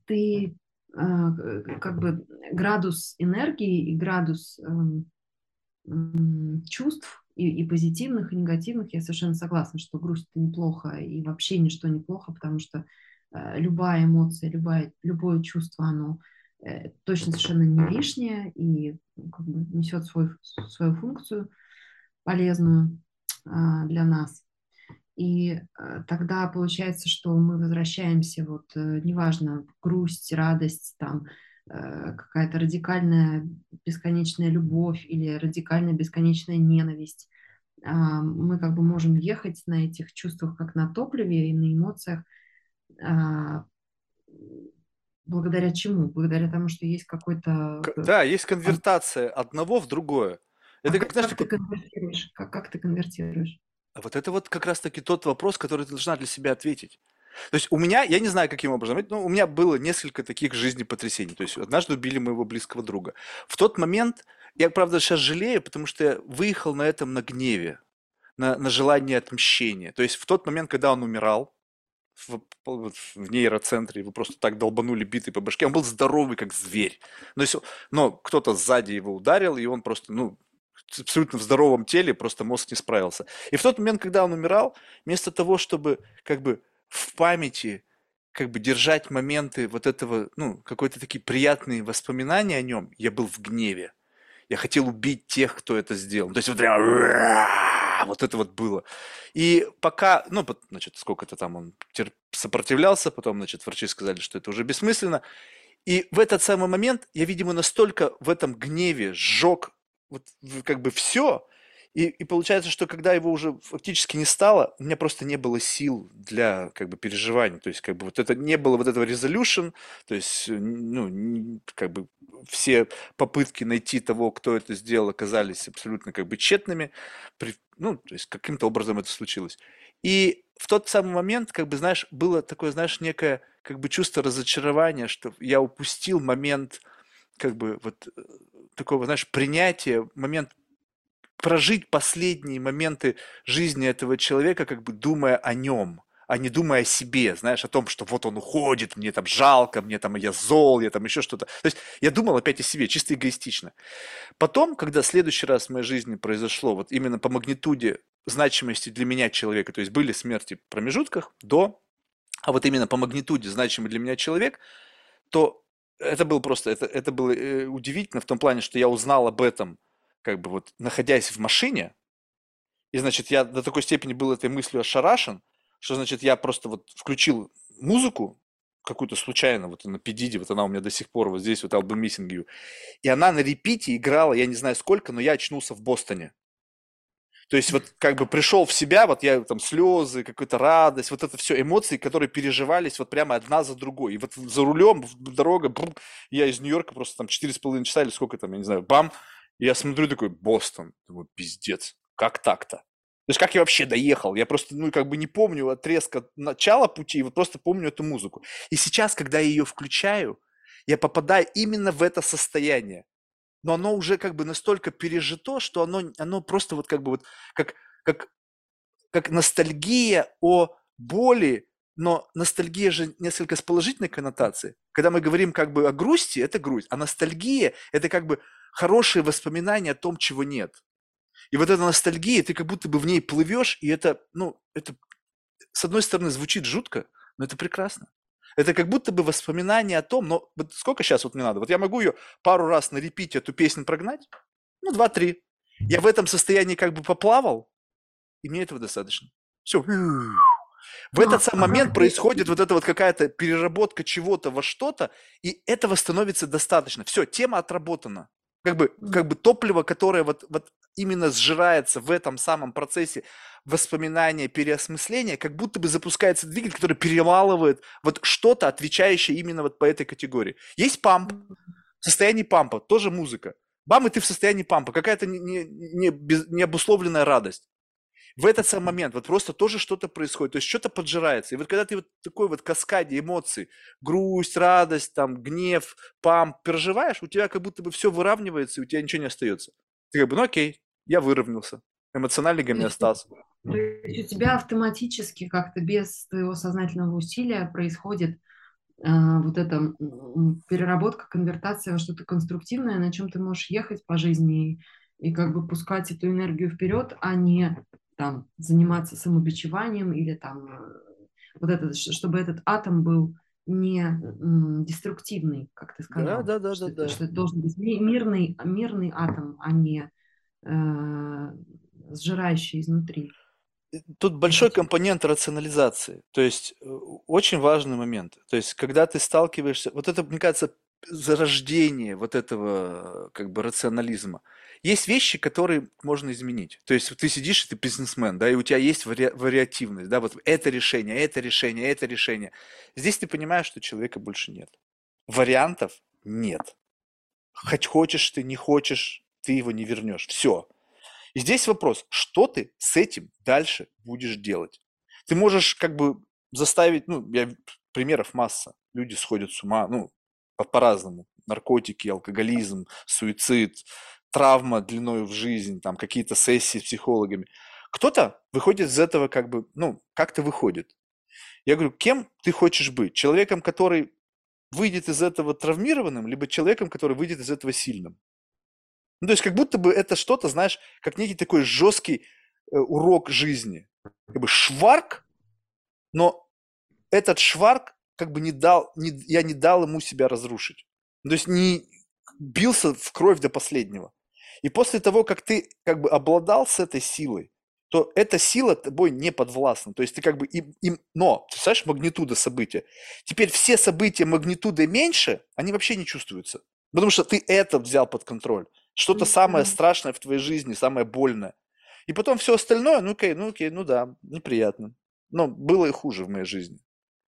ты э, как бы градус энергии и градус э, чувств и, и позитивных, и негативных, я совершенно согласна, что грусть это неплохо, и вообще ничто неплохо, потому что э, любая эмоция, любая, любое чувство, оно точно совершенно не лишнее и ну, как бы несет свой, свою функцию полезную а, для нас. И а, тогда получается, что мы возвращаемся, вот э, неважно, грусть, радость, там какая-то радикальная бесконечная любовь или радикальная бесконечная ненависть. А, мы как бы можем ехать на этих чувствах как на топливе и на эмоциях Благодаря чему? Благодаря тому, что есть какой-то... Да, есть конвертация одного в другое. А это а как, как, знаешь, как ты конвертируешь? Как, как ты конвертируешь? Вот это вот как раз-таки тот вопрос, который ты должна для себя ответить. То есть у меня, я не знаю, каким образом, но у меня было несколько таких жизнепотрясений. То есть однажды убили моего близкого друга. В тот момент, я, правда, сейчас жалею, потому что я выехал на этом на гневе, на, на желание отмщения. То есть в тот момент, когда он умирал, в, в нейроцентре, его просто так долбанули биты по башке. Он был здоровый, как зверь. Но, если, но кто-то сзади его ударил, и он просто, ну, абсолютно в здоровом теле, просто мозг не справился. И в тот момент, когда он умирал, вместо того, чтобы как бы в памяти как бы держать моменты вот этого, ну, какой-то такие приятные воспоминания о нем, я был в гневе. Я хотел убить тех, кто это сделал. То есть вот прям вот это вот было. И пока, ну, значит, сколько-то там он сопротивлялся, потом, значит, врачи сказали, что это уже бессмысленно. И в этот самый момент я, видимо, настолько в этом гневе сжег вот как бы все, и, и получается, что когда его уже фактически не стало, у меня просто не было сил для как бы переживаний. То есть как бы вот это не было вот этого resolution, то есть ну как бы все попытки найти того, кто это сделал, оказались абсолютно как бы тщетными. При, ну то есть каким-то образом это случилось. И в тот самый момент, как бы знаешь, было такое, знаешь, некое как бы чувство разочарования, что я упустил момент как бы вот э, такого, знаешь, принятия, момент прожить последние моменты жизни этого человека, как бы думая о нем, а не думая о себе, знаешь, о том, что вот он уходит, мне там жалко, мне там я зол, я там еще что-то. То есть я думал опять о себе, чисто эгоистично. Потом, когда в следующий раз в моей жизни произошло, вот именно по магнитуде значимости для меня человека, то есть были смерти в промежутках до, а вот именно по магнитуде значимый для меня человек, то это было просто, это, это было э, удивительно в том плане, что я узнал об этом – как бы вот находясь в машине, и, значит, я до такой степени был этой мыслью ошарашен, что, значит, я просто вот включил музыку, какую-то случайно, вот на Педиде, вот она у меня до сих пор вот здесь, вот Album Missing You. И она на репите играла, я не знаю сколько, но я очнулся в Бостоне. То есть вот как бы пришел в себя, вот я там слезы, какая-то радость, вот это все эмоции, которые переживались вот прямо одна за другой. И вот за рулем, дорога, брум, я из Нью-Йорка просто там 4,5 часа или сколько там, я не знаю, бам, и я смотрю такой, Бостон, думаю, пиздец, как так-то? То есть как я вообще доехал? Я просто, ну, как бы не помню отрезка начала пути, вот просто помню эту музыку. И сейчас, когда я ее включаю, я попадаю именно в это состояние но оно уже как бы настолько пережито, что оно, оно просто вот как бы вот как, как, как ностальгия о боли, но ностальгия же несколько с положительной коннотацией. Когда мы говорим как бы о грусти, это грусть, а ностальгия – это как бы хорошие воспоминания о том, чего нет. И вот эта ностальгия, ты как будто бы в ней плывешь, и это, ну, это, с одной стороны, звучит жутко, но это прекрасно. Это как будто бы воспоминание о том, но вот сколько сейчас вот мне надо? Вот я могу ее пару раз на репите эту песню прогнать? Ну, два-три. Я в этом состоянии как бы поплавал, и мне этого достаточно. Все. В этот самый момент происходит вот эта вот какая-то переработка чего-то во что-то, и этого становится достаточно. Все, тема отработана как бы, как бы топливо, которое вот, вот именно сжирается в этом самом процессе воспоминания, переосмысления, как будто бы запускается двигатель, который перемалывает вот что-то, отвечающее именно вот по этой категории. Есть памп, состояние пампа, тоже музыка. Бам, и ты в состоянии пампа, какая-то не, не, не, без, необусловленная радость в этот самый момент вот просто тоже что-то происходит, то есть что-то поджирается. И вот когда ты вот такой вот каскаде эмоций, грусть, радость, там, гнев, пам, переживаешь, у тебя как будто бы все выравнивается, и у тебя ничего не остается. Ты как бы, ну окей, я выровнялся. Эмоциональный гомеостаз. То есть у тебя автоматически как-то без твоего сознательного усилия происходит э, вот эта переработка, конвертация во что-то конструктивное, на чем ты можешь ехать по жизни и, и как бы пускать эту энергию вперед, а не там заниматься самобичеванием или там э, вот это, чтобы этот атом был не деструктивный, как ты сказал. Да, да, да, что, да, да. Что это должен быть мирный, мирный атом, а не э, сжирающий изнутри. Тут большой компонент рационализации, то есть э, очень важный момент. То есть когда ты сталкиваешься, вот это, мне кажется, зарождение вот этого как бы рационализма. Есть вещи, которые можно изменить. То есть ты сидишь, ты бизнесмен, да, и у тебя есть вари- вариативность, да, вот это решение, это решение, это решение. Здесь ты понимаешь, что человека больше нет. Вариантов нет. Хоть хочешь ты, не хочешь, ты его не вернешь. Все. И здесь вопрос, что ты с этим дальше будешь делать? Ты можешь как бы заставить, ну, я, примеров масса. Люди сходят с ума, ну, по-разному. Наркотики, алкоголизм, суицид, травма длиной в жизнь, там какие-то сессии с психологами. Кто-то выходит из этого как бы, ну, как-то выходит. Я говорю, кем ты хочешь быть? Человеком, который выйдет из этого травмированным, либо человеком, который выйдет из этого сильным? Ну, то есть как будто бы это что-то, знаешь, как некий такой жесткий э, урок жизни. Как бы шварк, но этот шварк как бы не дал, не, я не дал ему себя разрушить. То есть не бился в кровь до последнего. И после того, как ты как бы обладал с этой силой, то эта сила тобой не подвластна. То есть ты как бы им, им но, ты знаешь, магнитуда события. Теперь все события магнитуды меньше, они вообще не чувствуются. Потому что ты это взял под контроль. Что-то самое страшное в твоей жизни, самое больное. И потом все остальное, ну окей, ну окей, ну да, неприятно. Но было и хуже в моей жизни.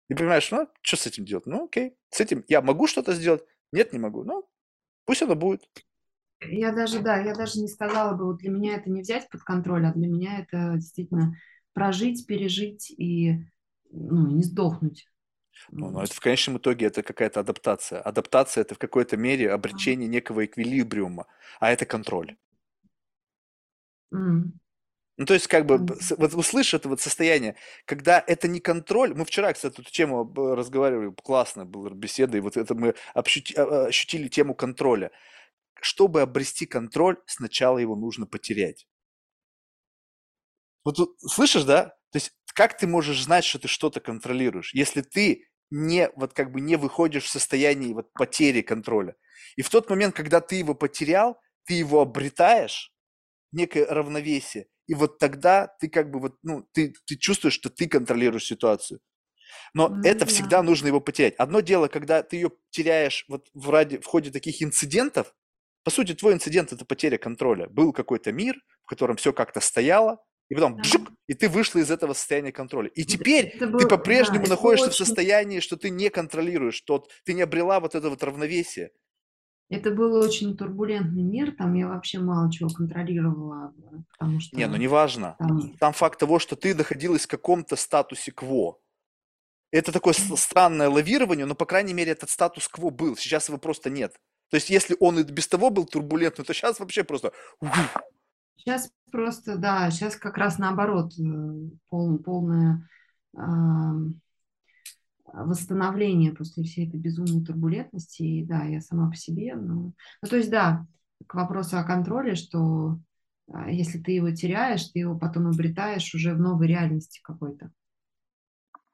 И понимаешь, ну, что с этим делать? Ну, окей, с этим я могу что-то сделать? Нет, не могу. Ну, пусть оно будет. Я даже, да, я даже не сказала бы, вот для меня это не взять под контроль, а для меня это действительно прожить, пережить и ну, не сдохнуть. Ну, но это в конечном итоге это какая-то адаптация. Адаптация это в какой-то мере обретение некого эквилибриума, а это контроль. Mm. Ну, то есть, как бы, вот услышь это вот состояние, когда это не контроль. Мы вчера, кстати, эту тему разговаривали, классно была беседа, и вот это мы ощути, а, ощутили тему контроля чтобы обрести контроль, сначала его нужно потерять. Вот слышишь, да? То есть как ты можешь знать, что ты что-то контролируешь, если ты не вот как бы не выходишь в состоянии вот потери контроля. И в тот момент, когда ты его потерял, ты его обретаешь, некое равновесие, и вот тогда ты как бы вот, ну, ты, ты чувствуешь, что ты контролируешь ситуацию. Но Ну это да. всегда нужно его потерять. Одно дело, когда ты ее теряешь вот в, ради, в ходе таких инцидентов, по сути, твой инцидент – это потеря контроля. Был какой-то мир, в котором все как-то стояло, и потом Да. бжук, и ты вышла из этого состояния контроля. И Это- теперь это ты был- по-прежнему да, это находишься в очень- состоянии, что ты не контролируешь, что ты не обрела вот это вот равновесие. Это был очень турбулентный мир, там я вообще мало чего контролировала, потому что Не, ну неважно. там Сам факт того, что ты находилась в каком-то статусе кво. Это такое странное лавирование, но, по крайней мере, этот статус-кво был. Сейчас его просто нет. То есть, если он и без того был турбулентный, то сейчас вообще просто... Сейчас просто, да, сейчас как раз наоборот, э, пол- полное ам, восстановление после всей этой безумной турбулентности. И да, я сама по себе. Ну, ну, то есть, да, к вопросу о контроле, что а, если ты его теряешь, ты его потом обретаешь уже в новой реальности какой-то.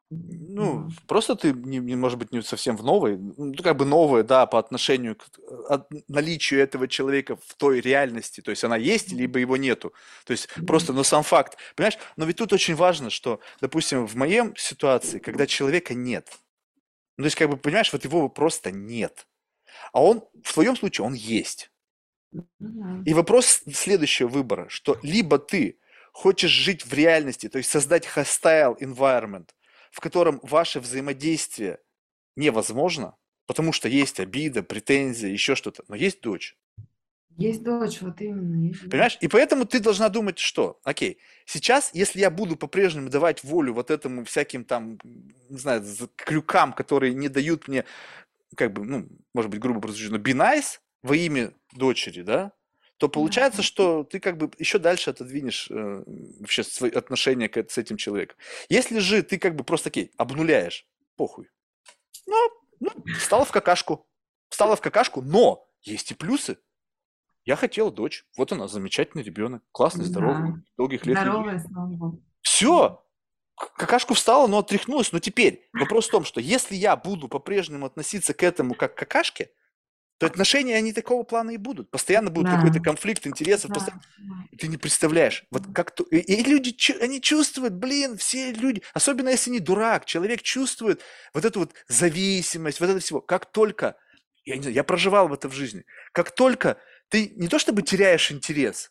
Ну, просто ты, не, не, может быть, не совсем в новой, ну, как бы новая, да, по отношению к э, от- наличию этого человека в той реальности. То есть она есть, либо его нету. То есть просто, но сам факт. Понимаешь? Но ведь тут очень важно, что, допустим, в моем ситуации, когда человека нет, ну, то есть, как бы, понимаешь, вот его просто нет. А он, в твоем случае, он есть. И вопрос следующего выбора, что либо ты хочешь жить в реальности, то есть создать hostile environment, в котором ваше взаимодействие невозможно, потому что есть обида, претензия, еще что-то, но есть дочь. Есть дочь, вот именно. есть. Понимаешь? И поэтому ты должна думать, что, окей, сейчас, если я буду по-прежнему давать волю вот этому всяким там, не знаю, крюкам, которые не дают мне, как бы, ну, может быть, грубо прозвучит, но be nice во имя дочери, да, то получается, что ты как бы еще дальше отодвинешь э, вообще свои отношения к, с этим человеком. Если же ты как бы просто такие обнуляешь, похуй. Ну, ну, встала в какашку. Встала в какашку, но есть и плюсы. Я хотела дочь. Вот она, замечательный ребенок. Классный, здоровый, Да. долгих лет. Здоровая, слава богу. Все. Какашку встала, но отряхнулась. Но теперь вопрос в том, что если я буду по-прежнему относиться к этому как к какашке, то отношения, они такого плана и будут. Постоянно будет Да. какой-то конфликт интересов. Да, постоянно- Ты не представляешь, вот как то... И, и люди, они чувствуют, блин, все люди, особенно если не дурак, человек чувствует вот эту вот зависимость, вот это всего. Как только, я не знаю, я проживал в это в жизни, как только ты не то чтобы теряешь интерес,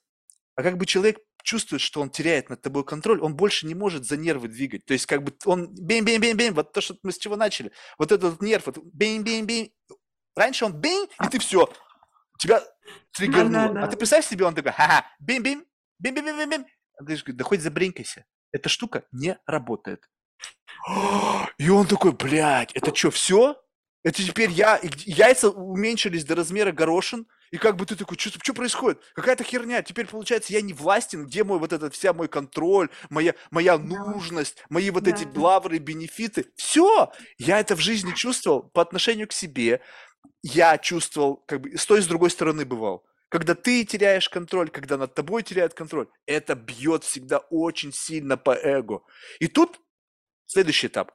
а как бы человек чувствует, что он теряет над тобой контроль, он больше не может за нервы двигать. То есть как бы он бим-бим-бим-бим, вот то, что мы с чего начали, вот этот нерв, вот бим-бим-бим. Раньше он бим, и ты все, тебя триггернуло. Да-да-да. А ты представь себе, он такой, ха-ха, бим-бим, бим-бим-бим-бим. А ты же говоришь, да хоть забринкайся. Эта штука не работает. И он такой, блядь, это что, все? Это теперь я, яйца уменьшились до размера горошин, и как бы ты такой, что, что происходит? Какая-то херня. Теперь, получается, я не властен, где мой вот этот, вся мой контроль, моя, моя нужность, мои вот эти Да. лавры, бенефиты. Все! Я это в жизни чувствовал по отношению к себе. Я чувствовал, как бы, с той с другой стороны бывал. Когда ты теряешь контроль, когда над тобой теряют контроль, это бьет всегда очень сильно по эго. И тут следующий этап.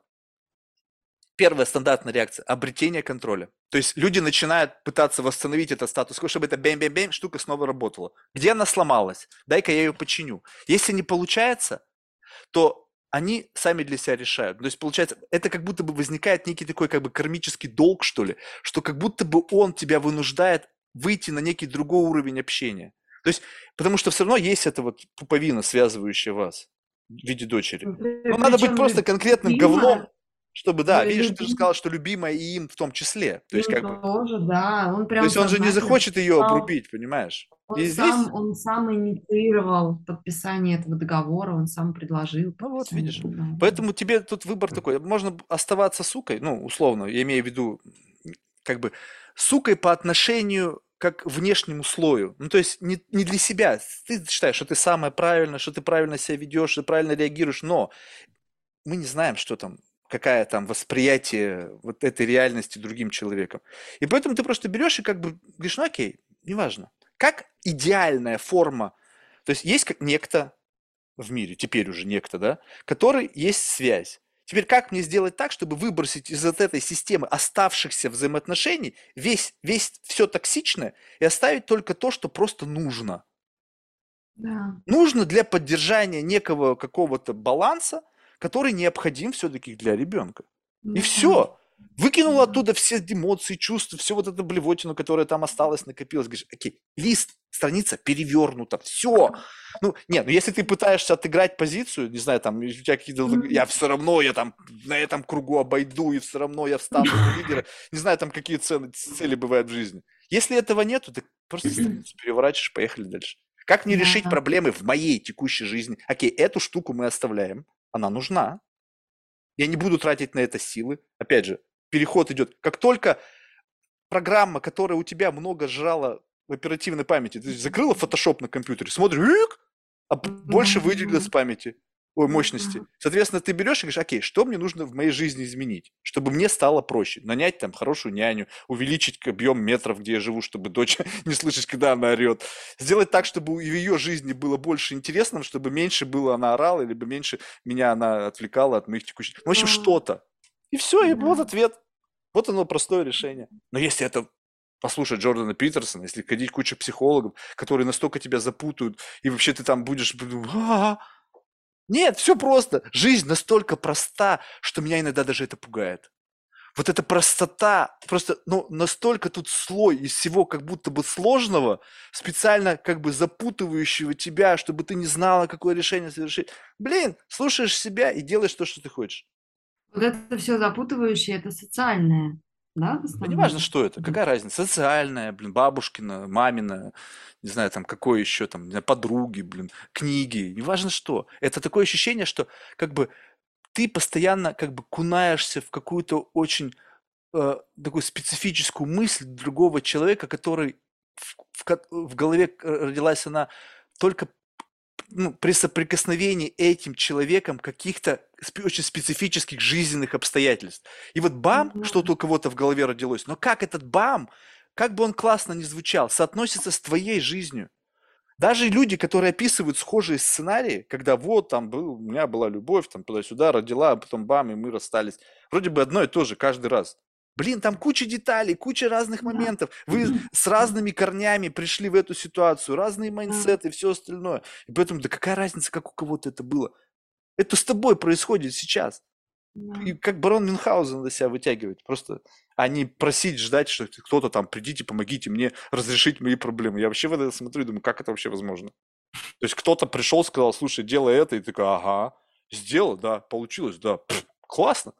Первая стандартная реакция – обретение контроля. То есть люди начинают пытаться восстановить этот статус чтобы эта бэм-бэм-бэм штука снова работала. Где она сломалась? Дай-ка я ее починю. Если не получается, то они сами для себя решают. То есть, получается, это как будто бы возникает некий такой как бы кармический долг, что ли, что как будто бы он тебя вынуждает выйти на некий другой уровень общения. То есть, потому что все равно есть эта вот пуповина, связывающая вас в виде дочери. Ну, надо быть просто конкретным любимая, говном, чтобы, да, Ну, видишь, ты же любимая. сказала, что любимая и им в том числе. То есть, им как бы, тоже, да, он то прям есть он же не захочет ее обрубить, понимаешь? Он И здесь, сам, он сам инициировал подписание этого договора, он сам предложил ну вот, видишь. договора. Поэтому тебе тут выбор такой. Можно оставаться сукой, ну, условно, я имею в виду, как бы, сукой по отношению как внешнему слою. Ну, то есть не, не для себя. Ты считаешь, что ты самое правильное, что ты правильно себя ведешь, что ты правильно реагируешь, но мы не знаем, что там, какая там восприятие вот этой реальности другим человеком. И поэтому ты просто берешь и как бы говоришь, ну окей, неважно. Как идеальная форма, то есть есть как некто в мире, теперь уже некто, да, который есть связь. Теперь как мне сделать так, чтобы выбросить из вот этой системы оставшихся взаимоотношений весь, весь все токсичное и оставить только то, что просто нужно? Да. Нужно для поддержания некого какого-то баланса, который необходим все-таки для ребенка. И Да. все. Выкинул Да. оттуда все эмоции, чувства, все вот это блевотину, которая там осталась, накопилась. Говоришь, окей, лист, страница перевернута, все. Ну, нет, ну если ты пытаешься отыграть позицию, не знаю, там, у тебя какие-то, я все равно, я там на этом кругу обойду, и все равно я встану на лидера. Не знаю, там какие цены, цели бывают в жизни. Если этого нету, ты просто страницу переворачиваешь, поехали дальше. Как мне решить проблемы в моей текущей жизни? Окей, эту штуку мы оставляем, она нужна. Я не буду тратить на это силы. Опять же, переход идет. Как только программа, которая у тебя много жрала в оперативной памяти, ты закрыла Photoshop на компьютере, смотришь, а больше выделилось памяти, ой, мощности. Соответственно, ты берешь и говоришь, окей, что мне нужно в моей жизни изменить, чтобы мне стало проще? Нанять там хорошую няню, увеличить объем метров, где я живу, чтобы дочь не слышать, когда она орет. Сделать так, чтобы в ее жизни было больше интересным, чтобы меньше было она орала, либо меньше меня она отвлекала от моих текущих... Ну, в общем, что-то. И все, и вот ответ. Вот оно простое решение. Но если это послушать Джордана Питерсона, если ходить куча психологов, которые настолько тебя запутают, и вообще ты там будешь... «А-а-а». Нет, все просто. Жизнь настолько проста, что меня иногда даже это пугает. Вот эта простота, просто, ну, настолько тут слой из всего как будто бы сложного, специально как бы запутывающего тебя, чтобы ты не знала, какое решение совершить. Блин, слушаешь себя и делаешь то, что ты хочешь. Вот это все запутывающее, это социальное, да, Да основном? неважно, что это, какая разница, социальная, блин, бабушкина, мамина, не знаю, там, какое еще, там, не знаю, подруги, блин, книги, неважно что. Это такое ощущение, что как бы ты постоянно как бы кунаешься в какую-то очень э, такую специфическую мысль другого человека, который в, в в голове к- родилась она только ну, при соприкосновении этим человеком каких-то очень специфических жизненных обстоятельств. И вот бам, Мгм. что-то у кого-то в голове родилось, но как этот бам, как бы он классно ни звучал, соотносится с твоей жизнью. Даже люди, которые описывают схожие сценарии, когда вот там был, у меня была любовь, там туда-сюда, родила, а потом бам, и мы расстались. Вроде бы одно и то же каждый раз. Блин, там куча деталей, куча разных моментов. Вы с разными корнями пришли в эту ситуацию, разные майндсеты и все остальное. И поэтому, да какая разница, как у кого-то это было? Это с тобой происходит сейчас. И как барон Мюнхгаузен надо себя вытягивать. Просто, а не просить, ждать, что кто-то там, придите, помогите мне разрешить мои проблемы. Я вообще в это смотрю и думаю, как это вообще возможно? То есть кто-то пришел, сказал, слушай, делай это, и ты такой, ага, сделал, да, получилось, да, пф, классно.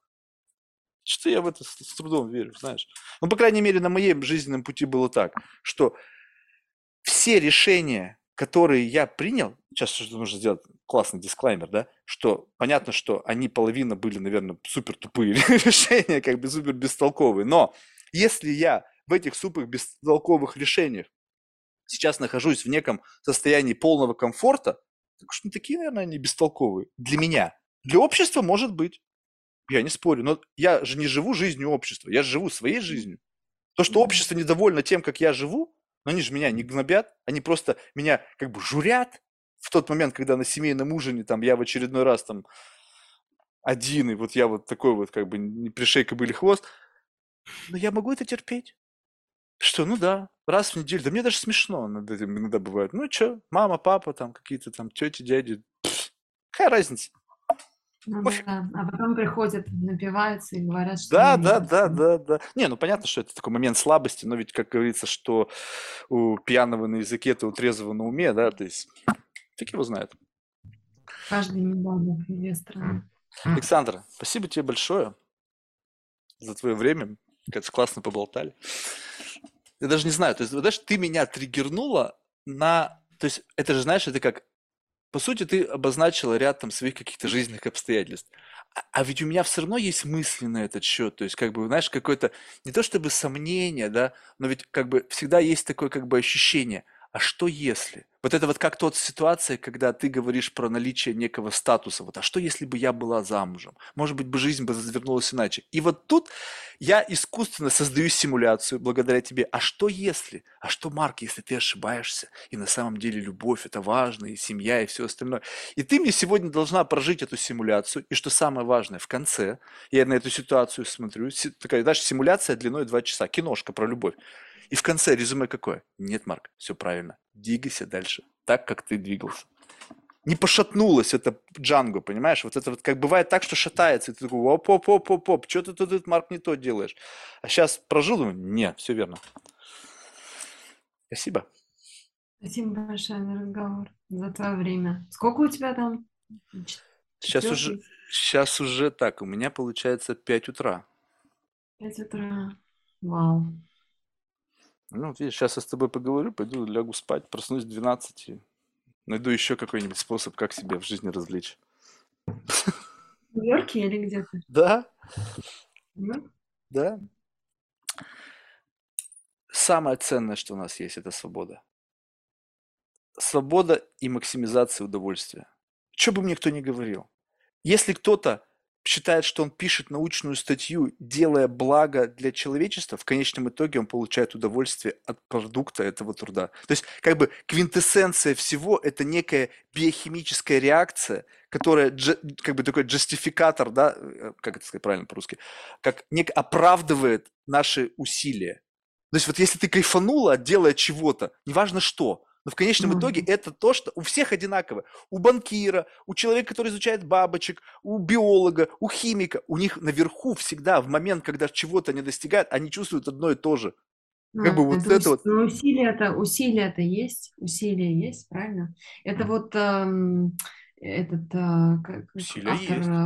Что я в это с, трудом верю, знаешь. Ну, по крайней мере, на моем жизненном пути было так, что все решения, которые я принял, сейчас что нужно сделать классный дисклаймер, да, что понятно, что они половина были, наверное, супер тупые решения, как бы супер бестолковые, но если я в этих супер бестолковых решениях сейчас нахожусь в неком состоянии полного комфорта, так что не такие, наверное, они бестолковые для меня. Для общества может быть. Я не спорю, но я же не живу жизнью общества, я живу своей жизнью. То, что общество недовольно тем, как я живу, но они же меня не гнобят, они просто меня как бы журят в тот момент, когда на семейном ужине там я в очередной раз там один, и вот я вот такой вот как бы не пришей кобыли хвост, но я могу это терпеть. Что, ну да, раз в неделю, да мне даже смешно над этим иногда бывает. Ну что, мама, папа, там какие-то там тети, дяди, пф, какая разница? Ну да, а потом приходят, напиваются и говорят, что Да, да, да, да, да. Не, ну понятно, что это такой момент слабости, но ведь, как говорится, что у пьяного на языке, то у трезвого на уме, да, то есть фиг его знает. Каждый недавно две страны. Александр, спасибо тебе большое за твое время. Кажется, классно поболтали. Я даже не знаю, то есть, знаешь, ты меня триггернула на... То есть, это же, знаешь, это как... По сути, ты обозначила ряд там своих каких-то жизненных обстоятельств. А, а ведь у меня все равно есть мысли на этот счет. То есть, как бы, знаешь, какое-то... Не то чтобы сомнение, да, но ведь как бы всегда есть такое как бы ощущение. А что если? Вот это вот как тот ситуация, когда ты говоришь про наличие некого статуса. Вот, а что если бы я была замужем? Может быть, бы жизнь бы развернулась иначе. И вот тут я искусственно создаю симуляцию благодаря тебе. А что если? А что, Марк, если ты ошибаешься? И на самом деле любовь это важно, и семья, и все остальное. И ты мне сегодня должна прожить эту симуляцию. И что самое важное, в конце я на эту ситуацию смотрю. Такая, знаешь, симуляция длиной 2 часа. Киношка про любовь. И в конце резюме какое? Нет, Марк, все правильно. Двигайся дальше, так, как ты двигался. не пошатнулось это Джанго, понимаешь? Вот это вот как бывает так, что шатается, и ты такой, оп оп оп оп оп что ты тут, Марк, не то делаешь? А сейчас прожил, думаю, нет, все верно. Спасибо. Спасибо большое за разговор, за твое время. Сколько у тебя там? Сейчас уже, сейчас уже так, у меня получается 5 утра. 5 утра. Вау. Ну, видишь, сейчас я с тобой поговорю, пойду лягу спать, проснусь в 12 и найду еще какой-нибудь способ, как себя в жизни развлечь. В Нью-Йорке или где то Да. Ну? Да. Самое ценное, что у нас есть, это свобода. Свобода и максимизация удовольствия. Что бы мне кто ни говорил. Если кто-то считает, что он пишет научную статью, делая благо для человечества, в конечном итоге он получает удовольствие от продукта этого труда. То есть как бы квинтэссенция всего – это некая биохимическая реакция, которая как бы такой джастификатор, да, э, как это сказать правильно по-русски, как нек оправдывает наши усилия. То есть вот если ты кайфанула, делая чего-то, неважно что, но в конечном итоге это то, что у всех одинаково. У банкира, у человека, который изучает бабочек, у биолога, у химика. У них наверху всегда, в момент, когда чего-то не достигают, они чувствуют одно и то же. Как бы вот это, это вот. Усилие это есть, усилие есть, правильно? Это вот эм, этот э, как, автор, есть. Э,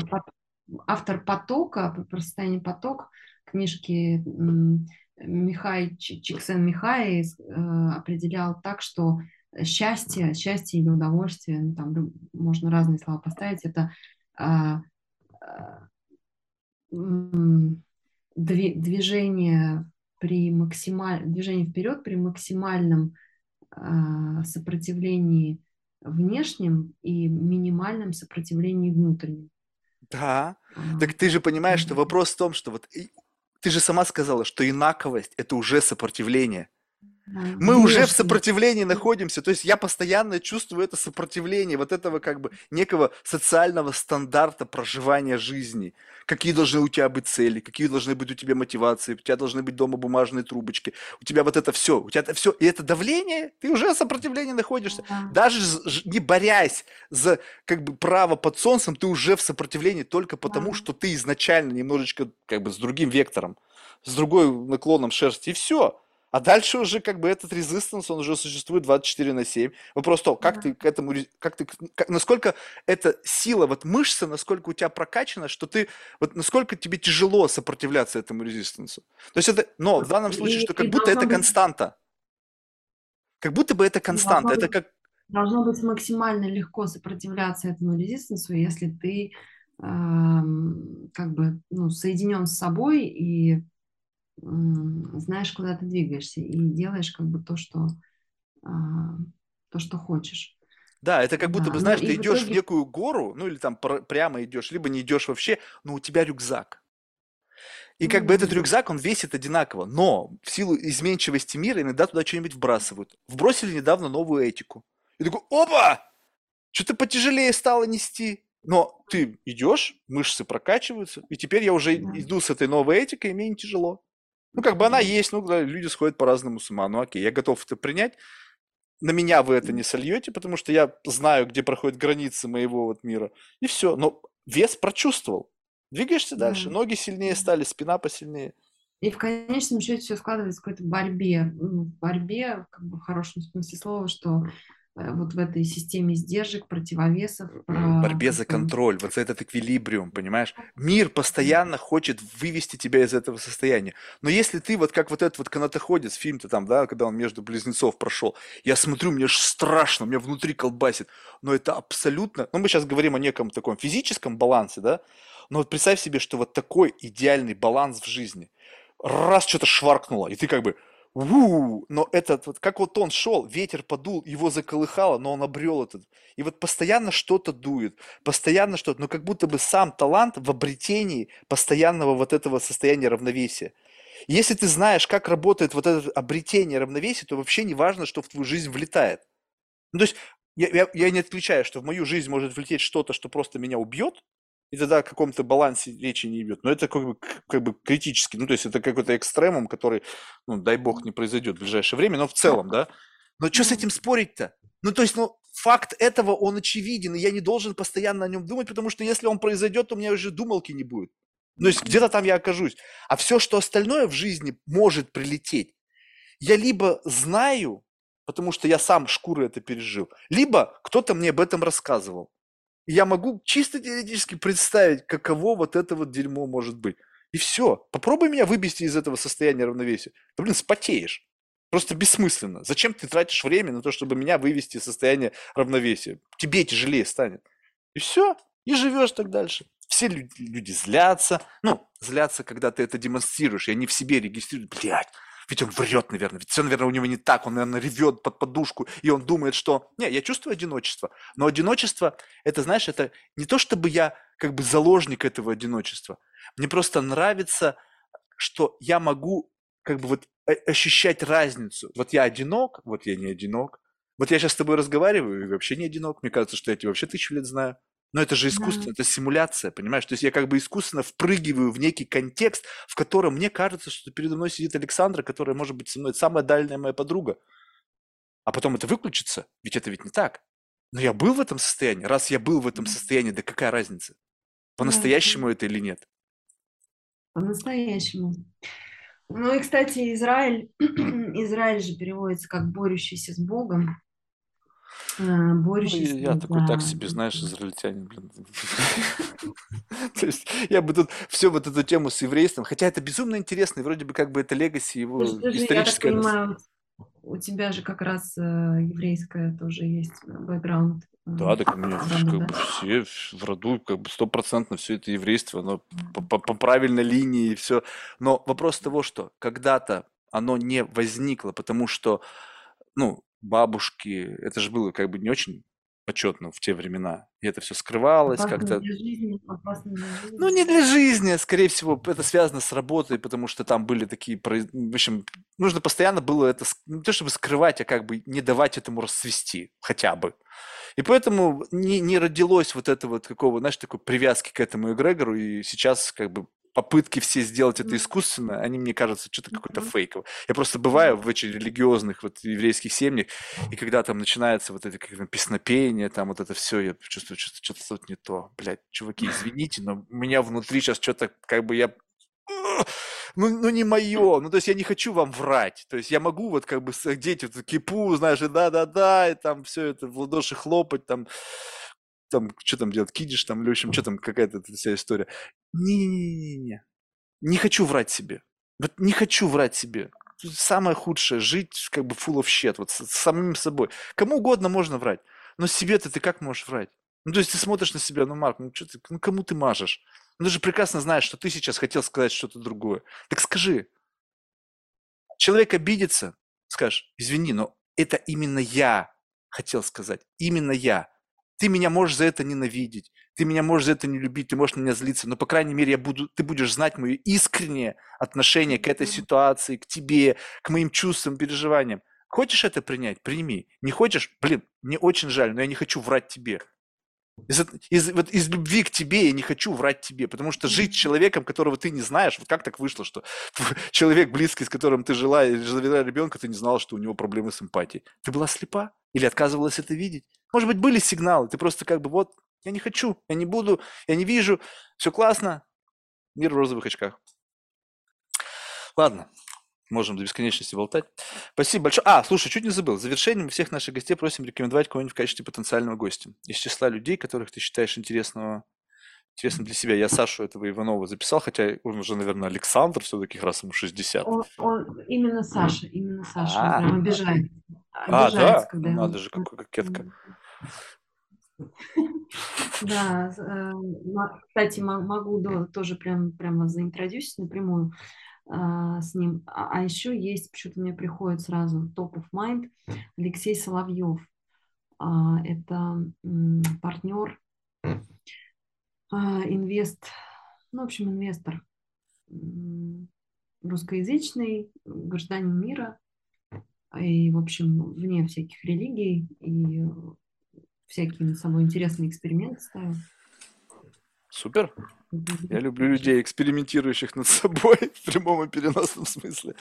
автор потока, про состояние поток книжки Михай Чиксен Михай э, определял так, что счастье, счастье или удовольствие, ну, там можно разные слова поставить, это а, а, движение при максималь... движение вперед при максимальном а, сопротивлении внешнем и минимальном сопротивлении внутреннем. Да, так ты же понимаешь, что вопрос в том, что вот ты же сама сказала, что инаковость – это уже сопротивление. Мы уже в сопротивлении находимся, то есть я постоянно чувствую это сопротивление, вот этого как бы некого социального стандарта проживания жизни. Какие должны у тебя быть цели, какие должны быть у тебя мотивации, у тебя должны быть дома бумажные трубочки, у тебя вот это все, у тебя это все, и это давление, ты уже в сопротивлении находишься. Даже не борясь за как бы право под солнцем, ты уже в сопротивлении только потому, что ты изначально немножечко как бы с другим вектором, с другой наклоном шерсти, и все. А дальше уже как бы этот резистанс, он уже существует 24 на 7. Вопрос то, как ты к этому, как ты, как, насколько эта сила, вот мышца, насколько у тебя прокачана, что ты, вот насколько тебе тяжело сопротивляться этому резистансу. То есть это, но в данном случае, что как будто это константа. Как будто бы это константа, это как... Должно быть максимально легко сопротивляться этому резистансу, если ты э, как бы ну, соединен с собой и знаешь, куда ты двигаешься и делаешь как бы то, что, а, то, что хочешь. Да, это как будто бы, ну знаешь, ты идешь в, итоге... в некую гору, ну или там прямо идешь, либо не идешь вообще, но у тебя рюкзак. И как бы этот рюкзак, он весит одинаково, но в силу изменчивости мира иногда туда что-нибудь вбрасывают. Вбросили недавно новую этику. И такой, опа! Что-то потяжелее стало нести. Но ты идешь, мышцы прокачиваются, и теперь я уже иду с этой новой этикой, и мне не тяжело. Ну, как бы она есть, ну, да, люди сходят по-разному с ума. Ну, окей, я готов это принять. На меня вы это не сольете, потому что я знаю, где проходят границы моего вот мира. И все. Но вес прочувствовал. Двигаешься дальше. Ноги сильнее стали, спина посильнее. И в конечном счете все складывается в какой-то борьбе. Ну, в борьбе, как бы в хорошем смысле слова, что вот в этой системе сдержек, противовесов. В борьбе за контроль, вот за этот эквилибриум, понимаешь? Мир постоянно хочет вывести тебя из этого состояния. Но если ты вот как вот этот вот канатоходец, фильм-то там, да, когда он между близнецов прошел, я смотрю, мне аж страшно, меня внутри колбасит. Но это абсолютно, ну мы сейчас говорим о неком таком физическом балансе, да, но вот представь себе, что вот такой идеальный баланс в жизни. Раз что-то шваркнуло, и ты как бы, у но этот, вот как вот он шел, ветер подул, его заколыхало, но он обрел этот. И вот постоянно что-то дует, постоянно что-то, но как будто бы сам талант в обретении постоянного вот этого состояния равновесия. Если ты знаешь, как работает вот это обретение равновесия, то вообще не важно, что в твою жизнь влетает. Ну, то есть я, я, я не отключаю, что в мою жизнь может влететь что-то, что просто меня убьет, и тогда о каком-то балансе речи не идет. Но это как бы, как бы критически. Ну, то есть это какой-то экстремум, который, ну, дай бог, не произойдет в ближайшее время, но в целом, да. Но что с этим спорить-то? Ну, то есть, ну, факт этого, он очевиден, и я не должен постоянно о нем думать, потому что если он произойдет, то у меня уже думалки не будет. То есть где-то там я окажусь. А все, что остальное в жизни может прилететь, я либо знаю, потому что я сам шкуры это пережил, либо кто-то мне об этом рассказывал. Я могу чисто теоретически представить, каково вот это вот дерьмо может быть. И все. Попробуй меня вывести из этого состояния равновесия. Да, блин, спотеешь. Просто бессмысленно. Зачем ты тратишь время на то, чтобы меня вывести из состояния равновесия? Тебе тяжелее станет. И все. И живешь так дальше. Все люди, люди злятся. Ну, злятся, когда ты это демонстрируешь, и они в себе регистрируют. Блядь, ведь он врет, наверное, ведь все, наверное, у него не так, он, наверное, ревет под подушку, и он думает, что... Не, я чувствую одиночество, но одиночество, это, знаешь, это не то, чтобы я как бы заложник этого одиночества. Мне просто нравится, что я могу как бы вот ощущать разницу. Вот я одинок, вот я не одинок. Вот я сейчас с тобой разговариваю и вообще не одинок. Мне кажется, что я тебя вообще тысячу лет знаю. Но это же искусство, да. это симуляция, понимаешь? То есть я как бы искусственно впрыгиваю в некий контекст, в котором мне кажется, что передо мной сидит Александра, которая может быть со мной самая дальняя моя подруга. А потом это выключится, ведь это ведь не так. Но я был в этом состоянии. Раз я был в этом состоянии, да какая разница? По-настоящему да. это или нет? По-настоящему. Ну и, кстати, Израиль, Израиль же переводится как борющийся с Богом. А. Ну, я такой так себе, знаешь, израильтянин, блин. То есть я бы тут все вот эту тему с еврейством, хотя это безумно интересно, и вроде бы как бы это легаси его историческое. Я так понимаю, у тебя же как раз э, еврейская тоже есть бэкграунд. Э, да, так у меня как бы все в роду, как бы стопроцентно все это еврейство, оно по правильной линии и все. Но вопрос того, что когда-то оно не возникло, потому что, ну, бабушки, это же было как бы не очень почетно в те времена. И это все скрывалось как-то. Ну, не для жизни, а скорее всего, это связано с работой, потому что там были такие... В общем, нужно постоянно было это не то чтобы скрывать, а как бы не давать этому расцвести хотя бы. И поэтому не, не родилось вот этого вот какого, знаешь, такой привязки к этому эгрегору, и сейчас как бы попытки все сделать это искусственно, они, мне кажется, что-то какое-то фейковое. Я просто бываю в очень религиозных вот еврейских семьях, и когда там начинается вот это как песнопение, там вот это все, я чувствую, что что-то что не то. Блядь, чуваки, извините, но у меня внутри сейчас что-то как бы я ну, ну не мое, ну то есть я не хочу вам врать, то есть я могу вот как бы дети вот кипу, знаешь, да-да-да, и там все это в ладоши хлопать, там там, что там делать, кидиш там, или в общем, что там, какая-то вся история. Не-не-не-не. Не хочу врать себе. Вот не хочу врать себе. Самое худшее – жить как бы full of shit, вот с, с самим собой. Кому угодно можно врать, но себе-то ты как можешь врать? Ну, то есть ты смотришь на себя, ну, Марк, ну, что ты, ну, кому ты мажешь? Ну, ты же прекрасно знаешь, что ты сейчас хотел сказать что-то другое. Так скажи. Человек обидится, скажешь, извини, но это именно я хотел сказать, именно я. Ты меня можешь за это ненавидеть, ты меня можешь за это не любить, ты можешь на меня злиться, но, по крайней мере, я буду, ты будешь знать мое искреннее отношение к этой ситуации, к тебе, к моим чувствам, переживаниям. Хочешь это принять? Прими. Не хочешь? Блин, мне очень жаль, но я не хочу врать тебе. Из, из, вот из любви к тебе я не хочу врать тебе, потому что жить с человеком, которого ты не знаешь, вот как так вышло, что человек близкий, с которым ты жила завела ребенка, ты не знала, что у него проблемы с эмпатией. Ты была слепа или отказывалась это видеть? Может быть, были сигналы, ты просто как бы вот, я не хочу, я не буду, я не вижу, все классно, мир в розовых очках. Ладно, можем до бесконечности болтать. Спасибо большое. А, слушай, чуть не забыл. В завершение всех наших гостей просим рекомендовать кого-нибудь в качестве потенциального гостя. Из числа людей, которых ты считаешь интересного, интересным для себя. Я Сашу этого Иванова записал, хотя он уже, наверное, Александр все-таки раз ему 60. Он, он, именно Саша, именно Саша. А, он прям обижает. А, да? Когда Надо же, какой кокетка. Да, э, кстати, могу тоже прям прямо заинтродюсить напрямую а, с ним. А, а еще есть, почему-то мне приходит сразу топ of mind, Алексей Соловьев. А, это партнер, инвест, ну, в общем, инвестор русскоязычный, гражданин мира, и, в общем, вне всяких религий, и всякие над собой интересные эксперименты ставил. Супер. Я люблю людей, экспериментирующих над собой в прямом и переносном смысле.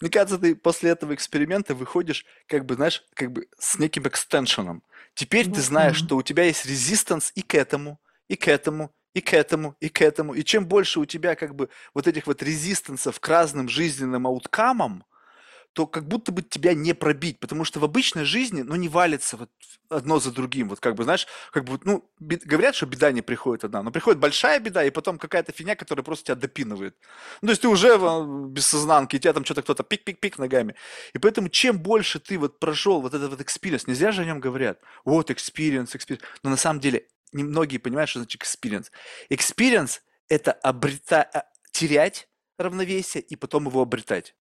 Мне кажется, ты после этого эксперимента выходишь, как бы, знаешь, как бы с неким экстеншеном. Теперь ты Вот знаешь, да. что у тебя есть резистанс и к этому, и к этому, и к этому, и к этому. И чем больше у тебя как бы вот этих вот resistance ов к разным жизненным outcome ам, то как будто бы тебя не пробить, потому что в обычной жизни, ну, не валится вот одно за другим, вот как бы, знаешь, как бы, ну, говорят, что беда не приходит одна, но приходит большая беда, и потом какая-то фигня, которая просто тебя допинывает. Ну, то есть ты уже без сознанки, и тебя там что-то кто-то пик-пик-пик ногами. И поэтому чем больше ты вот прошел вот этот вот experience, не зря же о нем говорят, вот experience, experience, но на самом деле немногие понимают, что значит experience. Experience – это обрета... а, терять равновесие и потом его обретать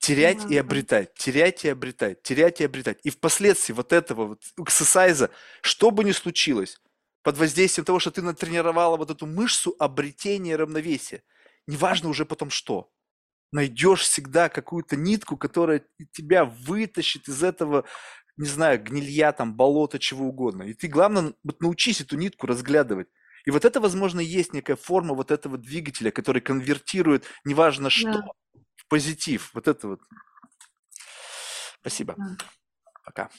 терять и обретать, терять и обретать, терять и обретать. И впоследствии вот этого вот exercise а, что бы ни случилось, под воздействием того, что ты натренировала вот эту мышцу обретения равновесия, неважно уже потом что, найдешь всегда какую-то нитку, которая тебя вытащит из этого, не знаю, гнилья, там, болота, чего угодно. И ты, главное, вот научись эту нитку разглядывать. И вот это, возможно, есть некая форма вот этого двигателя, который конвертирует, неважно что, Да, в позитив. Вот это вот. Спасибо. да. Пока.